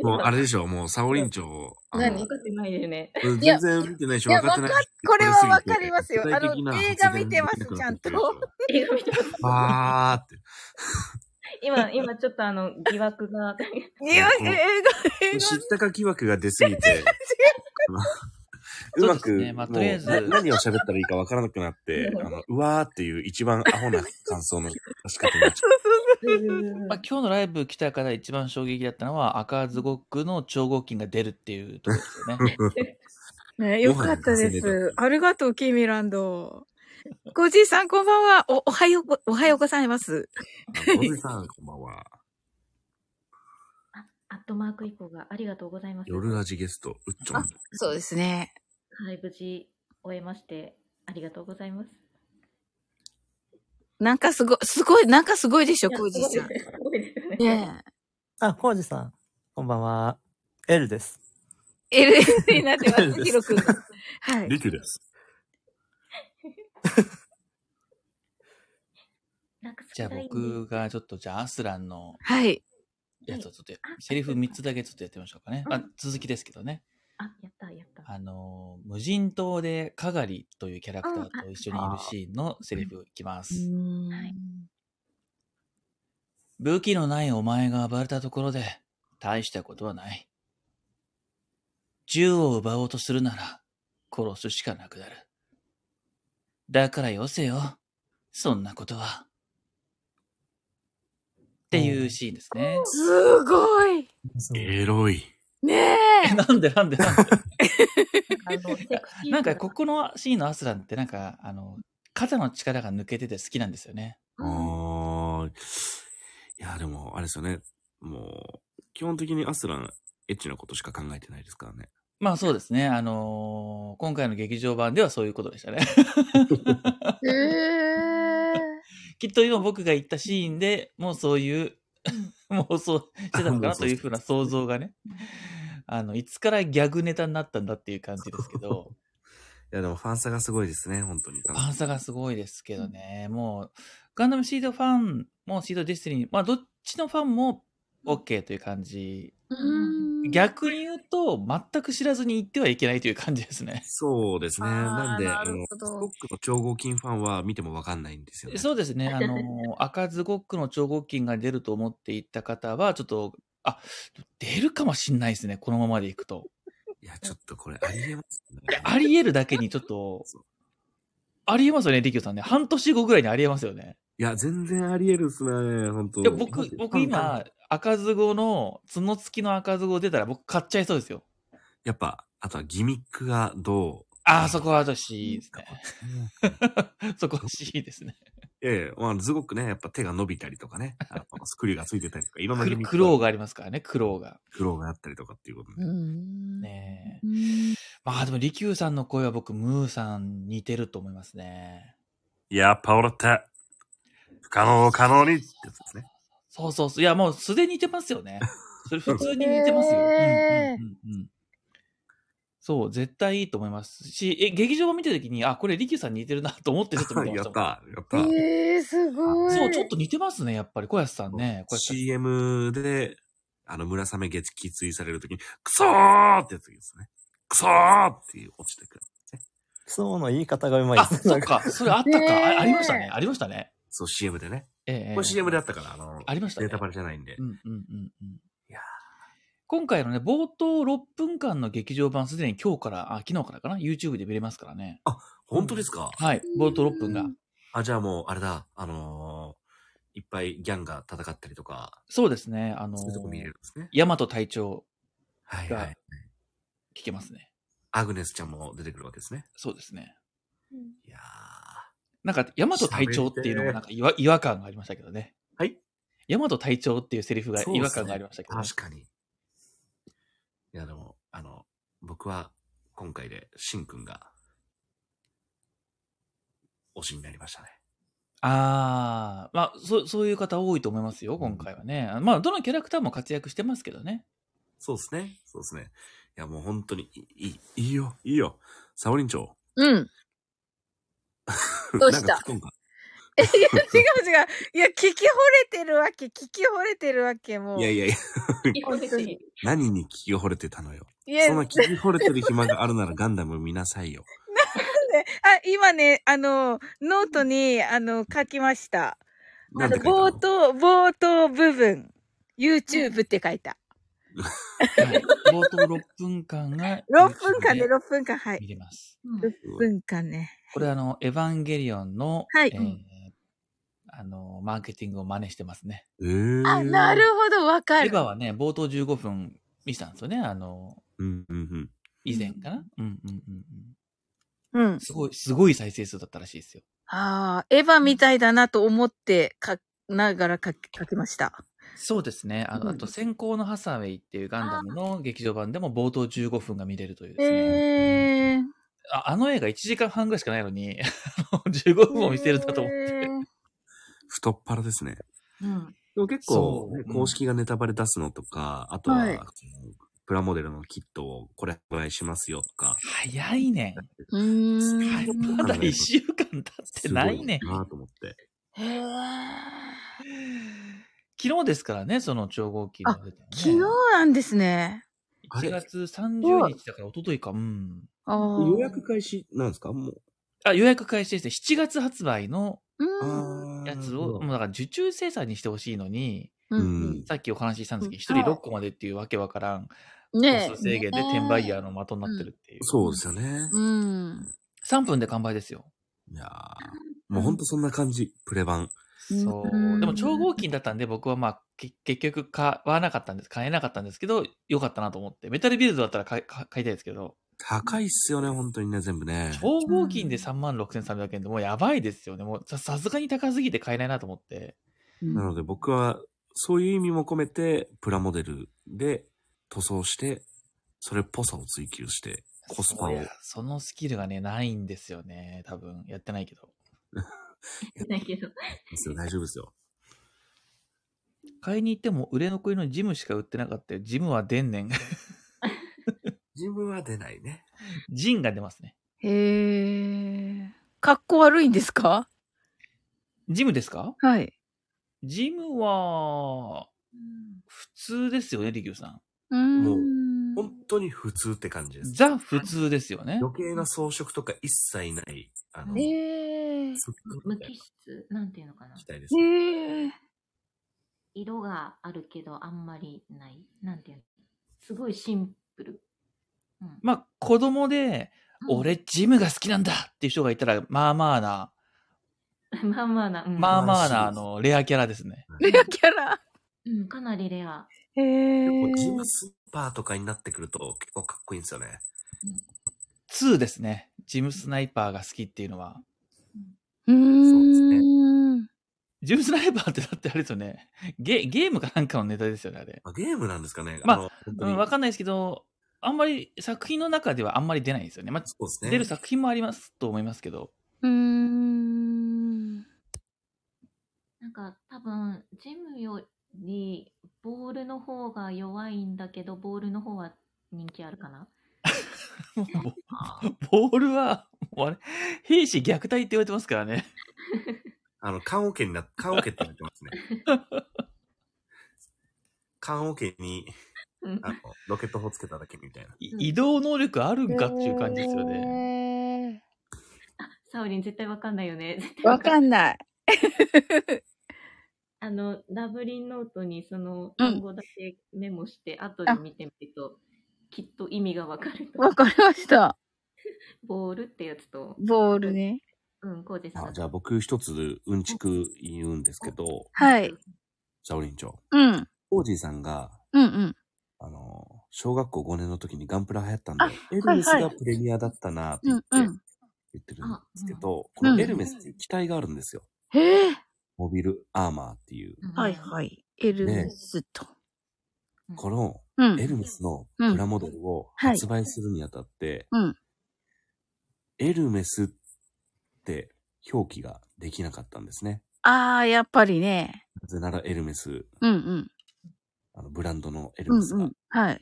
もうあれでしょ、もう、サオリン長。何？分かってないよね。全然見てないし、いや分かってない。これは分かりますよあの映画見てますちゃんと映画見てます。あーって。今、今ちょっとあの、疑惑が。ー。いや、映画、映知ったか疑惑が出すぎて、うまく、ねまあとりあえずな何を喋ったらいいかわからなくなって、あの、うわーっていう一番アホな感想の出し方になっちゃまあ、今日のライブ来た方一番衝撃だったのは、赤ズゴックの超合金が出るっていうところですよね。ね、よかったです。ありがとう、キーミランド。ごじいさん、こんばんは。お、おはようご、おはようございます。おじさん、こんばんは。あアットマーク以降がありがとうございます。夜ラジゲスト、うっちょん。そうですね。はい、無事終えまして、ありがとうございます。なんかすごい、すごい、なんかすごいでしょ、コージーさん。すごいですよね。ねあ、コウジさん。こんばんは。L です。え。LS になってます、ヒロ君が。はい。リクです。なんかじゃあ僕がちょっと、じゃあアスランのはい。やつをちょっと、あセリフ3つだけちょっとやってみましょうかね。あうん、続きですけどね。あ、やった、やった。あの、無人島でカガリというキャラクターと一緒にいるシーンのセリフいきます。はい武器のないお前が暴れたところで大したことはない。銃を奪おうとするなら殺すしかなくなる。だからよせよ。そんなことは。っていうシーンですね。すごい。エロい。ねえ、え。なんでなんでなんで？なんかここのシーンのアスランってなんか、あの、肩の力が抜けてて好きなんですよね。あー。いや、でも、あれですよね。もう、基本的にアスラン、エッチなことしか考えてないですからね。まあそうですね。あのー今回の劇場版ではそういうことでしたね。へえ。きっと今僕が言ったシーンでもうそういう 妄想してたのかなというふうな想像がね。あの、いつからギャグネタになったんだっていう感じですけど、いや、でもファン差がすごいですね、本当に。ファン差がすごいですけどね。もう、ガンダムシードファンもシードディスティニー、まあどっちのファンも OK という感じ。うん逆に言うと、全く知らずに行ってはいけないという感じですね。そうですね。なんで、なあの、スるほどコックの超合金ファンは見てもわかんないんですよね。そうですね。あの、赤ズゴックの超合金が出ると思っていた方は、ちょっと出るかもしんないですね、このままでいくと。いや、ちょっとこれありえますね。あり得るだけにちょっとありえますよね、リキューさんね。半年後ぐらいにありえますよね。いや、全然ありえるっすね、本当いや、僕、僕今、赤ズゴの、角付きの赤ズゴ出たら僕買っちゃいそうですよ。やっぱ、あとはギミックがどう。ああ、そこは私ですね。そこ欲しいですね。ええ、まあ、すごくね、やっぱ手が伸びたりとかね、あのスクリューがついてたりとか、いろんなギミック苦労がありますからね、苦労が。苦労があったりとかっていうことねえ。うんまあでも、リキューさんの声は僕、ムーさん似てると思いますね。やっぱ俺って、不可能を可能にってやつですね。そうそうそう。いや、もう素で似てますよね。それ普通に似てますよ。うんうんうんうん。そう、絶対いいと思いますし、え、劇場を見たときに、あ、これリキューさんに似てるなと思ってちょっと見てまやしったた、もん。やった。えー、すごい。そう、ちょっと似てますね、やっぱり。小安さんね。CM で、あの、村雨撃墜されるときに、クソーってやつですね。クソーっていう落ちてくる。そうの言い方がうまいあ、です。そっか。それあったか。へーあありましたね。ありましたね。そう、CM でね。ええええこれ CM であったから、あの、ありましたねネタバレじゃないんでう。んうんうんうん。いやー今回のね、冒頭6分間の劇場版すでに今日から、あ、昨日からかな ?YouTube で見れますからね。本当ですか？はい。冒頭6分が。あ、じゃあもう、あれだ、あのーいっぱいギャンが戦ったりとか、そうですね。あのーそういうとこ見れるんですね。ヤマト隊長がはいはい。聞けますね。アグネスちゃんも出てくるわけですね。そうですね。いやーなんか、ヤマト隊長っていうのもなんか違和違和感がありましたけどね。はい。ヤマト隊長っていうセリフが違和感がありましたけど、ね確かに。いや、でも、あの、僕は今回でシンくんが推しになりましたね。ああ、まあ、そ、そういう方多いと思いますよ、今回はね。まあ、どのキャラクターも活躍してますけどね。そうですね。そうですね。いや、もう本当にいい、いい、いいよ、いいよ。サオリン長。うん。どうした？いや、違う違う。いや、聞き惚れてるわけ、聞き惚れてるわけ、もう。いやいやいや、基本的に。何に聞き惚れてたのよ。いやそんな聞き惚れてる暇があるならガンダム見なさいよ。ね あ、今ね、あの、ノートに、あの、書きました。あの冒頭、冒頭部分。YouTube って書いた。はい、冒頭6分間が 6分間ね、YouTube 6分間、はい。見れます。うん6分間ね。これあの、エヴァンゲリオンの、はいえーあの、マーケティングを真似してますね。えー、あ、なるほど、わかるエヴァ。はね、冒頭15分見せたんですよね。あの、うんうんうん。以前かな？うんうんうんうん。うん。すごい、すごい再生数だったらしいですよ。ああ、エヴァみたいだなと思って書きながら書き書きました。そうですね。あの、うんあと、先行のハサウェイっていうガンダムの劇場版でも冒頭15分が見れるというですね。ええああの映画1時間半ぐらいしかないのに、あ の15分も見せるんだと思って。えー太っ腹ですね。うん。でも結構、ね、公式がネタバレ出すのとか、あとは、はいプラモデルのキットをこれお願いしますよとか。早いねん。まだ1週間経ってないねん。すごいなと思って。昨日ですからね、その超合金が出たのね。昨日なんですね。1月30日だから一昨日か。うん。予約開始なんですか？もう。あ、予約開始ですね。7月発売のうん。やつを、もうだから受注生産にしてほしいのに、ううんん。さっきお話ししたんですけど、一うん人6個までっていうわけわからん、ね個数制限で転売ヤーの的になってるっていう。そうですよね。うん。3分で完売ですよ。いやーもうほんとそんな感じ。プレ版。そうう。んでも超合金だったんで、僕はまあ、け結局買わなかったんです。買えなかったんですけど、よかったなと思って。メタルビルドだったら買い買買いたいですけど、高いっすよね、本当にね、全部ね。超合金で36,300円でもうやばいですよね。もうささすがに高すぎて買えないなと思って。なので僕は、そういう意味も込めて、プラモデルで塗装して、それっぽさを追求して、コスパをそのスキルがね、ないんですよね。多分。やってないけど。だけど。ですよ大丈夫ですよ。買いに行っても売れ残りのジムしか売ってなかったよ。ジムは出んねん。自分は出ないね。ジンが出ますね。へえ。格好悪いんですか？ジムですか？はい。ジムは、普通ですよね、リキューさん。うーん。もう本当に普通って感じです。ザ普通ですよね。余計な装飾とか一切ない、あの、へえ。無機質なんていうのかなみ。たいです。へえ。色があるけどあんまりない。なんていうのすごいシンプル。うん。まあ、子供で、うん、俺、ジムが好きなんだっていう人がいたら、まあまあな、まあまあな、うん。まあまあな、あの、レアキャラですね。レアキャラ。うん、かなりレア。へ結構ジームスーパーとかになってくると結構かっこいいんですよね。2ですね。ジムスナイパーが好きっていうのは。うーん。そうですねジムスナイパーってだってあれですよね。ゲゲームかなんかのネタですよね、あれ。あゲームなんですかねまあうん、わかんないですけど、あんまり作品の中ではあんまり出ないんですよね。まあ、そうですね。出る作品もありますと思いますけど。うーん。なんか多分、ジムよりボールの方が弱いんだけど、ボールの方は人気あるかな？ボールは、もうあれ、兵士虐待って言われてますからね。あの、缶オケにな、缶オケって言ってますね。缶オケに、うんあの、ロケット砲つけただけみたいな。い移動能力あるんかっていう感じですよね。ね。サオリン絶対わかんないよね。絶対わかんない。あの、ラブリンノートにそのうん単語だけメモして、後で見てみると、きっと意味がわかると。わかりました。ボールってやつと、ボールね。うん、コージさんあじゃあ僕一つうんちく言うんですけど、はい。ザオリン長。うん。オージーさんが、うんうん。あの、小学校5年の時にガンプラ流行ったんであ、エルメスがプレミアだったなって言って、うんうん。言ってるんですけど、うんこのエルメスっていう機体があるんですよ。へえ。モビルアーマーっていう。はいはい。エルメスと。このうん。エルメスのうんプラモデルをはい発売するにあたって、うん。エルメスって表記ができなかったんですね。ああ、やっぱりね。なぜならエルメス、うんうん。あのブランドのエルメスが。うんうん。はい。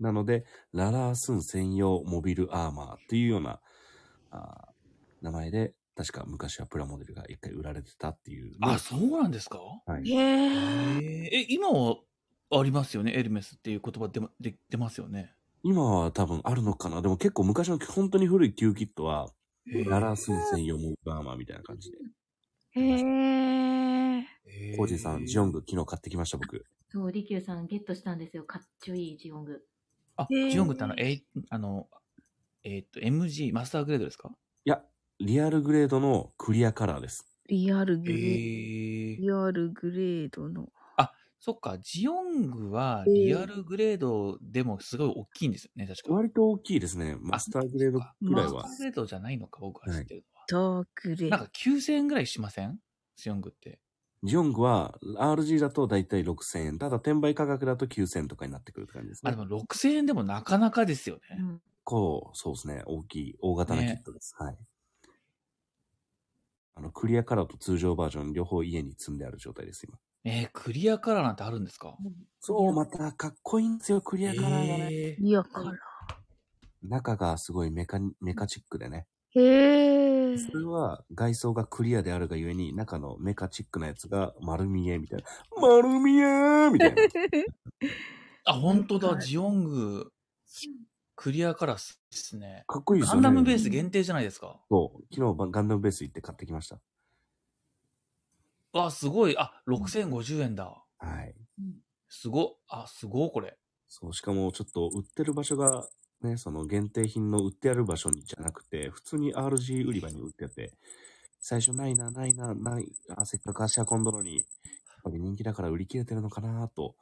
なので、ララースン専用モビルアーマーっていうようなあー名前で、確か昔はプラモデルが一回売られてたっていうあ、そうなんですか？はい、へえ。え、今はありますよね、エルメスっていう言葉出まで出ますよね。今は多分あるのかなでも結構昔の本当に古い旧キットは、ララースン専用モビルアーマーみたいな感じで。へえ。コージーさん、ジオング昨日買ってきました僕。そう、リキューさんゲットしたんですよ。かっちょいいジオング。あ、ジオングってあの、えあの、えーっと、MG、マスターグレードですか？いや、リアルグレードのクリアカラーです。リアルグえレーード。、リアルグレードの。そっか、ジオングはえーリアルグレードでもすごい大きいんですよね、確か。割と大きいですね。マスターグレードくらいはマスタ。ーグレードじゃないのか、僕は知ってるダークレーのは。なんか9000円ぐらいしません？ジオングって。ジオングは RG だとだいたい6000円。ただ転売価格だと9000円とかになってくるって感じですあ、ね。でも6000円でもなかなかですよね。うん。こう、そうですね。大きい、大型なキットです。はい。あの、クリアカラーと通常バージョン両方家に積んである状態です、今。えー、クリアカラーなんてあるんですか？そう、またかっこいいんですよ、クリアカラーがね。えーリアカラ中がすごいメカニ、メカチックでね。ー。へえ。それは外装がクリアであるがゆえに、中のメカチックなやつが丸見えみたいな。丸見えみたいな。あ、本当だ、はいジオング、クリアカラーですね。かっこいいですよね。ガンダムベース限定じゃないですか？そう。昨日ガンダムベース行って買ってきました。わ、すごい。あ、6050円だ。はい。すご。あ、すごい、これ。そう、しかもちょっと売ってる場所が、ね、その限定品の売ってある場所にじゃなくて、普通に RG 売り場に売ってあって、最初ないな、ないな、ない、あ、せっかく足運んだのに、やっぱり人気だから売り切れてるのかなと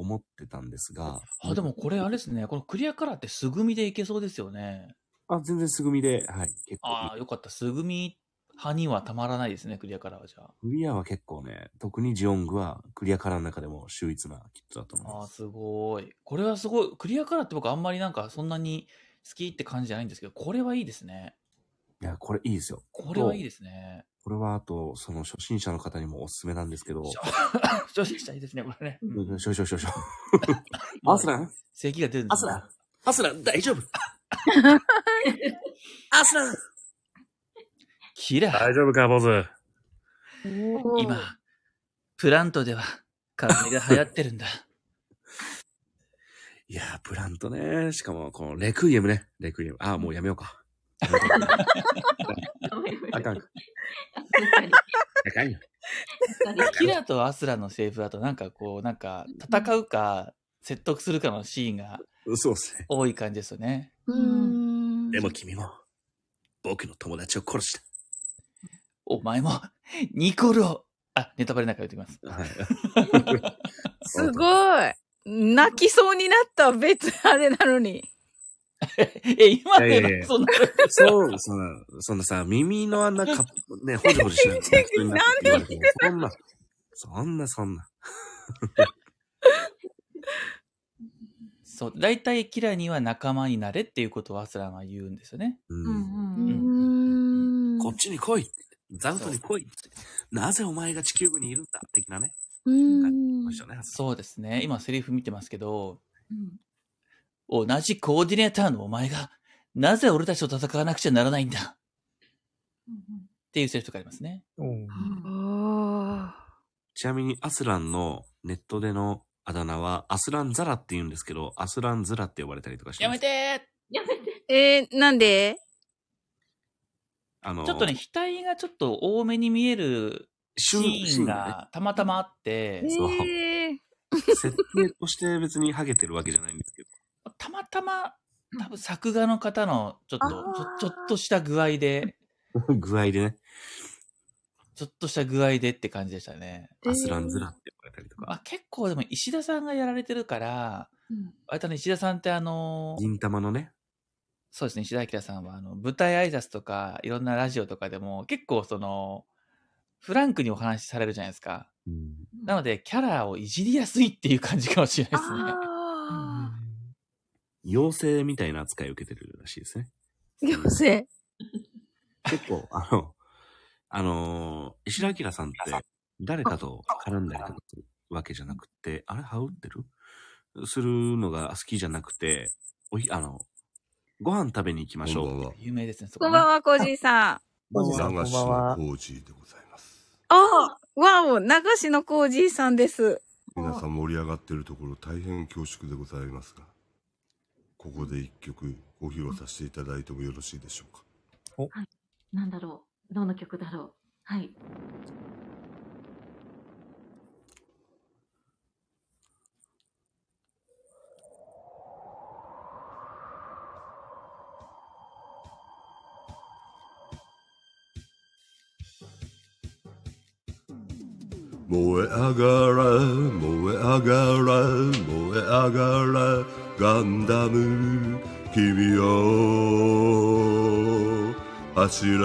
思ってたんですが。あ、でもこれあれですね。このクリアカラーって素組みでいけそうですよね。あ、全然すぐみで、はい、結構ああ、よかった。素組み派にはたまらないですね、クリアカラーはじゃあ。クリアは結構ね、特にジオングはクリアカラーの中でも秀逸なキットだと思いああ、ます。すごい。これはすごい。クリアカラーって僕あんまりなんかそんなに好きって感じじゃないんですけど、これはいいですね。いや、これいいですよ。これはいいですね。これはあと、その初心者の方にもおすすめなんですけど、調子したいいですね、これね。うん少々少々。アスラン？咳が出るんですねアスランアスラン大丈夫 アスランキラー。大丈夫か、坊主。おー今、プラントでは風邪が流行ってるんだ。いやー、プラントね。しかも、このレクイエムね。レクイエム。あー、もうやめようか。あかん。あかんよ。キラとアスラのセリフだとなんかこう、なんか戦うか説得するかのシーンがそうっすね。多い感じですよね。ん。でも君も、僕の友達を殺した。お前も、ニコルを、あ、ネタバレなんか言ってきます。はい。すごい。泣きそうになった別あれなのに。え、今いやいやいやでそんな、そう、そんな、そんなさ、耳のあんなか、ね、ほじほじしない人になって言われてもそんな、そんな、そんな。そう、大体キラには仲間になれっていうことをアスランは言うんですよね。う。うんううんーん。こっちに来いザウトに来いってなぜお前が地球部にいるんだ的なね。うーん。そうですね。今セリフ見てますけど、うん同じコーディネーターのお前が、なぜ俺たちと戦わなくちゃならないんだ？うんっていうセリフとかありますね。ちなみにアスランのネットでのあだ名はアスランザラって言うんですけど、アスランズラって呼ばれたりとかしてます？やめてやめて。ーえー、なんであの、ちょっとね、額がちょっと多めに見えるシーンがたまたまあって、そうえー設定として別にハゲてるわけじゃないんですけど。たまたま、多分作画の方のちょっと、あー。ちょちょっとした具合で、具合でね、ちょっとした具合でって感じでしたね。アスランズラって呼ばれたりとか。まあ、結構でも石田さんがやられてるから、うん。割とね、石田さんってあの、銀玉のね、そうですね、石田明さんはあの舞台挨拶とか、いろんなラジオとかでも結構その、フランクにお話しされるじゃないですか。うん。なので、キャラをいじりやすいっていう感じかもしれないですね。あ妖精みたいな扱いを受けてるらしいですね。ー妖精。結構、あの、あのー石田明さんって誰かと絡んだりとかするわけじゃなくて、あれハウってる？するのが好きじゃなくて、おひ、あの、ご飯食べに行きましょう。こんばんは。有名ですね、そこねこんばんは、コージーさん。コージーさん流しこんばんはのコージーでございます。あわお、流しのコージーさんです。皆さん盛り上がっているところ大変恐縮でございますが、ここで一曲ご披露させていただいてもよろしいでしょうか？なんだろう。どの曲だろう。はい。燃え上がれ、燃え上がれ、燃え上がれ、ガンダム、君よ、走れ。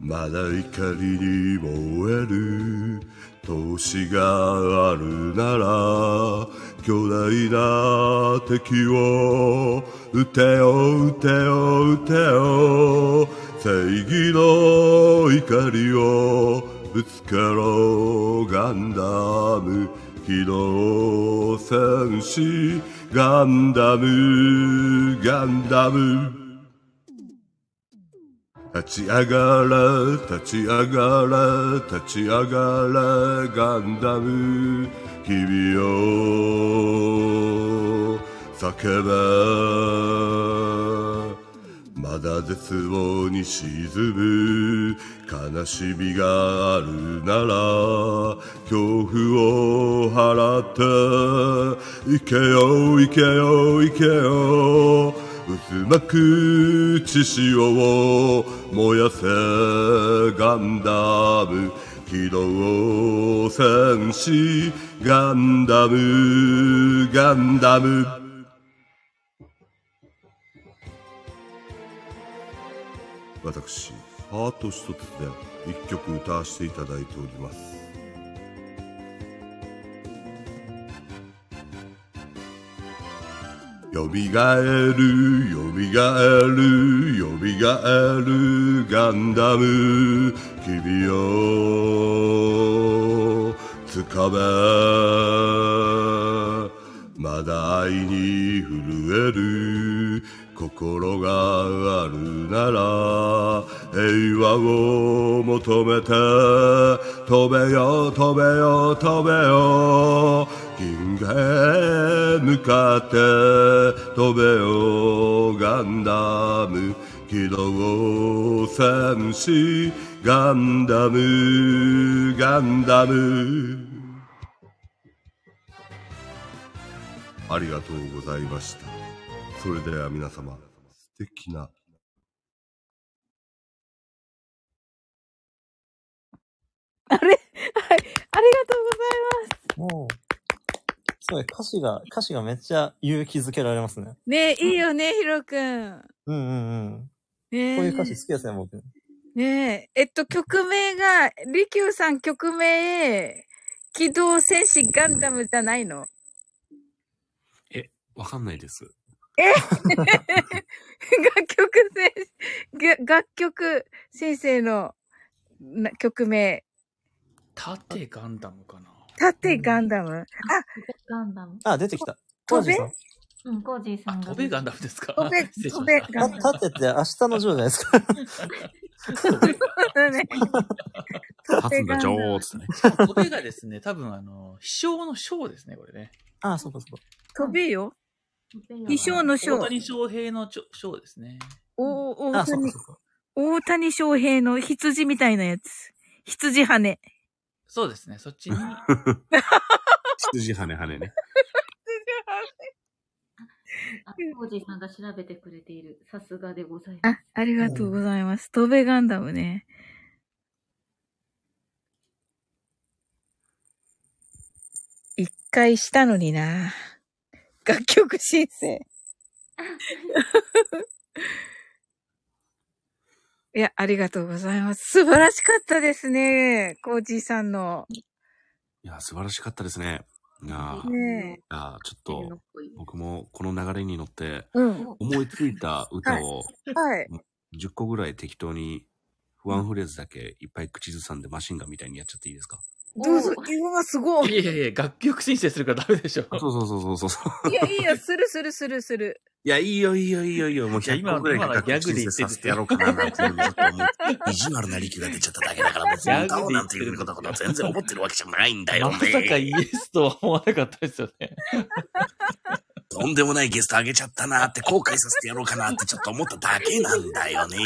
まだ怒りに燃える闘があるなら巨大な敵を撃てよ撃てよ撃てよ正義の怒りをぶつけろガンダム機動戦士ガンダムガンダム立ち上がれ、立ち上がれ、立ち上がれ、ガンダム、君よ、叫べ。まだ絶望に沈む。悲しみがあるなら恐怖を払って。行けよ行けよ行けよ。渦巻く血潮を燃やせガンダム。機動戦士ガンダムガンダム。私ハート一つで一曲歌わせていただいております。よみがえる、よみがえる、よみがえる、ガンダム、君よ、つかめ、まだ愛に震える、心があるなら、平和を求めて、飛べよ、飛べよ、飛べよ、銀河へ向かって飛べよガンダム。機動戦士ガンダムガンダム。ありがとうございました。それでは皆様素敵なあれ？はい。ありがとうございます。もう、すごい、歌詞が、歌詞がめっちゃ勇気づけられますね。ねえ、いいよね、ヒロくん。うんうんうん。ねえ。こういう歌詞好きですね、僕。ねえ。えっと、曲名が、リキューさん曲名、機動戦士ガンダムじゃないの？え、わかんないです。楽曲先生、楽曲先生のな曲名、縦ガンダムかな。縦ガンダム？ガンダム。あ、出てきた。飛べ？コージさんうん、コージーさあ、んが。飛べガンダムですか？飛べ 飛べガンダムた立ってて明日のジョーじゃないですか。ね立つんだ、女王っつってね。飛べがですね、多分あの、飛翔の翔ですね、これね。あ、そうかそうか。飛べよ。飛べよ飛翔の翔大。谷翔平のちょ翔ですね。お大あ、そうか谷そ、うか。大谷翔平の羊みたいなやつ。羊羽。そうですね、そっちに。羊羽羽ね。あ、コージーさんが調べてくれている。さすがでございます。あ、ありがとうございます。飛べガンダムね。一回したのにな。楽曲申請。いや、ありがとうございます。素晴らしかったですね。コージーさんの。いや、素晴らしかったですね。いやちょっと、僕もこの流れに乗って、え。うん。思いついた歌をはい。10個ぐらい適当に、ワンフレーズだけいっぱい口ずさんでマシンガンみたいにやっちゃっていいですか？どうぞ今はすごい。いやいやいや、楽曲申請するからダメでしょ。そうそうそうそうそう。いや、いいよ。するするするする。いや、いいよいいよいいよいいよ。もういや今100個ぐらい今のはギャグで言ってるさせてやろうかななんていうのちょっと思う。意地悪な力が出ちゃっただけだから別に歌おうなんていうことは全然思ってるわけじゃないんだよまさかね。イエスとは思わなかったですよね。とんでもないゲストあげちゃったなって後悔させてやろうかなってちょっと思っただけなんだよね。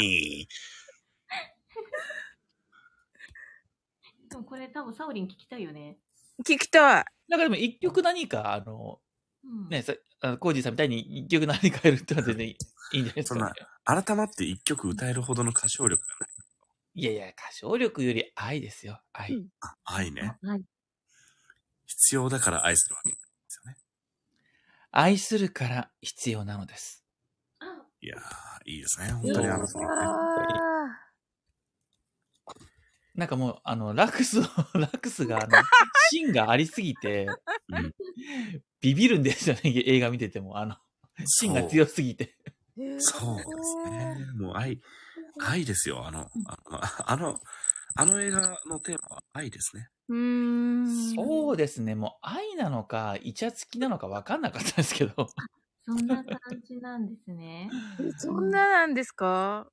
もこれ多分サオリン聞きたいよね。聞きたい。なんかでも一曲何か、あの、うん。ね、さあのコージーさんみたいに一曲何かやるってのは全然いいんじゃないですか、ね。改まって一曲歌えるほどの歌唱力がない。いやいや、歌唱力より愛ですよ。愛。うんあ愛ね。はい。必要だから愛するわけですよね。愛するから必要なのです。あ、いやー、いいですね。本当にあの、そのねなんかもう、あの、ラクスの、ラクスが、あの、芯がありすぎて、うんビビるんですよね、映画見てても。あの、芯が強すぎて。そうですね。もう愛、愛ですよ。あの、あの、あの、あの映画のテーマは愛ですね。うーん。そうですね、もう愛なのか、イチャつきなのか分かんなかったですけど。そんな感じなんですね。そんななんですか？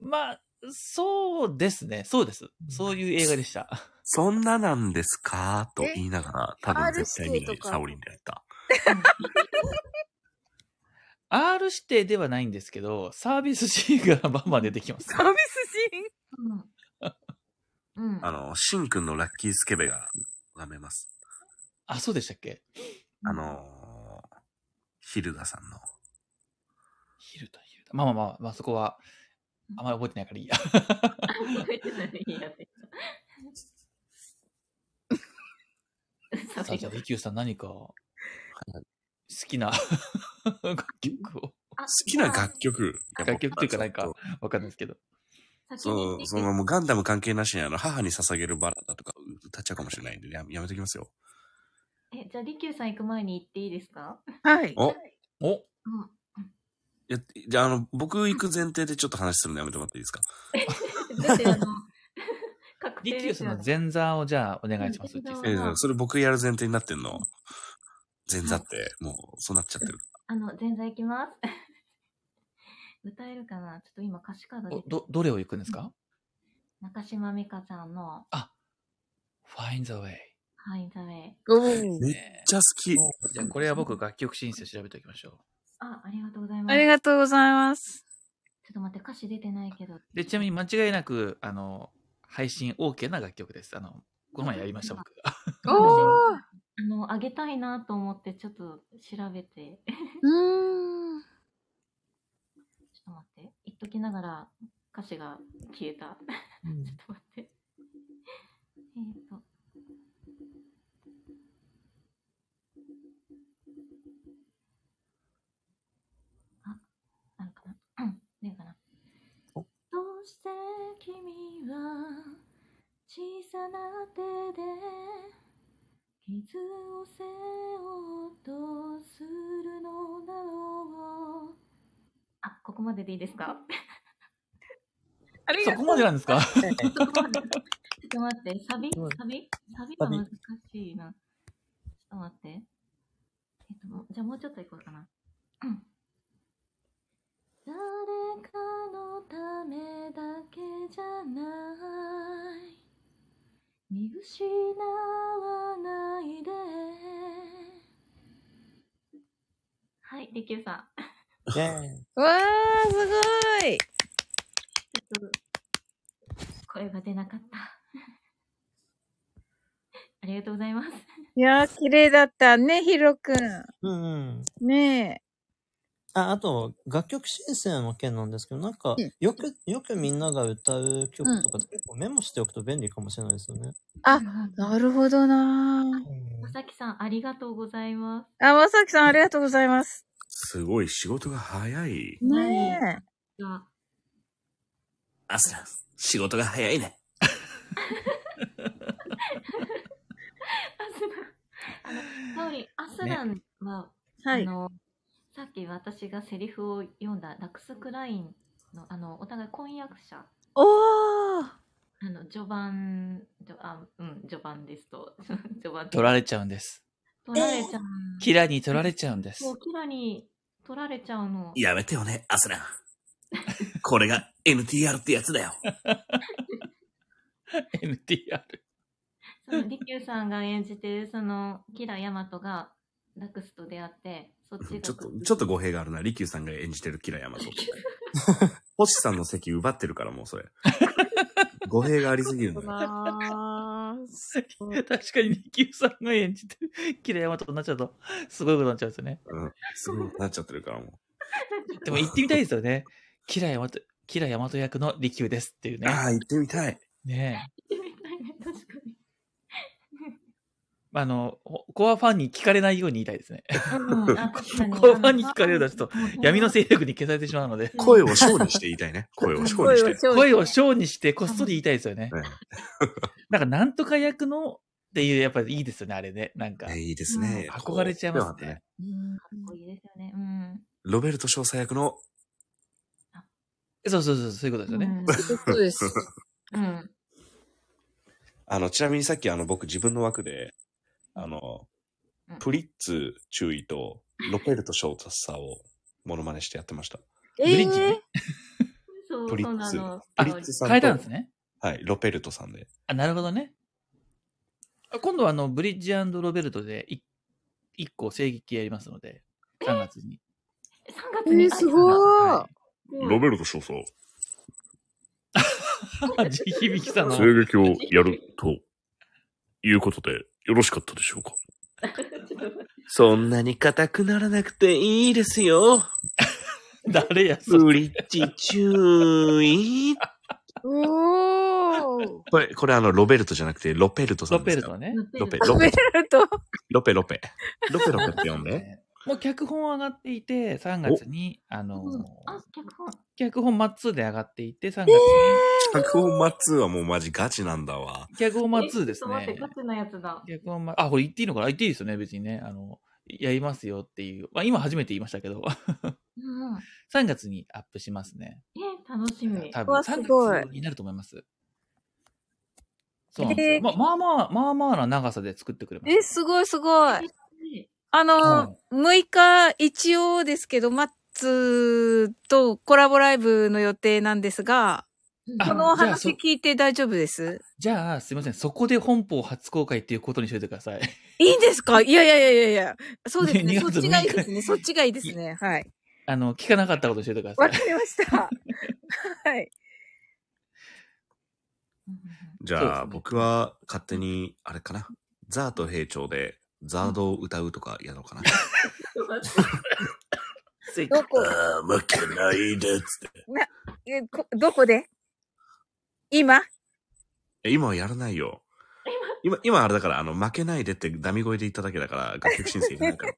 まあ、そうですね、そうです。そういう映画でした。そんななんですか？と言いながら、多分絶対にサオリンでやった。R 指定ではないんですけど、サービスシーンがバンバン出てきます。サービスシーン？うん。うん。あの、シンくんのラッキースケベが舐めます。あ、そうでしたっけ？あのー、ヒルダさんの。ヒルダ、ヒルダ。まあまあまあ、まあそこは、あんまり覚えてないからいいや。覚えてないいいやつ。さあ、じゃあ、リキューさん何か、好きな楽曲を。好きな楽曲？楽曲っていうかなんかちょっとわかんないですけど。そう、そのもうガンダム関係なしにあの、母に捧げるバラだとか歌っちゃうかもしれないんで、ややめときますよ。え、じゃあ、リキューさん行く前に行っていいですか？はい。おおうん。いや、じゃあ、あの、僕行く前提でちょっと話するのやめてもらっていいですか？だって、あの、確リキューさんの前座をじゃあお願いします。えーそれ僕やる前提になってんの？前座って、もう、そうなっちゃってる。あの、前座行きます。歌えるかな？ちょっと今歌詞カード出ておど、どれを行くんですか？中島美嘉さんの、?Find the way. はい、ダメ。おめっちゃ好き。じゃあこれは僕楽曲申請調べておきましょあ、ありがとうございます。ありがとうございます。ちょっと待って、歌詞出てないけど。う。で、ちなみに間違いなく、あの、配信 OK な楽曲です。あの、この前やりました、僕。おーあの、あげたいなと思って、ちょっと調べて。うーん。ちょっと待って。言っときながら歌詞が消えた。うん ちょっと待って。えっ、と。あ、あるかなうん、出るかな。おどうして君は小さな手で傷を背負おうとするのだろうあ、ここまででいいですか？ありがとうそこまでなんですか？ちょっと待って、サビ？うんサビ？サビ？が難しいな。ちょっと待って。えっと、じゃあもうちょっといこうかな。うん誰かのためだけじゃない。見失わないで。はい、りきゅうさん。わー、すごい。声が出なかった。ありがとうございます。いやー、綺麗だったね、ヒロくん。うんうん。ねあ、あと、楽曲申請の件なんですけど、なんかうん、よく、よくみんなが歌う曲とかって結構メモしておくと便利かもしれないですよね。あうんえ。なるほどなまさきさん、ありがとうございます。あ、まさきさんありがとうございます。すごい仕事が早い。ねえ。がアスラン、仕事が早いね。アスラン、あの、サオリン、アスランは、はい。あの、さっき私がセリフを読んだラクスクラインの、あの、お互い婚約者、おー。あの、序盤、序あうん、序盤ですと、序盤取られちゃうんです。取られちゃう。キラに取られちゃうんです。もうキラに取られちゃうの。やめてよね、アスラン。これが NTR ってやつだよ。NTR。そのリキューさんが演じてるそのキラヤマトがラクスと出会ってそっちがちょっと、ちょっと語弊があるな。リキューさんが演じてるキラヤマト。星さんの席奪ってるからもうそれ。語弊がありすぎるのよ。確かに、ニキューさんが演じてる、キラヤマトになっちゃうと、すごいことになっちゃうんですよね。うん。すごいなっちゃってるからもでも行ってみたいですよね。キラヤマト、キラヤマト役のリキューですっていうう。ね。ああ、行ってみたい。ねえ。みたいね確かに。あの、ほコアファンに聞かれないように言いたいですね。コアファンに聞かれるとちょっと闇の勢力に消されてしまうので、声を小にして言いたいね。声を小にして。声を小にしてこっそり言いたいですよね。ねなんか、なんとか役のっていう、やっぱりいいですよね、あれね。なんか、ねいいですね。憧れちゃいますね。うんかっこいいですよね。うん。ロベルト少佐役の、そうそうそう、そういうことですよね。そうです。うん。あの、ちなみにさっきあの、僕自分の枠で、あのうん、プリッツ注意とロペルト少佐をモノマネしてやってました。えブリッジねそう、プリッツそうなの。プリッツさんと変えたんですね。はい、ロペルトさんで。あ、なるほどね。あ今度はあの、ブリッジロベルトでい一個声劇やりますので、3月に。3月に？えーすごいはロベルト少佐、い。地響きさんの。声劇をやるということでよろしかったでしょうか？そんなに硬くならなくていいですよ。誰や、そブリッジ注意。おー。これ、これあの、ロベルトじゃなくて、ロペルトさロんですか？ペルトね。ロペ、ロベロペ、ルト。ロペ、ロペ。ロペロペって読んで。ねもう脚本上がっていて、3月に、あのうんあ、脚本。脚本マッツーで上がっていて、3月に、脚本マッツーはもうマジガチなんだわ。脚本マッツーですね。ガチなやつだ。脚本マあ、これ言っていいのかな？言っていいですよね、別にね。あの、やりますよっていう。まあ、今初めて言いましたけど、うん。3月にアップしますね。え、楽しみ。多分わす3ごい月になると思います。そうなんですよ。えーまあ、まあまあ、まあまあな長さで作ってくれまえ、す。すごいすごい。えあの、6日一応ですけど、マッツーとコラボライブの予定なんですが、あこのお話聞いて大丈夫です？じゃあ、すいません。そこで本邦初公開っていうことにしといてください。いいんですか？いやいやいやいやいや。そうですね。2そっ月ちがいい6日ですね。そっちがいいですね。はい。あの、聞かなかったことにしといてくださいわか。りました。はい。じゃあ、ね僕は勝手に、あれかな。ザーと兵長で、ザードを歌うとかやろうかな。どこ、ああ、負けないでっつって。えこどこで？今？え今はやらないよ。今、今あれだから、あの、負けないでってダミ声で言っただけだから、楽曲申請いらないから。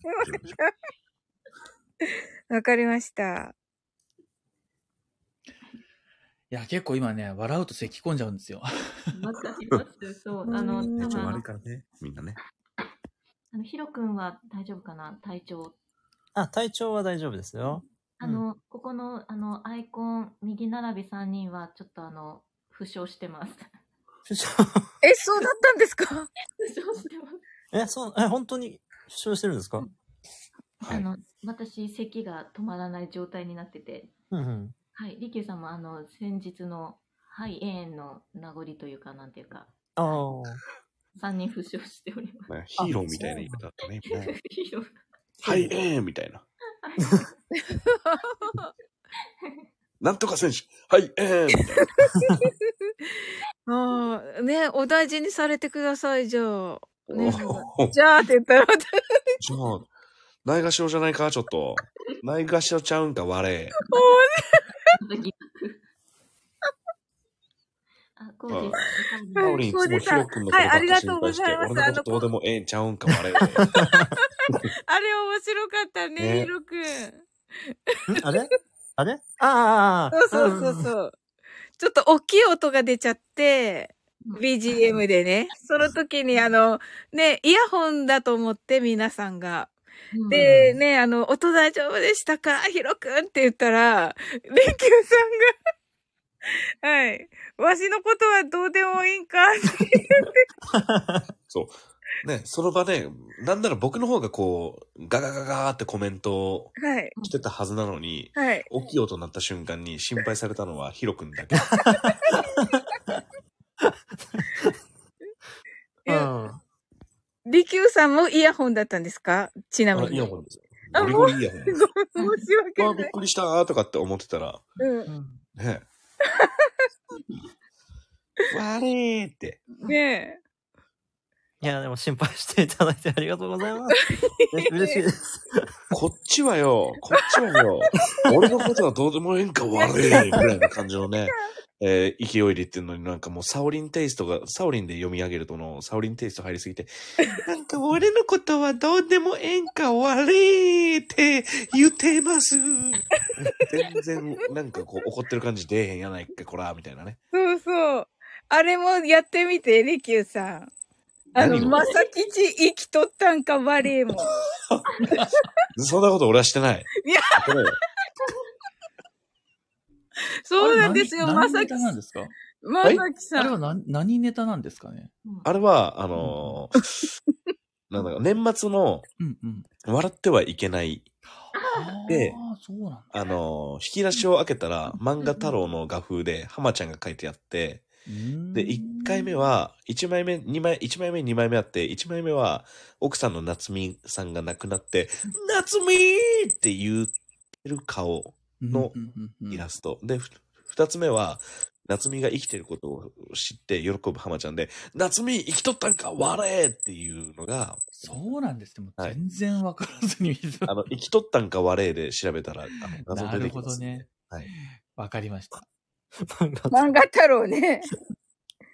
わかりました。いや、結構今ね、笑うと咳き込んじゃうんですよ。わかります。そう。あの、うん多分あの体調悪い、からね、みんなね。あのヒロ君は大丈夫かな？体調。あ、体調は大丈夫ですよ。あの、ここの、あの、アイコン、右並び3人は、ちょっとあの、負傷してます。負傷？え、そうだったんですか？負傷してます。え、そう、え、本当に負傷してるんですか？はい。あの、私、咳が止まらない状態になってて、うんうん。はい、利休さんも、あの、先日の肺炎の名残というか、なんていうか、ああ。3人負傷しております。ねヒーローみたいな言い方だったね。ヒーローはい、えーみたいな。なんとか選手、はい、えーああ、ね、お大事にされてください、じゃあ。ねじゃあって言ったら、じゃあ、ないがしろじゃないか、ちょっと。ないがしろちゃうんか、我。あ、こうです。タオリンいつもヒロ君のことばっか心配して、はいありがとうございます。俺のことどうでもええんちゃうんか、我。れ。あれ面白かったね、ね。ヒロくん。ん？あれ？あれああああ、そうそうそうそう。ちょっと大きい音が出ちゃって、BGM でね。その時にあの、ね、イヤホンだと思って皆さんが。うんで、ね、あの、音大丈夫でしたか？ヒロくんって言ったら、レンキューさんが、はい。わしのことはどうでもいいんか？って そう。ね、その場で、なんなら僕の方がこう、ガガガガーってコメントをはい。してたはずなのに、はい。大きい音になった瞬間に心配されたのはヒロ君だけ。いうやん。リキューさんもイヤホンだったんですか？ちなみあに。イヤホンですよ。ゴリゴリイヤホン。申し訳ない。びっくりしたーとかって思ってたら、うん。ね。われーって。ねいや、でも心配していただいてありがとうございます。え 嬉しいです。こっちはよ、こっちはよ、俺のことはどうでもええんか悪いぐらいな感じのね、えー勢いで言ってんのになんかもうサオリンテイストが、サオリンで読み上げるとの、サオリンテイスト入りすぎて、なんか俺のことはどうでもええんか悪いって言ってます。全然なんかこう怒ってる感じ出えへんやないか、こら、みたいなね。そうそう。あれもやってみて、リキューさん。あの、まさきち生きとったんか、バレエも。そんなこと俺はしてない。いや。そうなんですよ、まさきなんですか？まさきあさん。れは何何ネタなんですかね？あれは、あのーなんだか、年末の。笑ってはいけない。であの、引き出しを開けたら、漫画太郎の画風で、浜ちゃんが書いてあって、で、1回目は、1枚目、2枚、1枚目、2枚目あって、1枚目は、奥さんの夏美さんが亡くなって、夏美って言ってる顔のイラスト。で、ふ2つ目は、夏美が生きてることを知って喜ぶ浜ちゃんで、夏美生きとったんか笑えっていうのが、そうなんですね。も全然わからずに見てたあの、生きとったんか笑えで調べたら、あの、画像なるほ出てきます、どね。はい。わかりました。漫画漫画太郎ね。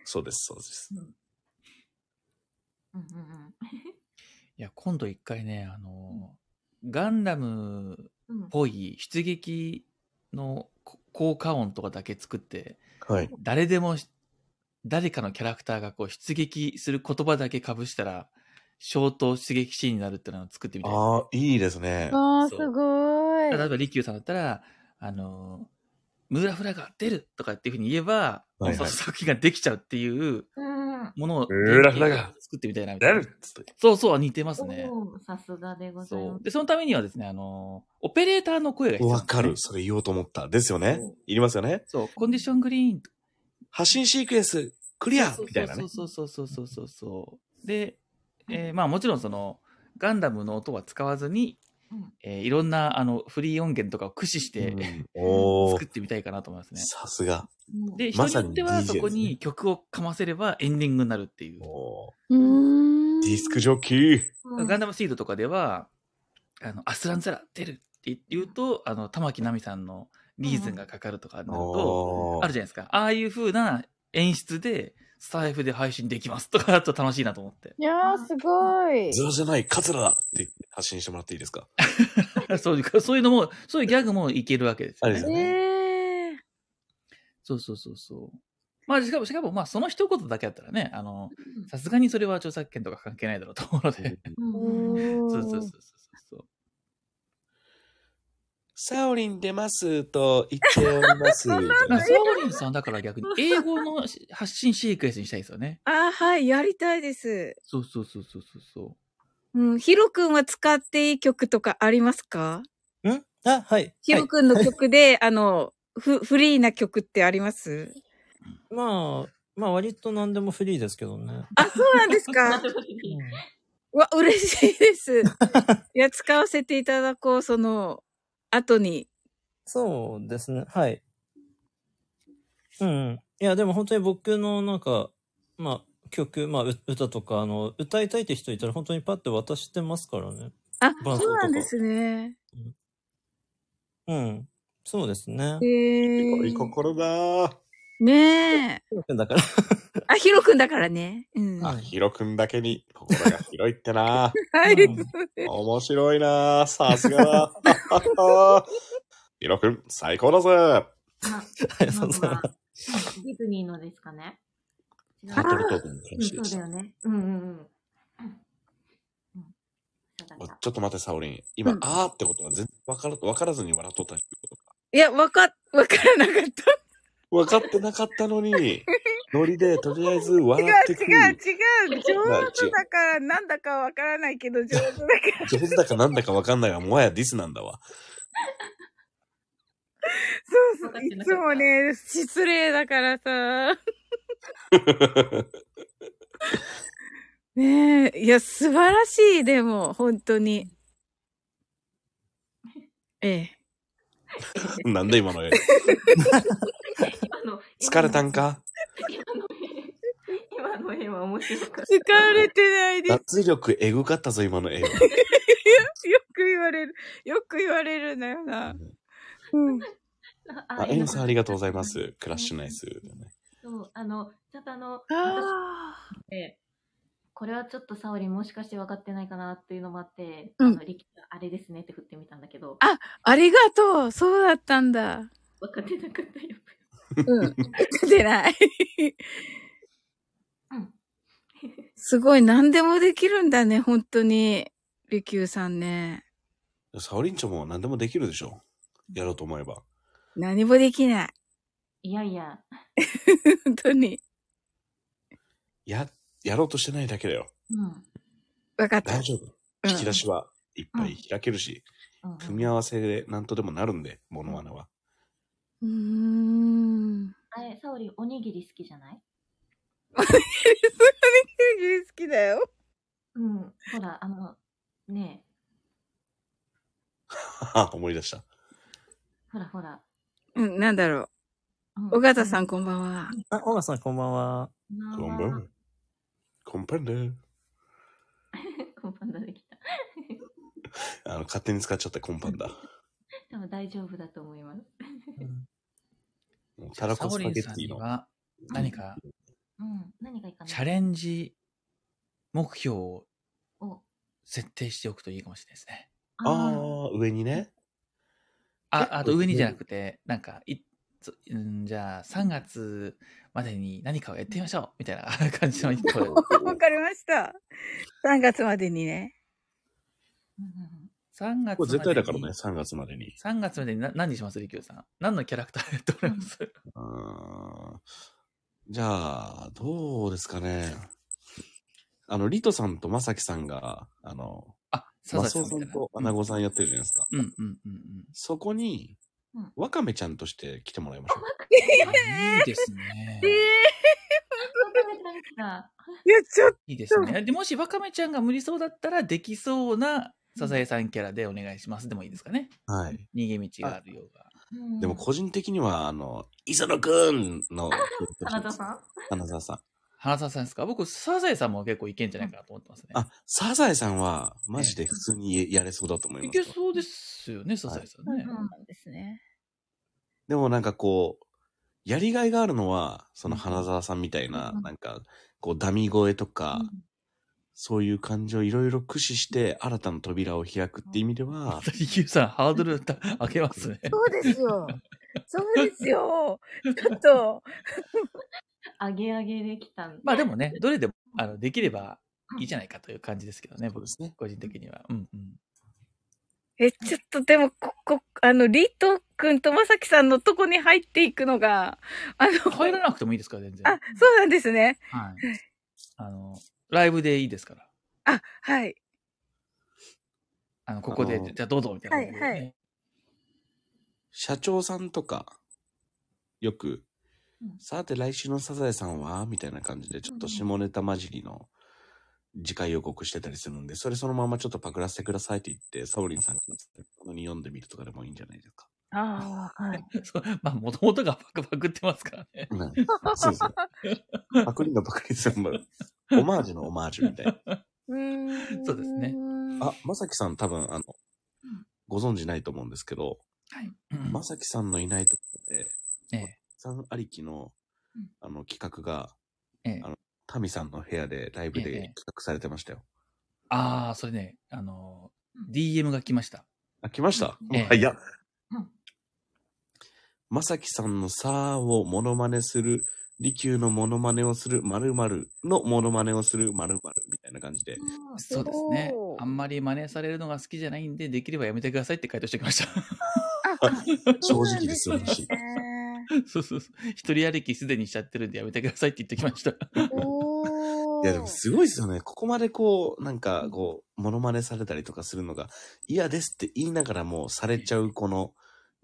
そうです、そうです。うんうんうんいや、今度一回ね、あの、ガンダムっぽい出撃のこ効果音とかだけ作って、はい。誰でもし、誰かのキャラクターがこう出撃する言葉だけ被したら、ショート出撃シーンになるっていうのを作ってみたいですねああ、いいですね。ああ、そうすごい。例えば、リキューさんだったら、あの、ムーラフラが出るとかっていうふうに言えば、はいはいその作品ができちゃうっていううん。ものを、ムーラフラが作ってみたいなみたいな出る。そうそう、似てますね。さすがでございまそう。で、そのためにはですね、あの、オペレーターの声が必要ね、わかる。それ言おうと思った。ですよね。いりますよね。そう、コンディショングリーン、発信シークエンス、クリアそうみたいなね。そうそうそうそうそうそう。で、えーまあもちろんその、ガンダムの音は使わずに、うんえーいろんなあのフリー音源とかを駆使して、うん 作ってみたいかなと思いますね。さすが。うんで、人まさにによってはそこに曲をかませればエンディングになるっていう。ディスクジョッキー。うんガンダムシードとかでは、あの、アスランゼラ出るって言うと、あの、玉木奈美さんのリーズンがかかるとかになると、あるじゃないですか。ああいう風な演出で、スタイフで配信できますとかだと楽しいなと思って。いやー、すごい。ズラじゃない、カツラだって発信してもらっていいですか？そういう、そういうのも、そういうギャグもいけるわけですよねあれです。よええそうそうそうそう。まあ、しかも、しかも、まあ、その一言だけだったらね、あの、さすがにそれは著作権とか関係ないだろうと思うので。そうそうそうそうそう。サオリン出ますと言っております。まあ、サオリンさんだから逆に英語の発信シークエンスにしたいですよね。あ、はい、やりたいです。そうそうそうそうそうそう。うん、ヒロ君は使っていい曲とかありますか？ん？あ、はい。ヒロ君の曲で、あの、フ、フリーな曲ってあります？まあ、まあ割と何でもフリーですけどね。あ、そうなんですか？うわ、嬉しいです。いや、使わせていただこう、その、後に。そうですね。はい。うん。いや、でも本当に僕のなんか、まあ、曲、まあ、う歌とか、あの、歌いたいって人いたら本当にパッて渡してますからね。あ、そうなんですね。うん。そうですね。へえいい心だねえ。だから。あ、ヒロ君だからね。うん。あ、ヒロ君だけに心が広いってな。はい。うん面白いなさすがだ。ヒロ君、最高だぜ。あ ありがとうございます。ディズニーのですかね。違うタトルトークのうん話ですそうだ。よね。うんうんうん。うんうんそうだった。おちょっと待って、サオリン。今、うんあーってことは全然わからわからずに笑っとったってことか。いや、わか、わからなかった。分かってなかったのに、ノリでとりあえず違う、笑ってく違う、違う。上手だから、なんだかわからないけど、上手だから。上手だかなんだかわかんないが、もはやディスなんだわ。そうそう。いつもね、失礼だからさ。ねえ、いや、素晴らしい、でも、本当に。ええ。なんで今の絵？今の疲れたんか？今の絵今の絵は面白かった。疲れてないです。脱力エグかったぞ、今の絵は。よく言われる。よく言われるんだよな。うん。あ、エンさんありがとうございます。クラッシュナイス。そう、あの、ちょっとあの、あえこれはちょっとサオリンもしかして分かってないかなっていうのもあって、うんあの、リキがあれですねって振ってみたんだけど、あありがとう。そうだったんだ。分かってなかったよ。うん。出ない。うん。すごい、何でもできるんだね、本当に。リキューさんね。サオリンチョも何でもできるでしょ。やろうと思えば。何もできない。いやいや、本当に。や、やろうとしてないだけだよ。うん。わかった。大丈夫。引き出しはいっぱい開けるし、うん組み合わせで何とでもなるんで、モノマネは。うーん。あれ、サオリンおにぎり好きじゃない？好きだよ。うん。ほら、あの、ね 思い出した。え、ほらほら。うん、なんだろう。うん尾形さんこんばんは。あ、小川さんこんばんは。こんばんは。こんばん は。コンパンダできた。あの、勝手に使っちゃったコンパンだ。多分大丈夫だと思います。もうたらこスパゲッティの。何かうん。何がいいかなチャレンジ目標をお、設定しておくといいかもしれないですね。あああ、上にね。あ、あと上にじゃなくて、なんか、いつうんじゃあ3月までに何かをやってみましょうみたいな感じの一個を わかりました。3月までにね。ー。うんうんうん3月これ絶対だからね、までに3月までに。3月までにな何にします？リキューさん。何のキャラクターやっております、うーんじゃあ、どうですかね。あの、リトさんとまさきさんが、あの、あ、サマザエさんみたいな。スオさんとアナゴさんやってるじゃないですか。うんうんうんうん。そこにうん、ワカメちゃんとして来てもらいましょう。いいですね。ええわかめちゃん来た。いや、ちょっいいですね。で、もしわかめちゃんが無理そうだったら、できそうなサザエさんキャラでお願いしますでもいいですかね。はい。逃げ道があるようが。うんでも個人的には、あの、磯野くんの、花田さん？花澤さん。花澤さんですか？僕、サザエさんも結構いけんじゃないかなと思ってますね。あ、サザエさんは、マジで普通にやれそうだと思いいますけ。そうですよね、サザエさんね。そうなんですね。でもなんかこう、やりがいがあるのは、その花澤さんみたいな、うんなんか、こう、ダミ声とか、うんそういう感情をいろいろ駆使して、新たな扉を開くって意味では、リキューさん、ハードルた上げますね。そうですよ。そうですよ。ちょっと、上げ上げできたんまあでもね、どれでも、あの、できればいいじゃないかという感じですけどね、僕ね。個人的には。うんうん。え、ちょっとでも、ここ、あの、リート君とまさきさんのとこに入っていくのが、あの、入らなくてもいいですから、全然。あ、そうなんですね。はい。あの、ライブでいいですから。あ、はい。あの、ここで、じゃあどうぞ、みたいな、はいはい社長さんとか、よく、うんさて来週のサザエさんはみたいな感じで、ちょっと下ネタ混じりの次回予告してたりするんで、それそのままちょっとパクらせてくださいって言って、サオリンさんがこのに読んでみるとかでもいいんじゃないですか。ああ、はい。そうまあ、もともとがパクパクってますからね。うんそうですね。パクリのパクリ全部、オマージュのオマージュみたいな。うーん。そうですねあ、まさきさん多分、あのうん、ご存知ないと思うんですけど、はい。まさきさんのいないところで、ええ。さんありきのうん、あの、企画が、ええ。あのタミさんの部屋でライブええで企画されてましたよ。ああ、それね、あのうん、DM が来ました。あ、来ました？うん。ええ。早っ。うん。まさきさんのさーをモノマネする、利休のモノマネをする〇〇のモノマネをする〇〇みたいな感じで。うんそうですね。あんまり真似されるのが好きじゃないんで、できればやめてくださいって回答してきました。正直ですよ、し。そうそうそう。一人歩きすでにしちゃってるんでやめてくださいって言ってきました。おーいやでもすごいですよね。ここまでこう、なんかこう、モノマネされたりとかするのが嫌ですって言いながらもされちゃうこの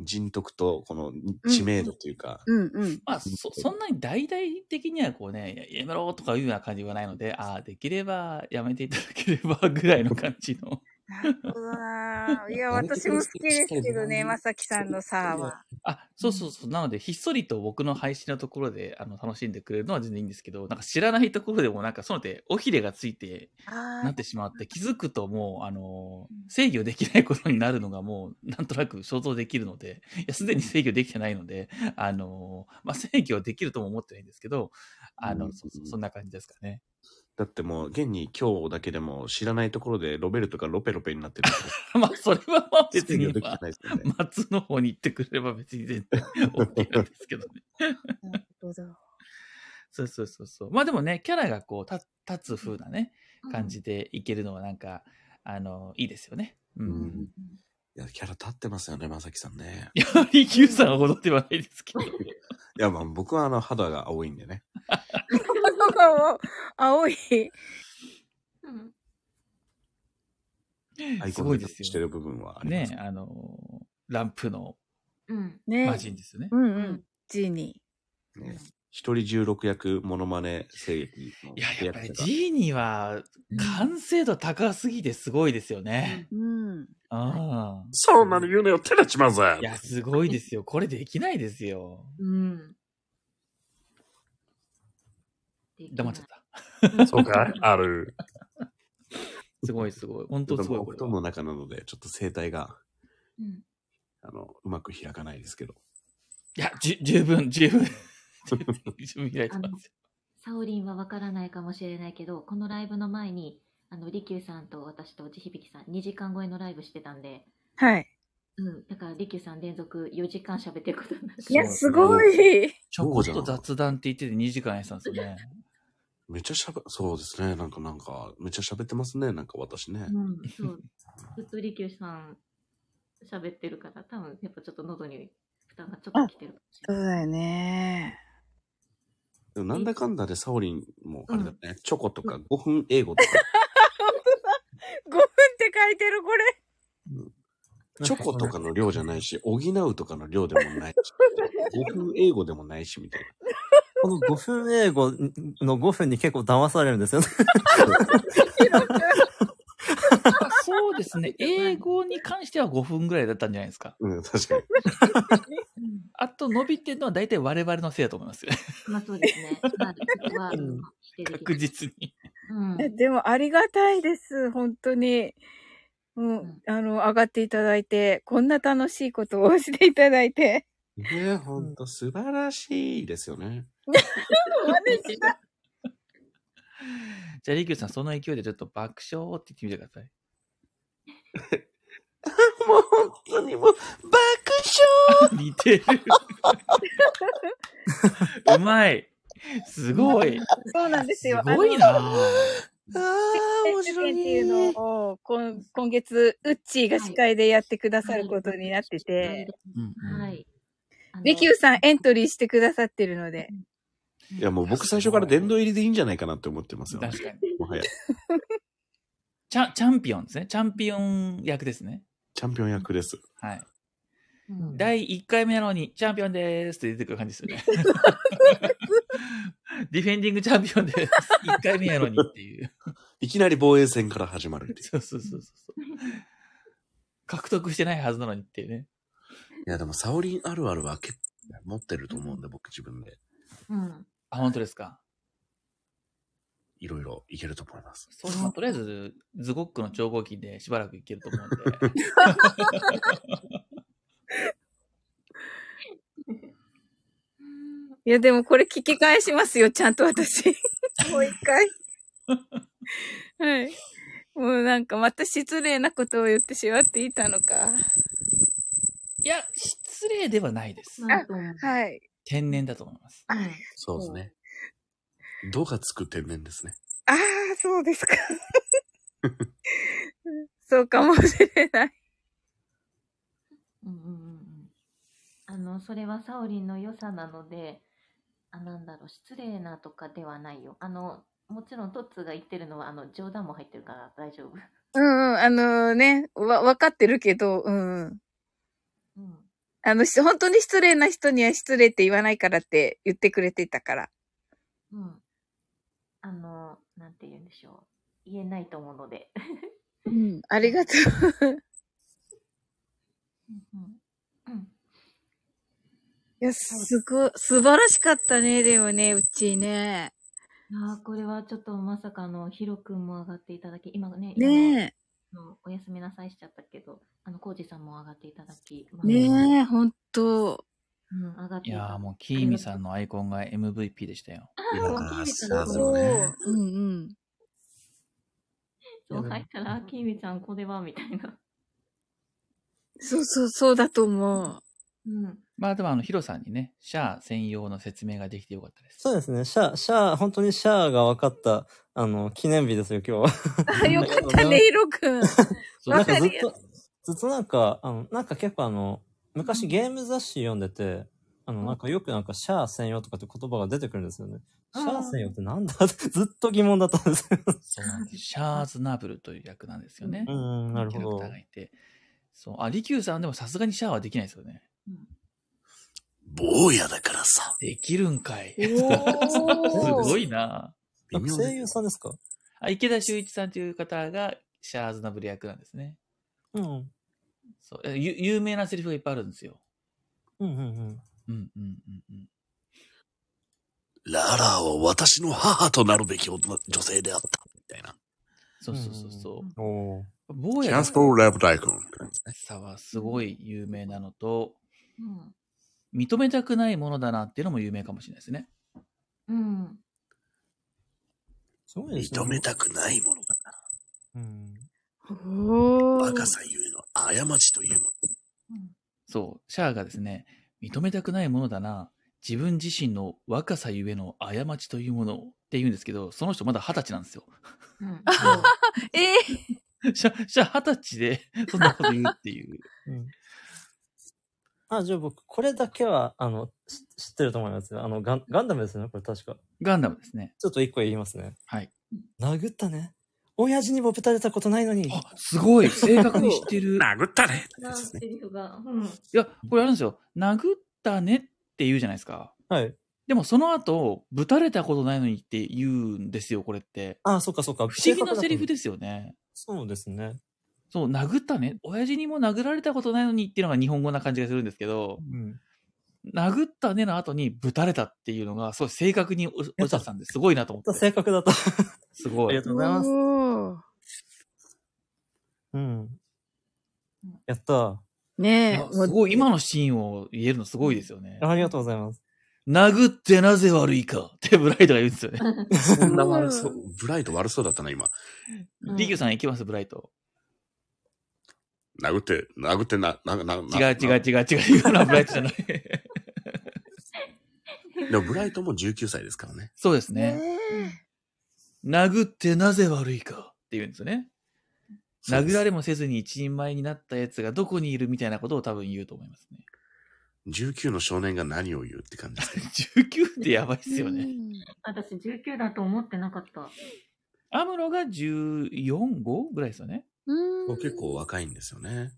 人徳とこの知名度というか、うんうん。まあ、そ、そんなに大々的にはこうね、ややめろとかいうような感じはないので、ああ、できればやめていただければぐらいの感じの。なるほどなぁいや、私も好きですけどね、まさきさんのさーは。あ、そうそうそう。なので、ひっそりと僕の配信のところで、あの、楽しんでくれるのは全然いいんですけど、なんか知らないところでもなんかそので、尾ひれがついて、あなってしまって、気づくともう、あの、制御できないことになるのがもう、なんとなく想像できるので、いや、すでに制御できてないので、あの、まあ、制御できるとも思ってないんですけど、あの、うんそうそうそんな感じですかね。だってもう現に今日だけでも知らないところでロベルトがロペロペになってる。まあ、それはまあ別に。松の方に行ってくれれば別に全然 OK なんですけどね。なるほど。そうそうそうそう。まあでもね、キャラがこう、た立つ風なね、感じでいけるのはなんか、あの、いいですよね。うん。うんいや、キャラ立ってますよね、まさきさんね。いや、リキューさんは踊ってはないですけど。いや、まあ僕はあの肌が青いんでね。青い。うんアイコンですごいですよしてる部分はあります。ね、あの、ランプのうん。ね魔人ですよね。うんうん。ジーニね一人十六役モノマネ声劇のいや、やっぱりジーニーは完成度高すぎてすごいですよね。ー。うん。ああ。そんなの言うのよ、手立ちまんぜいや、すごいですよ。これできないですよ。うん。黙っちゃった。そうかいある。すごいすごい。本当すごいお。布団の中なので、ちょっと声帯が、うん。あの、うまく開かないですけど。いや、じゅ十分、十分。十分開いてますよ。サオリンはわからないかもしれないけど、このライブの前に、あの、リキューさんと私と地響さん、2時間超えのライブしてたんで、はい。うん。だから、リキューさん連続4時間喋ってることになって。いや、すごい。ちょこっと雑談って言ってて2時間やってたんですよね。めっちゃしゃべ、そうですね。なんか、なんか、めっちゃ喋ってますね。なんか私ね。うん、そう。ずっとリキューさん喋ってるから、多分やっぱちょっと喉に負担がちょっときてるかもしれない。そうだよね。でもなんだかんだでサオリンも、あれだね、チョコとか5分英語とか、5分って書いてる、これ。チョコとかの量じゃないし、補うとかの量でもないし、5分英語でもないし、みたいな。この5分英語の5分に結構騙されるんですよね。そうですね。英語に関しては5分ぐらいだったんじゃないですか。うん、確かに。あと伸びてるのは大体我々のせいだと思いますよ。まあそうですね。確実に。うん。でもありがたいです。本当に。もう、んあの、上がっていただいて、こんな楽しいことをしていただいて。ねえ、ほんと素晴らしいですよね。じゃあ、リキューさん、その勢いでちょっと爆笑って言ってみてください。もう本当にもう、爆 似てる。うまい。すごい。そうなんですすよ。ごいなあああ、面白い権っていうね。のを今今月、ウッチーが司会でやってくださることになってて、はい。あのリキューさんエントリーしてくださってるので。いや、もう僕最初から殿堂入りでいいんじゃないかなって思ってますよ。確かに。もはや。チャチャンピオンですね。チャンピオン役ですね。チャンピオン役です。はい。うん第1回目なのに、チャンピオンでーすって出てくる感じですよね。ディフェンディングチャンピオンです。1回目やのにっていう。いきなり防衛戦から始まるっていう。そうそうそうそう。獲得してないはずなのにっていうね。いや、でも、サオリンあるあるは結構持ってると思うんで、僕自分で。うん。あ、本当ですか？いろいろいけると思います。そうとりあえず、ズゴックの超合金でしばらくいけると思うんで。いや、でもこれ聞き返しますよ、ちゃんと私。もう一回。はい。もうなんかまた失礼なことを言ってしまっていたのか。いや、失礼ではないです。はい。天然だと思います。うんそうですね。度がつく天然ですね。ああ、そうですか。そうかもしれない。うんうんうんうん。あの、それはサオリンの良さなので、あ、なんだろう、失礼なとかではないよ。あの、もちろんトッツーが言ってるのは、あの、冗談も入ってるから大丈夫。うんうん、あのね、わ、わかってるけど、うんうん。うん。あの、し本当に失礼な人には失礼って言わないからって言ってくれてたから。うん。あの、なんて言うんでしょう。言えないと思うので。うん、ありがとう。うんうん。うん。いや、すごい、素晴らしかったね、でもね、うちね。ああ、これはちょっとまさかあの、ヒロ君も上がっていただき、今ね、今ねあのおやすみなさいしちゃったけど、あの、コウジさんも上がっていただき、まねえ、ほんと。うん、上がっていやーもう、キーミさんのアイコンが MVP でしたよ。いやもうキーさんう。がね。うんうん。そう入ったら、あキーミちゃん、これは、みたいな。そうそう、そうだと思う。うん。まあでもあの、ヒロさんにね、シャア専用の説明ができてよかったです。そうですね。シャア、シャア、本当にシャアが分かった、あの、記念日ですよ、今日は。あ、よかったね、ヒロくん。そうなんかずっと、ずっとなんか、あの、なんか結構あの、昔ゲーム雑誌読んでて、あの、なんかよくなんかシャア専用とかって言葉が出てくるんですよね。シャア専用ってなんだ？っ てずっと疑問だったんですよ。そうなんです。シャーズナブルという役なんですよね。うん、なるほどキャラクター。がいて。そう。あ、リキューさんでもさすがにシャアはできないですよね。坊やだからさ。できるんかい。すおごいな声優さんですか？あ、池田修一さんという方がシャーズナブル役なんですね。うん。そう。えゆ有名なセリフがいっぱいあるんですよ。うんうんうん。うんうんうんうん。ララは私の母となるべき女女性であった。みたいな。そうそうそうそう。坊やキャンスポーラブ大根。さはすごい有名なのと、うん。認めたくないものだなっていうのも有名かもしれないですね。うん。すごいですね。認めたくないものだうん。若さゆえの過ちというもの。うん。そう、シャアがですね、認めたくないものだな、自分自身の若さゆえの過ちというものって言うんですけど、その人まだ二十歳なんですよ。うん。えーシャシャア二十歳でそんなこと言うっていう。うん。あ、じゃあ僕、これだけは、あの、し知ってると思いますよ。あの、ガンガンダムですね、これ確か。ガンダムですね。ちょっと一個言いますね。はい。殴ったね。親父にもぶたれたことないのに。あ、すごい正確に知ってる。い 殴ったね。なセリフが。うん。や、これあるんですよ。殴ったねって言うじゃないですか。はい。でもその後、ぶたれたことないのにって言うんですよ、これって。ああ、そっかそっか。不思議なセリフで。ですよね。そうですね。そう、殴ったね。親父にも殴られたことないのにっていうのが日本語な感じがするんですけど、うん。殴ったねの後にぶたれたっていうのが、すごい正確におおっしゃってたんですごいなと思って。正確だった。すごいありが。とうございます。うん。やったねえ。すごい、今のシーンを言えるのすごいですよねー。。ありがとうございます。殴ってなぜ悪いかってブライトが言うんですよね。そんな悪そう。ブライト悪そうだったな、今。うんリキューさん行きます、ブライト。殴って、殴ってな、な、な、違う違う違う違う。今のはブライトじゃない。でもブライトも19歳ですからね。そうですね。ね殴ってなぜ悪いかって言うんですよね。殴られもせずに一人前になったやつがどこにいるみたいなことを多分言うと思いますね。19の少年が何を言うって感じですね。19ってやばいっすよね。私19だと思ってなかった。アムロが14、5ぐらいですよね。うん。結構若いんですよね。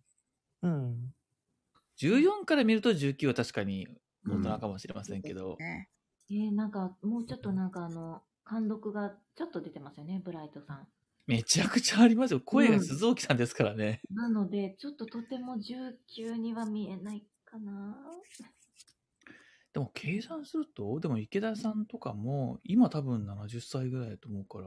うん。14から見ると19は確かに大人かもしれませんけど、ねえー、なんか、もうちょっとなんかあの、貫禄がちょっと出てますよね、ブライトさん。めちゃくちゃありますよ。声が鈴木さんですからね。なので、ちょっととても19には見えないかな。でも計算すると、でも池田さんとかも今多分70歳ぐらいだと思うから、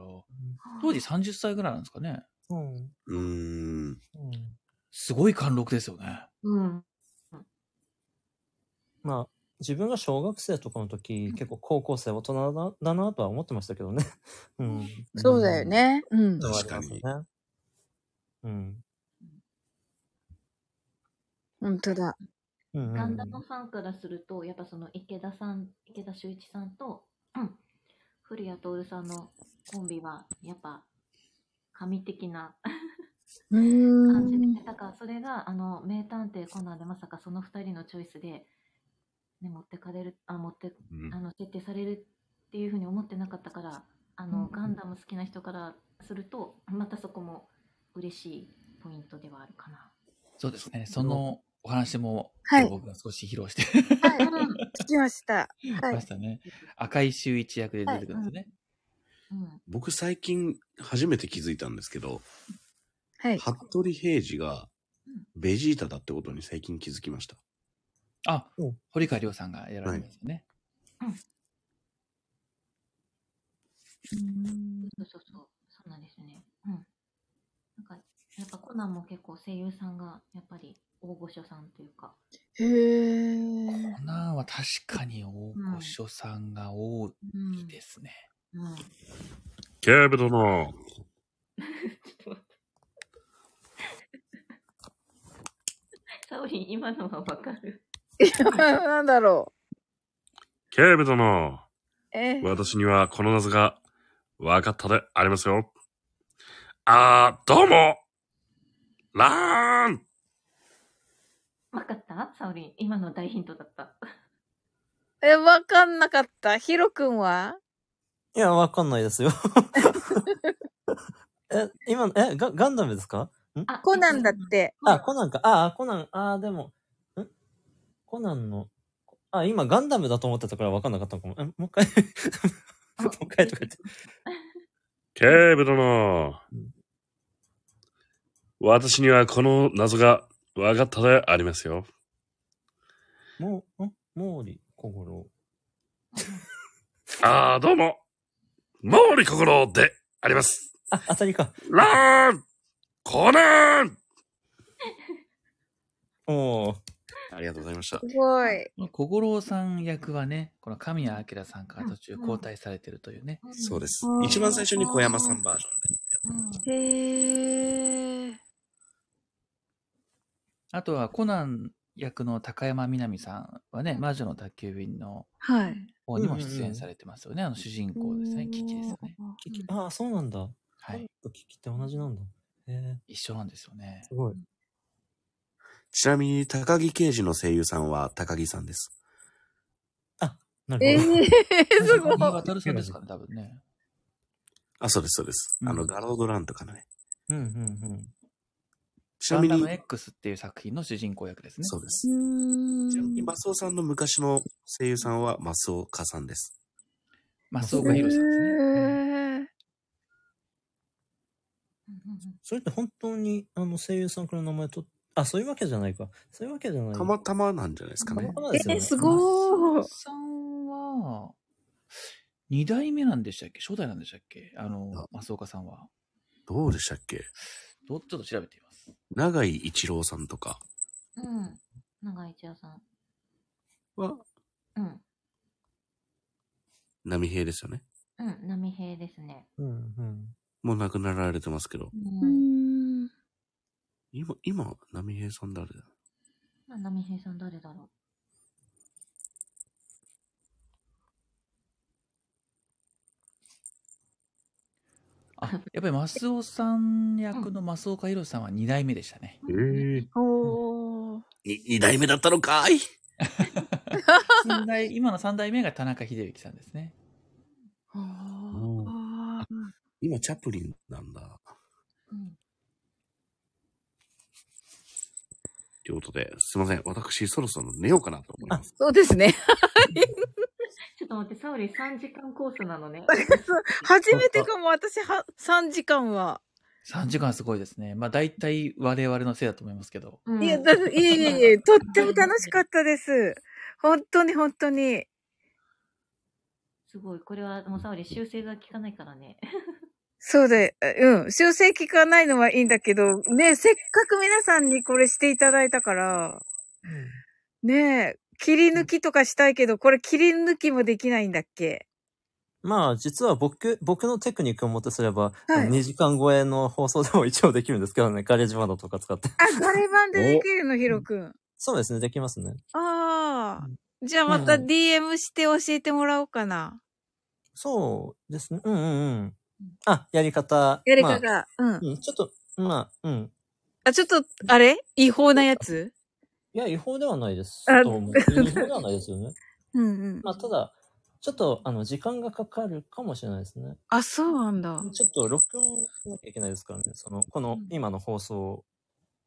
当時30歳ぐらいなんですかね。うん。うーん。うん。すごい貫禄ですよね。うん。まあ、自分が小学生とかの時、結構高校生大人だだなとは思ってましたけどね。うん。そうだよね。うん。確かにそうん。本当だ。ガンダムファンからすると、やっぱその池田さん、池田修一さんと、うん、古谷徹さんのコンビは、やっぱ、神的なうー感じで、ん。だからそれが、あの、名探偵コナンでまさかその二人のチョイスで、ね、持ってかれる、あ、持って、うんあの、設定されるっていうふうに思ってなかったから、あの、ガンダム好きな人からすると、またそこも嬉しいポイントではあるかな。そうですね。そのお話も、はい僕が少し披露してはい。聞きました。はい。ましたね。赤い周一役で出てくるんですよね。うん。僕最近初めて気づいたんですけど、はい。服部平次がベジータだってことに最近気づきました。あうん、堀川亮さんがやられてますよね。そうそうそう。そうなんですね。うん。なんか、やっぱコナンも結構声優さんが、やっぱり大御所さんというか。へー。コナンは確かに大御所さんが多うん。いですね。うん。警部殿、ちょっと待って。サオリン、今のはわかる なんだろ警部殿、う。え私にはこの謎が分かったでありますよ。あー、どうもラーンわかった？サオリン、今の大ヒントだった。え、わかんなかった。ヒロくんは？いや、わかんないですよ。え、今の、え、ガガンダムですか？あコナンだっ。て。あ、コナンか。あ、コナン、あ、でも、ん？コナンの、あ、今ガンダムだと思ってたからわかんなかったのかも。え、もう一回、もう一回とか言って。警部殿うん、私にはこの謎が分かったでありますよ。もう、ん？毛利小五郎。あー、どうも毛利心であります。あ、当たりか。ラーンコナンおー。ありがとうございました。すごい。小五郎さん役はね、この神谷明さんから途中うん交代されてるというね。そうです一番最初に小山さんバージョンでやってうん。へー。あとはコナン役の高山みなみさんはね、魔女の宅急便のはい。方にも出演されてますよね。あの主人公ですね。キキですよね。キキ、あ、そうなんだ。はい。キキって同じなんだ。へえ、一緒なんですよね。すごい。ちなみに高木刑事の声優さんは高木さんです。なるほど。えー、すごい。新渡さんですかね、多分ね。あ、そうです、そうです。うんあの、ガロードランとかのね。うん、うん、うん。ちなみにガンダム、X っていう作品の主人公役ですね。そうです。うちなみに。マスオさんの昔の声優さんはマスオカさんです。松岡弘さんですね。へーうんうんうんそれって本当に、あの、声優さんから名前と、あ、そういうわけじゃないか。そういうわけじゃない。たまたまなんじゃないですかねたま。たまですよね。え、すごー松尾さんは、二代目なんでしたっけ？初代なんでしたっけ？あのあ、松岡さんは。どうでしたっけ？どちょっと調べてみます。長井一郎さんとかうん。長井一郎さん。はうん。波平ですよね。うん。波平ですね。うん、うん。もう亡くなられてますけど。う。うんん。今、今、波平さん誰だ？まあ波平さん誰だろあ、やっぱり松尾さん役の松岡弘さんは二代目でしたね。う。ええおー。に二代目だったのかい？三代今の三代目が田中秀幸さんですね。あー今、チャップリンなんだ。うん。ということで、すいません。私、そろそろ寝ようかなと思います。そうですね。ちょっと待って、サウリ3時間コースなのね。初めてかも、私は、3時間は。3時間すごいですね。まあ大体我々のせいだと思いますけど。うんいや、だいえいえいえ、とっても楽しかったです。本当に本当に。すごい。これはもうサウリ修正が効かないからね。そうで、うん。修正聞かないのはいいんだけど、ね、せっかく皆さんにこれしていただいたから、ね切り抜きとかしたいけど、これ切り抜きもできないんだっけ？まあ、実は僕、僕のテクニックをもってすれば、はい2時間超えの放送でも一応できるんですけどね、ガレージバンドとか使って。あ、ガレバンでできるの、ヒロくん。そうですね、できますね。ああ。じゃあまたうん DM して教えてもらおうかな。そうですね。うんうんうん。あ、やり方。やりまあ方。うん。うん、ちょっと、まあ、うん。あ、ちょっと、あれ？違法なやつ？いや、違法ではないです。あと思う 違法ではないですよね。うんうん。まあ、ただ、ちょっと、あの、時間がかかるかもしれないですね。あ、そうなんだ。ちょっと録音しなきゃいけないですからね。その、この、今の放送を。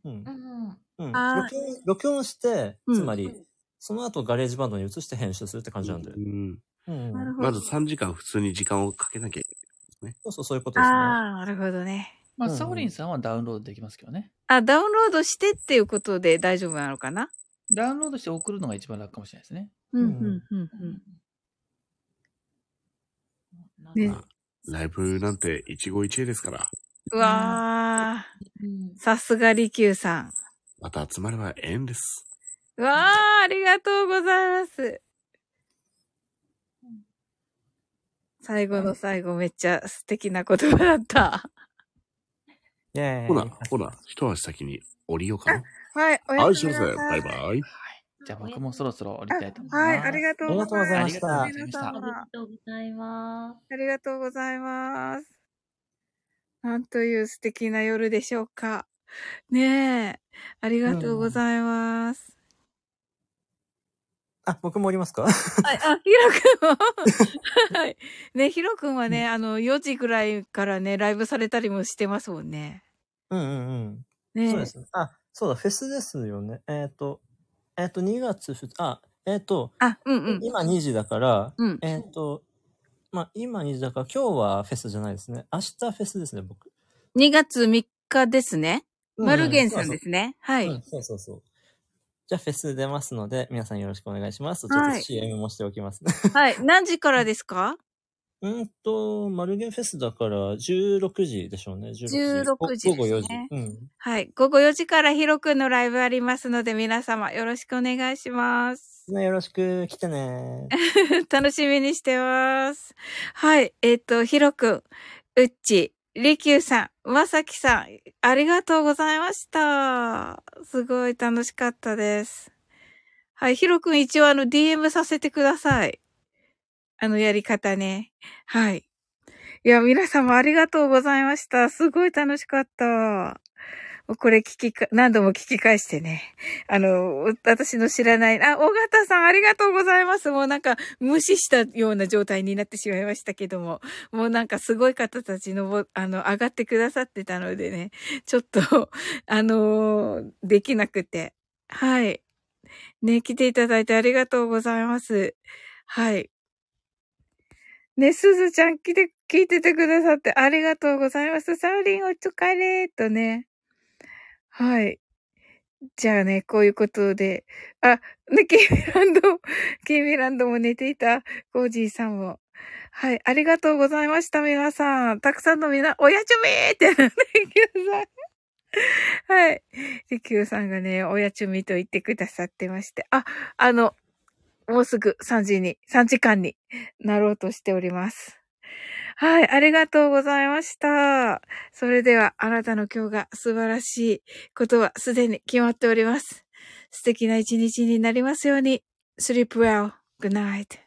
うんう。んうん。録音、録音して、うんつまり、その後ガレージバンドに移して編集するって感じなんで。うん。うん。なるほど。まず3時間普通に時間をかけなきゃいけない。そうそう、そういうことですね。ああ、なるほどね。まあ、うんうんサオリンさんはダウンロードできますけどね。あ、ダウンロードしてっていうことで大丈夫なのかな？ダウンロードして送るのが一番楽かもしれないですね。うん、うんうん、うん、なるほど。ライブなんて一期一会ですから、うわうんー、さすが利休さん。また集まれば縁です。うわー、ありがとうございます。最後の最後めっちゃ素敵な言葉だった。ほら、ほら、一足先に降りようかな。はい、おやはい、すみしますね。なさい。バイバイ。じゃあ僕もそろそろ降りたいと思います。はい、ありがとうございます。ありがとうございましたありがとうございます。ありがとうございます。なんという素敵な夜でしょうか。ねえ。ありがとうございます。あ、僕もおりますか？あ、あ、ヒロくんも。はい。ね、ヒロくんはね、あの、4時ぐらいからね、ライブされたりもしてますもんね。うんうんうん。ねそうですね。あ、そうだ、フェスですよね。えっ、と、えっ、と、2月2日、あ、えっ、と、あ、うんうん。今2時だから、うんえっ、と、まあ、今2時だから、今日はフェスじゃないですね。明日フェスですね、僕。2月3日ですね。マルゲンさんです。すね。はい。うん、そうそうそう。じゃあ、フェス出ますので、皆さんよろしくお願いします。ちょっとはい CM もしておきますね。はい。何時からですか？うんと、マルゲンフェスだから、16時でしょうね。16時。16時午後4時。うん。はい。午後4時からヒロくんのライブありますので、皆様よろしくお願いします。ね、よろしく来てね。楽しみにしてます。はい。えっ、と、ヒロくん、うっち、りきゅうさん、まさきさん、ありがとうございました。すごい楽しかったです。はい。ヒロくん一応あの DM させてください。あのやり方ね。はい。いや、皆様ありがとうございました。すごい楽しかった。これ聞きか、何度も聞き返してね。あの、私の知らない、あ、尾形さんありがとうございます。もうなんか無視したような状態になってしまいましたけども。もうなんかすごい方たちのぼ、あの、上がってくださってたのでね。ちょっと、あのーできなくて。はい。ね、来ていただいてありがとうございます。はい。ね、すずちゃん来て、聞いててくださってありがとうございます。サウリンお疲れとね。はい。じゃあね、こういうことで。あ、ね、キーミランド、キーミランドも寝ていた、コージーさんも。はい、ありがとうございました、皆さん。たくさんのみな、おやちゅみーって、ね、キューさん。はい。で、キューさんがね、おやちゅみと言ってくださってまして。あ、あの、もうすぐ3時に、3時間になろうとしております。はい、ありがとうございました。それでは、あなたの今日が素晴らしいことはすでに決まっております。素敵な一日になりますように。sleep well. Good night.